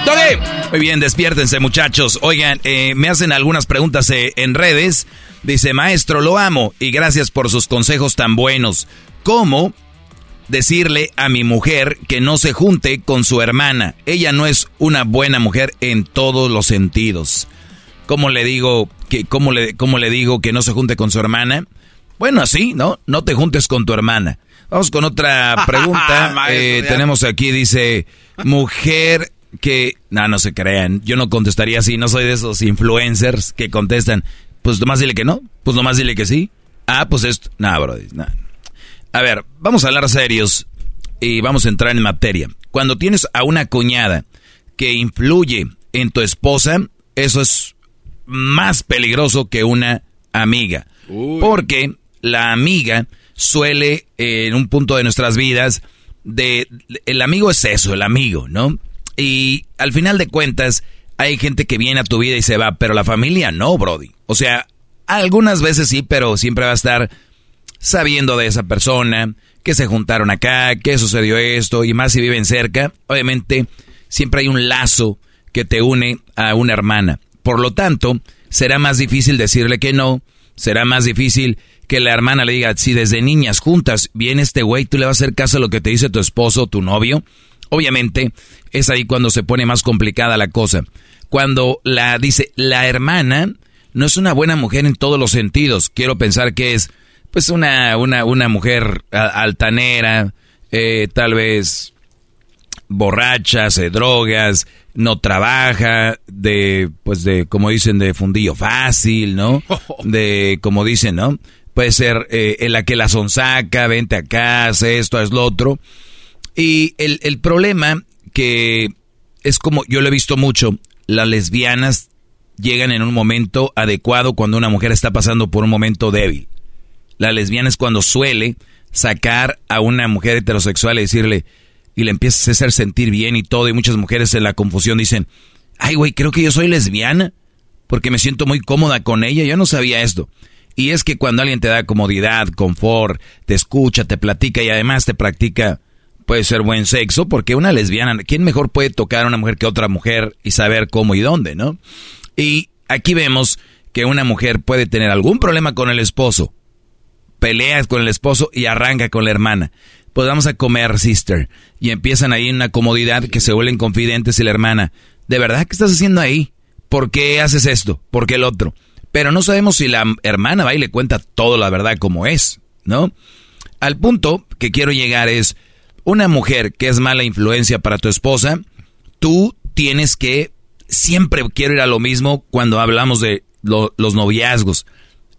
Muy bien, despiértense muchachos. Oigan, eh, me hacen algunas preguntas eh, en redes. Dice, maestro, lo amo y gracias por sus consejos tan buenos. ¿Cómo decirle a mi mujer que no se junte con su hermana? Ella no es una buena mujer en todos los sentidos. ¿Cómo le digo que, cómo le, cómo le digo que no se junte con su hermana? Bueno, así, ¿no? No te juntes con tu hermana. Vamos con otra pregunta. eh, tenemos aquí, dice, mujer que, no, no se crean, yo no contestaría así, no soy de esos influencers que contestan, pues nomás dile que no, pues nomás dile que sí. Ah, pues esto, no, bro, no. A ver, vamos a hablar serios y vamos a entrar en materia. Cuando tienes a una cuñada que influye en tu esposa, eso es más peligroso que una amiga. Porque la amiga suele, en un punto de nuestras vidas, de el amigo es eso, el amigo, ¿no? Y al final de cuentas, hay gente que viene a tu vida y se va, pero la familia no, Brody. O sea, algunas veces sí, pero siempre va a estar sabiendo de esa persona, que se juntaron acá, que sucedió esto, y más si viven cerca. Obviamente, siempre hay un lazo que te une a una hermana. Por lo tanto, será más difícil decirle que no, será más difícil que la hermana le diga, si desde niñas juntas viene este güey, tú le vas a hacer caso a lo que te dice tu esposo, tu novio. Obviamente, es ahí cuando se pone más complicada la cosa. Cuando la dice, la hermana no es una buena mujer en todos los sentidos. Quiero pensar que es, pues, una, una, una mujer altanera, eh, tal vez borracha, se drogas, no trabaja, de, pues de, como dicen, de fundillo fácil, ¿no? De, como dicen, ¿no? Puede ser eh, en la que la sonsaca, vente acá, hace esto, es lo otro. Y el, el problema que es como, yo lo he visto mucho, las lesbianas llegan en un momento adecuado cuando una mujer está pasando por un momento débil. La lesbiana es cuando suele sacar a una mujer heterosexual y decirle, y le empiezas a hacer sentir bien y todo, y muchas mujeres en la confusión dicen, ay güey, creo que yo soy lesbiana, porque me siento muy cómoda con ella, yo no sabía esto. Y es que cuando alguien te da comodidad, confort, te escucha, te platica y además te practica, puede ser buen sexo, porque una lesbiana, ¿quién mejor puede tocar a una mujer que otra mujer y saber cómo y dónde, no? Y aquí vemos que una mujer puede tener algún problema con el esposo, peleas con el esposo y arranca con la hermana pues vamos a comer, sister. Y empiezan ahí en una comodidad que se vuelven confidentes y la hermana, ¿de verdad qué estás haciendo ahí? ¿Por qué haces esto? ¿Por qué el otro? Pero no sabemos si la hermana va y le cuenta todo la verdad como es, ¿no? Al punto que quiero llegar es, una mujer que es mala influencia para tu esposa, tú tienes que, siempre quiero ir a lo mismo cuando hablamos de los noviazgos.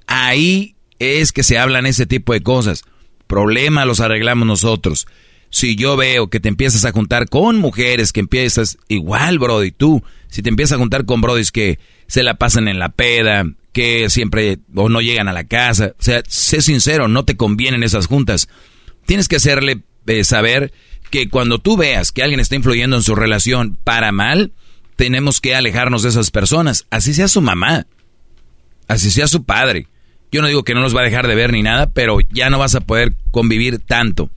Ahí es que se hablan ese tipo de cosas problema los arreglamos nosotros. Si yo veo que te empiezas a juntar con mujeres que empiezas igual, Brody, tú, si te empiezas a juntar con Brodis que se la pasan en la peda, que siempre o no llegan a la casa, o sea, sé sincero, no te convienen esas juntas. Tienes que hacerle eh, saber que cuando tú veas que alguien está influyendo en su relación para mal, tenemos que alejarnos de esas personas, así sea su mamá, así sea su padre. Yo no digo que no los va a dejar de ver ni nada, pero ya no vas a poder convivir tanto.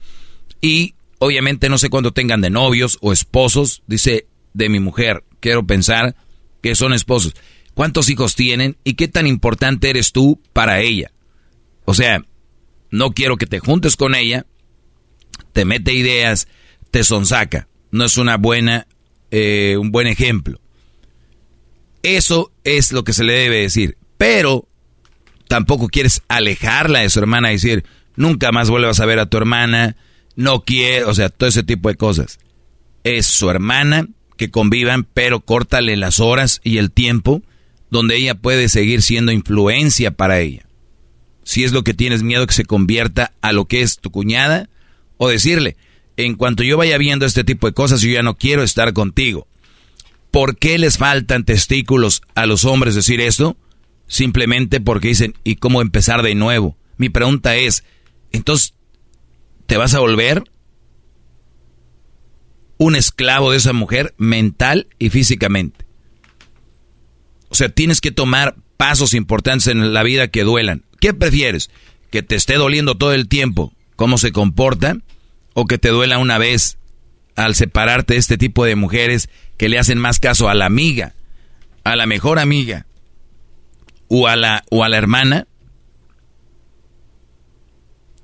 Y obviamente no sé cuánto tengan de novios o esposos, dice de mi mujer, quiero pensar que son esposos. ¿Cuántos hijos tienen y qué tan importante eres tú para ella? O sea, no quiero que te juntes con ella, te mete ideas, te sonsaca. No es una buena, eh, un buen ejemplo. Eso es lo que se le debe decir. Pero tampoco quieres alejarla de su hermana y decir, nunca más vuelvas a ver a tu hermana, no quiere, o sea, todo ese tipo de cosas. Es su hermana, que convivan, pero córtale las horas y el tiempo donde ella puede seguir siendo influencia para ella. Si es lo que tienes miedo que se convierta a lo que es tu cuñada, o decirle, en cuanto yo vaya viendo este tipo de cosas, yo ya no quiero estar contigo. ¿Por qué les faltan testículos a los hombres decir esto? Simplemente porque dicen, ¿y cómo empezar de nuevo? Mi pregunta es, entonces, ¿te vas a volver un esclavo de esa mujer mental y físicamente? O sea, tienes que tomar pasos importantes en la vida que duelan. ¿Qué prefieres? ¿Que te esté doliendo todo el tiempo cómo se comporta? ¿O que te duela una vez al separarte de este tipo de mujeres que le hacen más caso a la amiga, a la mejor amiga, o a la, o a la hermana.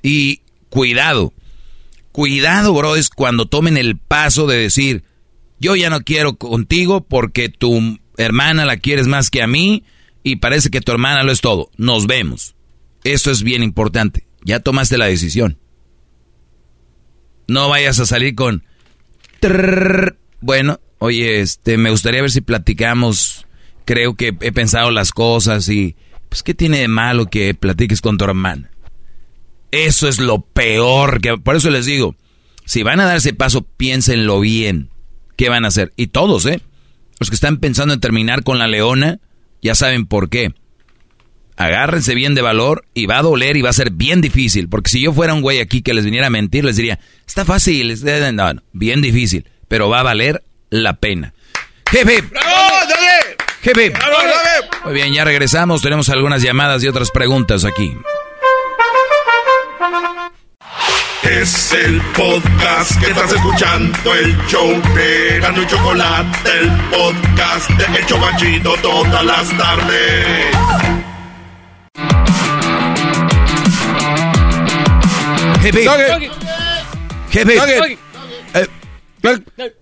Y cuidado, cuidado, bro, es cuando tomen el paso de decir, yo ya no quiero contigo porque tu hermana la quieres más que a mí y parece que tu hermana lo es todo. Nos vemos. Eso es bien importante. Ya tomaste la decisión. No vayas a salir con... bueno, oye, este, me gustaría ver si platicamos, creo que he pensado las cosas y, pues, ¿qué tiene de malo que platiques con tu hermana? Eso es lo peor, que por eso les digo, si van a dar ese paso, piénsenlo bien. ¿Qué van a hacer? Y todos, ¿eh? Los que están pensando en terminar con la leona, ya saben por qué. Agárrense bien de valor y va a doler y va a ser bien difícil. Porque si yo fuera un güey aquí que les viniera a mentir, les diría, está fácil, no, no, bien difícil, pero va a valer la pena. Jefe. Jefe. Muy bien, ya regresamos. Tenemos algunas llamadas y otras preguntas aquí. Es el podcast que estás escuchando, el show de Gano y Chocolate, el podcast de El Chocachito todas las tardes. Jefe. Jefe. Eh,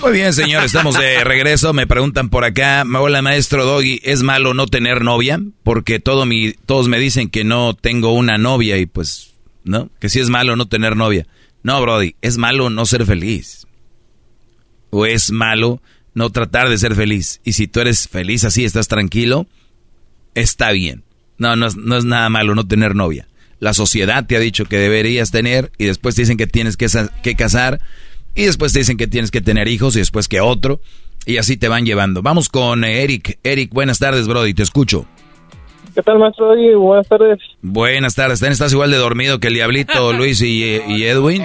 muy bien, señor, estamos de regreso. Me preguntan por acá, hola maestro Doggy, ¿es malo no tener novia? Porque todo mi, todos me dicen que no tengo una novia y pues ¿no? Que si es malo no tener novia. No, Brody, es malo no ser feliz. O es malo no tratar de ser feliz. Y si tú eres feliz así, estás tranquilo, está bien. No, no es, no es nada malo no tener novia. La sociedad te ha dicho que deberías tener y después te dicen que tienes que, que casar y después te dicen que tienes que tener hijos y después que otro y así te van llevando. Vamos con Eric. Eric, buenas tardes, Brody, te escucho. ¿Qué tal, maestro? buenas tardes. Buenas tardes. ¿Estás igual de dormido que el diablito Luis y, Edwin?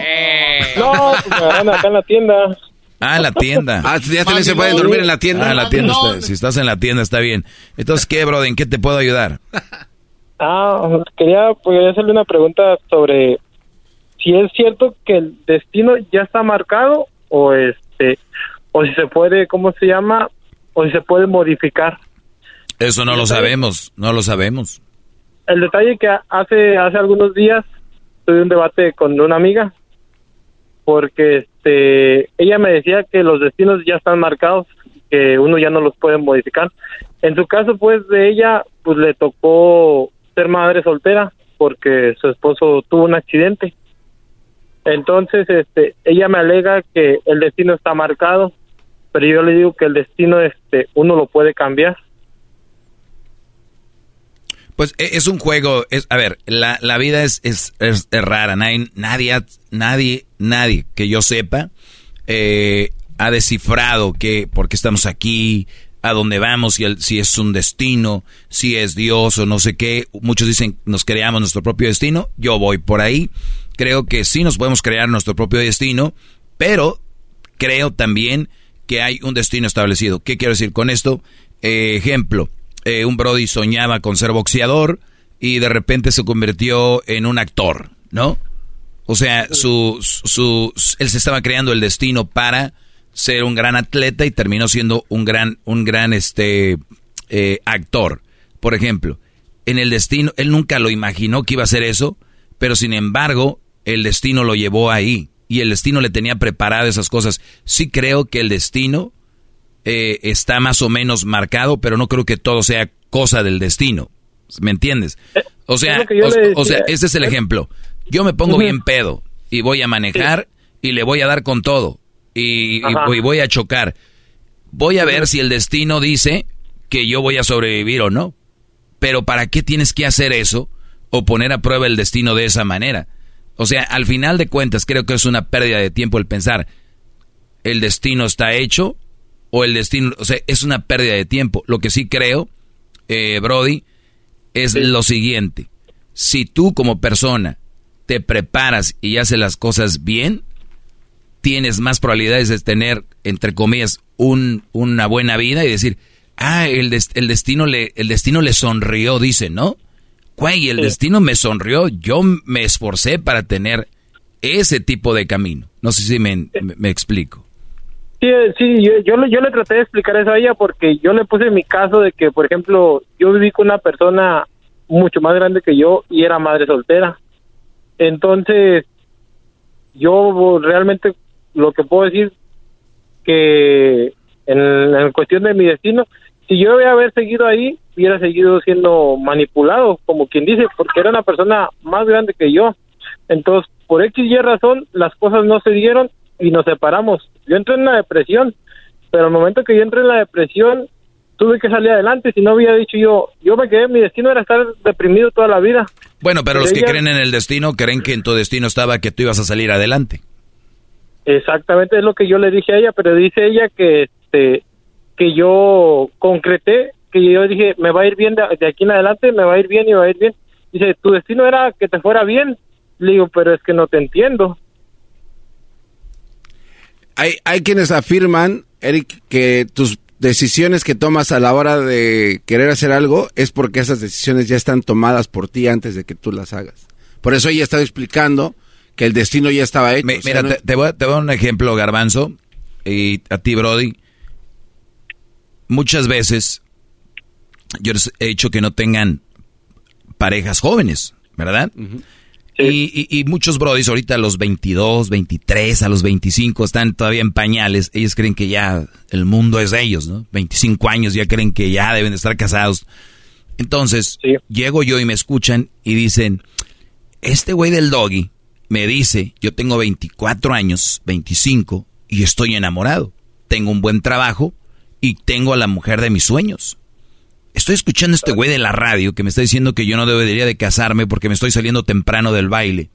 No, pues me acá en la tienda. Ah, en la tienda. Ah, ya también se pueden dormir en la tienda. Ah, en la tienda. si estás en la tienda está bien. Entonces, ¿qué, bro? ¿En qué te puedo ayudar? Ah, quería, pues, hacerle una pregunta sobre si es cierto que el destino ya está marcado o este o si se puede, ¿cómo se llama? O si se puede modificar. Eso no lo sabemos, no lo sabemos. El detalle que hace hace algunos días tuve un debate con una amiga porque este ella me decía que los destinos ya están marcados, que uno ya no los puede modificar. En su caso, pues de ella, pues le tocó ser madre soltera porque su esposo tuvo un accidente. Entonces, este, ella me alega que el destino está marcado, pero yo le digo que el destino, este, uno lo puede cambiar. Pues e, es un juego, es, a ver, la, la vida es, es, es, rara, nadie, nadie, nadie, nadie que yo sepa eh, ha descifrado que por qué estamos aquí, a dónde vamos, si, si es un destino, si es Dios o no sé qué. Muchos dicen nos creamos nuestro propio destino, yo voy por ahí. Creo que sí nos podemos crear nuestro propio destino, pero creo también que hay un destino establecido. ¿Qué quiero decir con esto? Eh, ejemplo, eh, un Brody soñaba con ser boxeador y de repente se convirtió en un actor, ¿no? O sea, su, su, él se estaba creando el destino para ser un gran atleta y terminó siendo un gran, un gran este, eh, actor. Por ejemplo, en el destino, él nunca lo imaginó que iba a ser eso, pero sin embargo, el destino lo llevó ahí y el destino le tenía preparado esas cosas. Sí creo que el destino eh, está más o menos marcado, pero no creo que todo sea cosa del destino. ¿Me entiendes? O sea, o, sea, este es el ejemplo. Yo me pongo bien pedo y voy a manejar y le voy a dar con todo y, voy a chocar. Voy a ver si el destino dice que yo voy a sobrevivir o no. Pero ¿para qué tienes que hacer eso o poner a prueba el destino de esa manera? O sea, al final de cuentas creo que es una pérdida de tiempo el pensar, el destino está hecho, o el destino, o sea, es una pérdida de tiempo. Lo que sí creo, eh, Brody, es lo siguiente. Si tú como persona te preparas y haces las cosas bien, tienes más probabilidades de tener, entre comillas, un, una buena vida y decir, ah, el, el, destino le, el destino le sonrió, dice, ¿no? Güey, el destino me sonrió, yo me esforcé para tener ese tipo de camino. No sé si me, me explico. Sí, sí, yo, yo, yo, le traté de explicar eso a ella porque yo le puse mi caso de que, por ejemplo, yo viví con una persona mucho más grande que yo y era madre soltera. Entonces, yo realmente lo que puedo decir que en, en cuestión de mi destino, si yo hubiera haber seguido ahí, hubiera seguido siendo manipulado, como quien dice, porque era una persona más grande que yo. Entonces, por X y razón, las cosas no se dieron y nos separamos. Yo entré en una depresión pero al momento que yo entré en la depresión, tuve que salir adelante. Si no había dicho yo, yo me quedé, mi destino era estar deprimido toda la vida. Bueno, pero, los que creen en el destino creen que en tu destino estaba que tú ibas a salir adelante. Exactamente es lo que yo le dije a ella, pero dice ella que este que yo concreté, que yo dije, me va a ir bien de, de aquí en adelante, me va a ir bien y va a ir bien. Dice, tu destino era que te fuera bien. Le digo, pero es que no te entiendo. Hay, hay quienes afirman, Eric, que tus decisiones que tomas a la hora de querer hacer algo es porque esas decisiones ya están tomadas por ti antes de que tú las hagas. Por eso ella estado explicando que el destino ya estaba hecho. Me- mira, te, te voy a, te voy a dar un ejemplo, Garbanzo, y a ti, Brody. Muchas veces yo les he dicho que no tengan parejas jóvenes, ¿verdad? Y, y- y muchos brodis ahorita a los 22, 23, a los 25 están todavía en pañales. Ellos creen que ya el mundo es de ellos, ¿no? 25 años ya creen que ya deben de estar casados. Entonces, llego yo y me escuchan y dicen, este güey del doggy me dice, yo tengo 24 años, 25, y estoy enamorado. Tengo un buen trabajo y tengo a la mujer de mis sueños. Estoy escuchando a este güey de la radio que me está diciendo que yo no debería de casarme porque me estoy saliendo temprano del baile.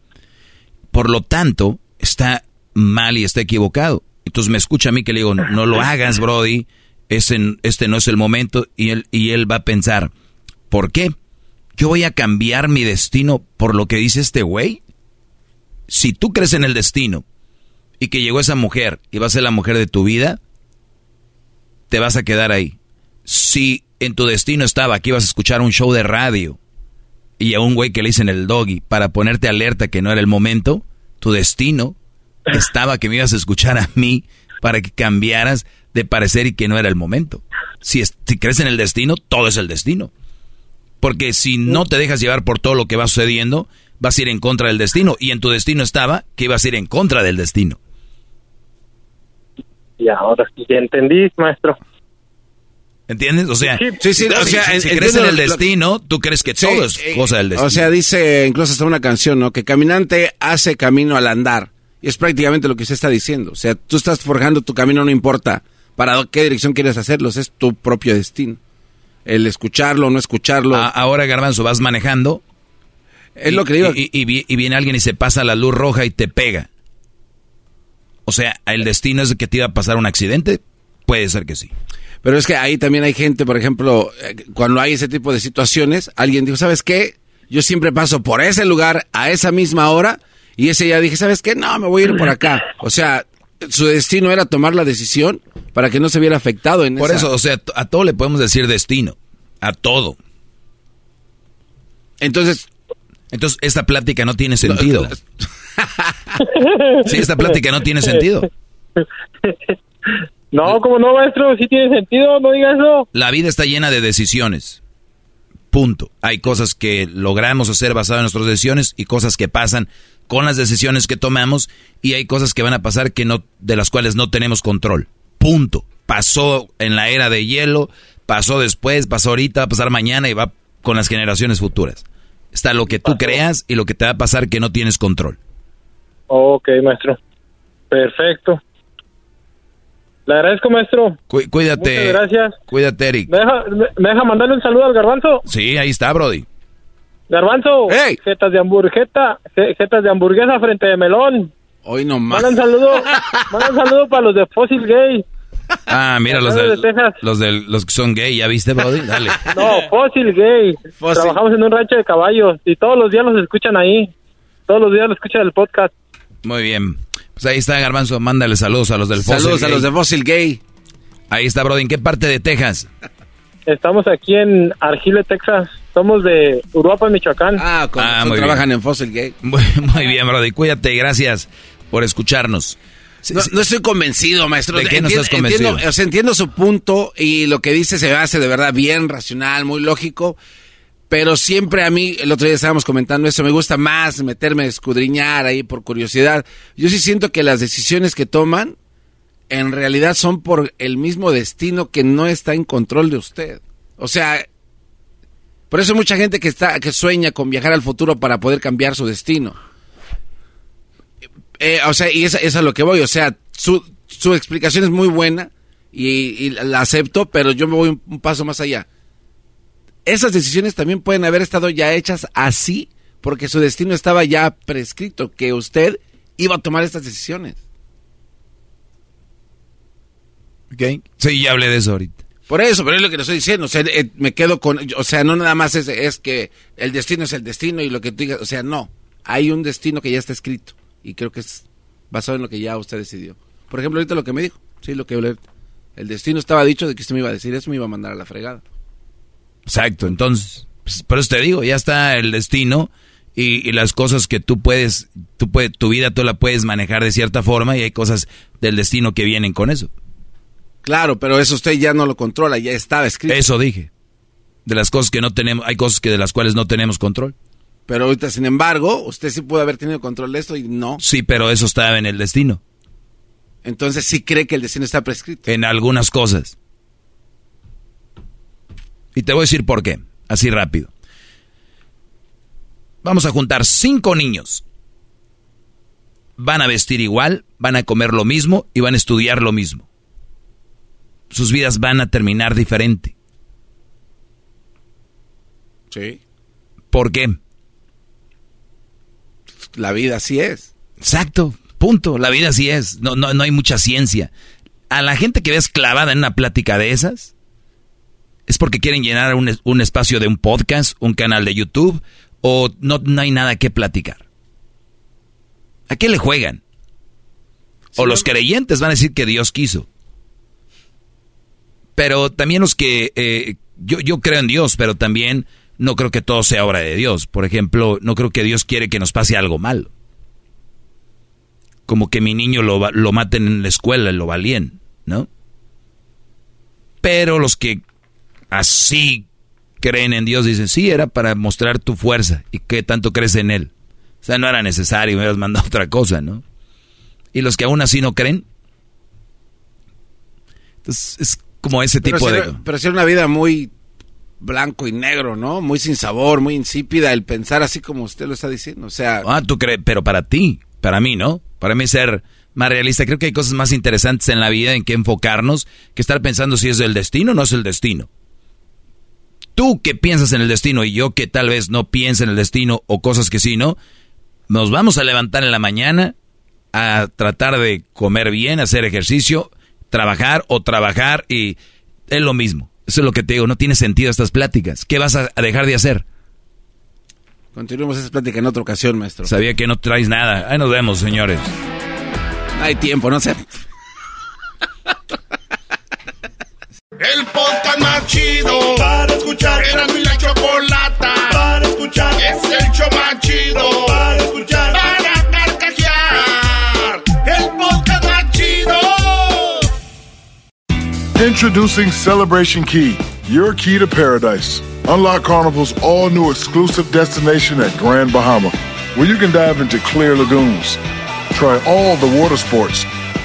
Por lo tanto, está mal y está equivocado. Entonces me escucha a mí que le digo, no lo hagas, Brody, este no es el momento. Y él, y él va a pensar, ¿por qué? ¿Yo voy a cambiar mi destino por lo que dice este güey? Si tú crees en el destino y que llegó esa mujer y va a ser la mujer de tu vida, te vas a quedar ahí. Si en tu destino estaba que ibas a escuchar un show de radio y a un güey que le dicen el doggy para ponerte alerta que no era el momento, tu destino estaba que me ibas a escuchar a mí para que cambiaras de parecer y que no era el momento. Si, es- si crees en el destino, todo es el destino. Porque si no te dejas llevar por todo lo que va sucediendo, vas a ir en contra del destino. Y en tu destino estaba que ibas a ir en contra del destino. Y ahora sí ya entendí, maestro. ¿Entiendes? O sea, Sí, sí, o si- sea, si, en- si crees en el destino, tú crees que Sí, todo es eh, cosa del destino. O sea, dice incluso hasta una canción, ¿no? Que caminante hace camino al andar. Y es prácticamente lo que usted está diciendo. O sea, tú estás forjando tu camino, no importa para qué dirección quieres hacerlo, es tu propio destino. El escucharlo o no escucharlo. A- ahora, Garbanzo, vas manejando. Es y- lo que digo. Y viene alguien y se pasa la luz roja y te pega. O sea, ¿el destino es que te iba a pasar un accidente? Puede ser que sí. Pero es que ahí también hay gente, por ejemplo, eh, cuando hay ese tipo de situaciones, alguien dijo, ¿sabes qué? Yo siempre paso por ese lugar a esa misma hora y ese ya dije, ¿sabes qué? No, me voy a ir por acá. O sea, su destino era tomar la decisión para que no se viera afectado en Por esa- eso, o sea, a todo le podemos decir destino. A todo. Entonces... Entonces, esta plática no tiene sentido. Sí, esta plática no tiene sentido. No, como no, maestro, sí tiene sentido, no diga eso. La vida está llena de decisiones. Punto. Hay cosas que logramos hacer basadas en nuestras decisiones y cosas que pasan con las decisiones que tomamos y hay cosas que van a pasar que no de las cuales no tenemos control. Punto. Pasó en la era de hielo, pasó después, pasó ahorita, va a pasar mañana y va con las generaciones futuras. Está lo que tú creas y lo que te va a pasar que no tienes control. Ok, maestro. Perfecto. Le agradezco, maestro. Cu- cuídate. Muchas gracias. Cuídate, Eric. ¿Me deja, me- me deja mandarle un saludo al garbanzo? Sí, ahí está, Brody. Garbanzo, jetas de hamburguesa, je- jetas de hamburguesa frente de melón. Hoy no más. Manda un saludo, manda un saludo para los de Fossil Gay. Ah, mira, los, de, los, de, los que son gay, ¿ya viste, Brody? Dale. No, Fossil Gay. Trabajamos en un rancho de caballos y todos los días los escuchan ahí. Todos los días los escuchan el podcast. Muy bien. Pues ahí está, Garbanzo. Mándale saludos a los del Fossil Saludos a los de Fossil Gay. Ahí está, Brody. ¿En qué parte de Texas? Estamos aquí en Argile, Texas. Somos de Uruapan, Michoacán. Ah, con Ah, muy trabajan bien. en Fossil Gay. Muy, muy bien, Brody. Cuídate y gracias por escucharnos. No, no estoy convencido, maestro. ¿De qué no Entiendo- estás convencido? Entiendo, o sea, entiendo su punto y lo que dice se hace de verdad bien racional, muy lógico. Pero siempre a mí, el otro día estábamos comentando eso, me gusta más meterme, escudriñar ahí por curiosidad. Yo sí siento que las decisiones que toman en realidad son por el mismo destino que no está en control de usted. O sea, por eso hay mucha gente que está que sueña con viajar al futuro para poder cambiar su destino. Eh, o sea, y esa, esa es a lo que voy. O sea, su, su explicación es muy buena y, la acepto, pero yo me voy un, paso más allá. Esas decisiones también pueden haber estado ya hechas así, porque su destino estaba ya prescrito, que usted iba a tomar estas decisiones. Ok. Sí, ya hablé de eso ahorita. Por eso, pero es lo que le estoy diciendo. O sea, eh, me quedo con. O sea, no nada más es, es, que el destino es el destino y lo que tú digas. O sea, no. Hay un destino que ya está escrito. Y creo que es basado en lo que ya usted decidió. Por ejemplo, ahorita lo que me dijo. Sí, lo que hablé. El destino estaba dicho de que usted me iba a decir eso, me iba a mandar a la fregada. Exacto, entonces, pues, por eso te digo, ya está el destino y, las cosas que tú puedes, tú puedes, tu vida tú la puedes manejar de cierta forma y hay cosas del destino que vienen con eso. Claro, pero eso usted ya no lo controla, ya estaba escrito. Eso dije. De las cosas que no tenemos, hay cosas que de las cuales no tenemos control. Pero ahorita, sin embargo, usted sí puede haber tenido control de esto y no. Sí, pero eso estaba en el destino. Entonces sí cree que el destino está prescrito. En algunas cosas. Y te voy a decir por qué, así rápido. Vamos a juntar cinco niños. Van a vestir igual, van a comer lo mismo y van a estudiar lo mismo. Sus vidas van a terminar diferente. Sí. ¿Por qué? La vida así es. Exacto. Punto. La vida así es. No, no, no hay mucha ciencia. A la gente que ves clavada en una plática de esas, es porque quieren llenar un, un espacio de un podcast, un canal de YouTube, o no, no hay nada que platicar. ¿A qué le juegan? O los creyentes van a decir que Dios quiso. Pero también los que... Eh, yo, yo creo en Dios, pero también no creo que todo sea obra de Dios. Por ejemplo, no creo que Dios quiere que nos pase algo malo como que mi niño lo, lo maten en la escuela, lo valían, ¿no? Pero los que así creen en Dios dicen, sí, era para mostrar tu fuerza y que tanto crees en Él. O sea, no era necesario, me hubieras mandado otra cosa, ¿no? Y los que aún así no creen. Entonces, es como ese tipo de... pero si una vida muy blanco y negro, ¿no? Muy sin sabor, muy insípida, el pensar así como usted lo está diciendo. O sea... Ah, tú crees, pero para ti, para mí, ¿no? Para mí ser más realista, creo que hay cosas más interesantes en la vida en que enfocarnos que estar pensando si es el destino o no es el destino. Tú que piensas en el destino y yo que tal vez no piense en el destino o cosas que sí, ¿no? Nos vamos a levantar en la mañana a tratar de comer bien, hacer ejercicio, trabajar o trabajar y es lo mismo. Eso es lo que te digo, no tiene sentido estas pláticas. ¿Qué vas a dejar de hacer? Continuemos esa plática en otra ocasión, maestro. Sabía que no traes nada. Ahí nos vemos, señores. hay tiempo, no sé. El podcast más chido para escuchar. Era mi la chocolata para escuchar. Es el show más chido para escuchar. Para carcajear. El podcast más chido. Introducing Celebration Key, your key to paradise. Unlock Carnival's all new exclusive destination at Grand Bahama, where you can dive into clear lagoons, try all the water sports,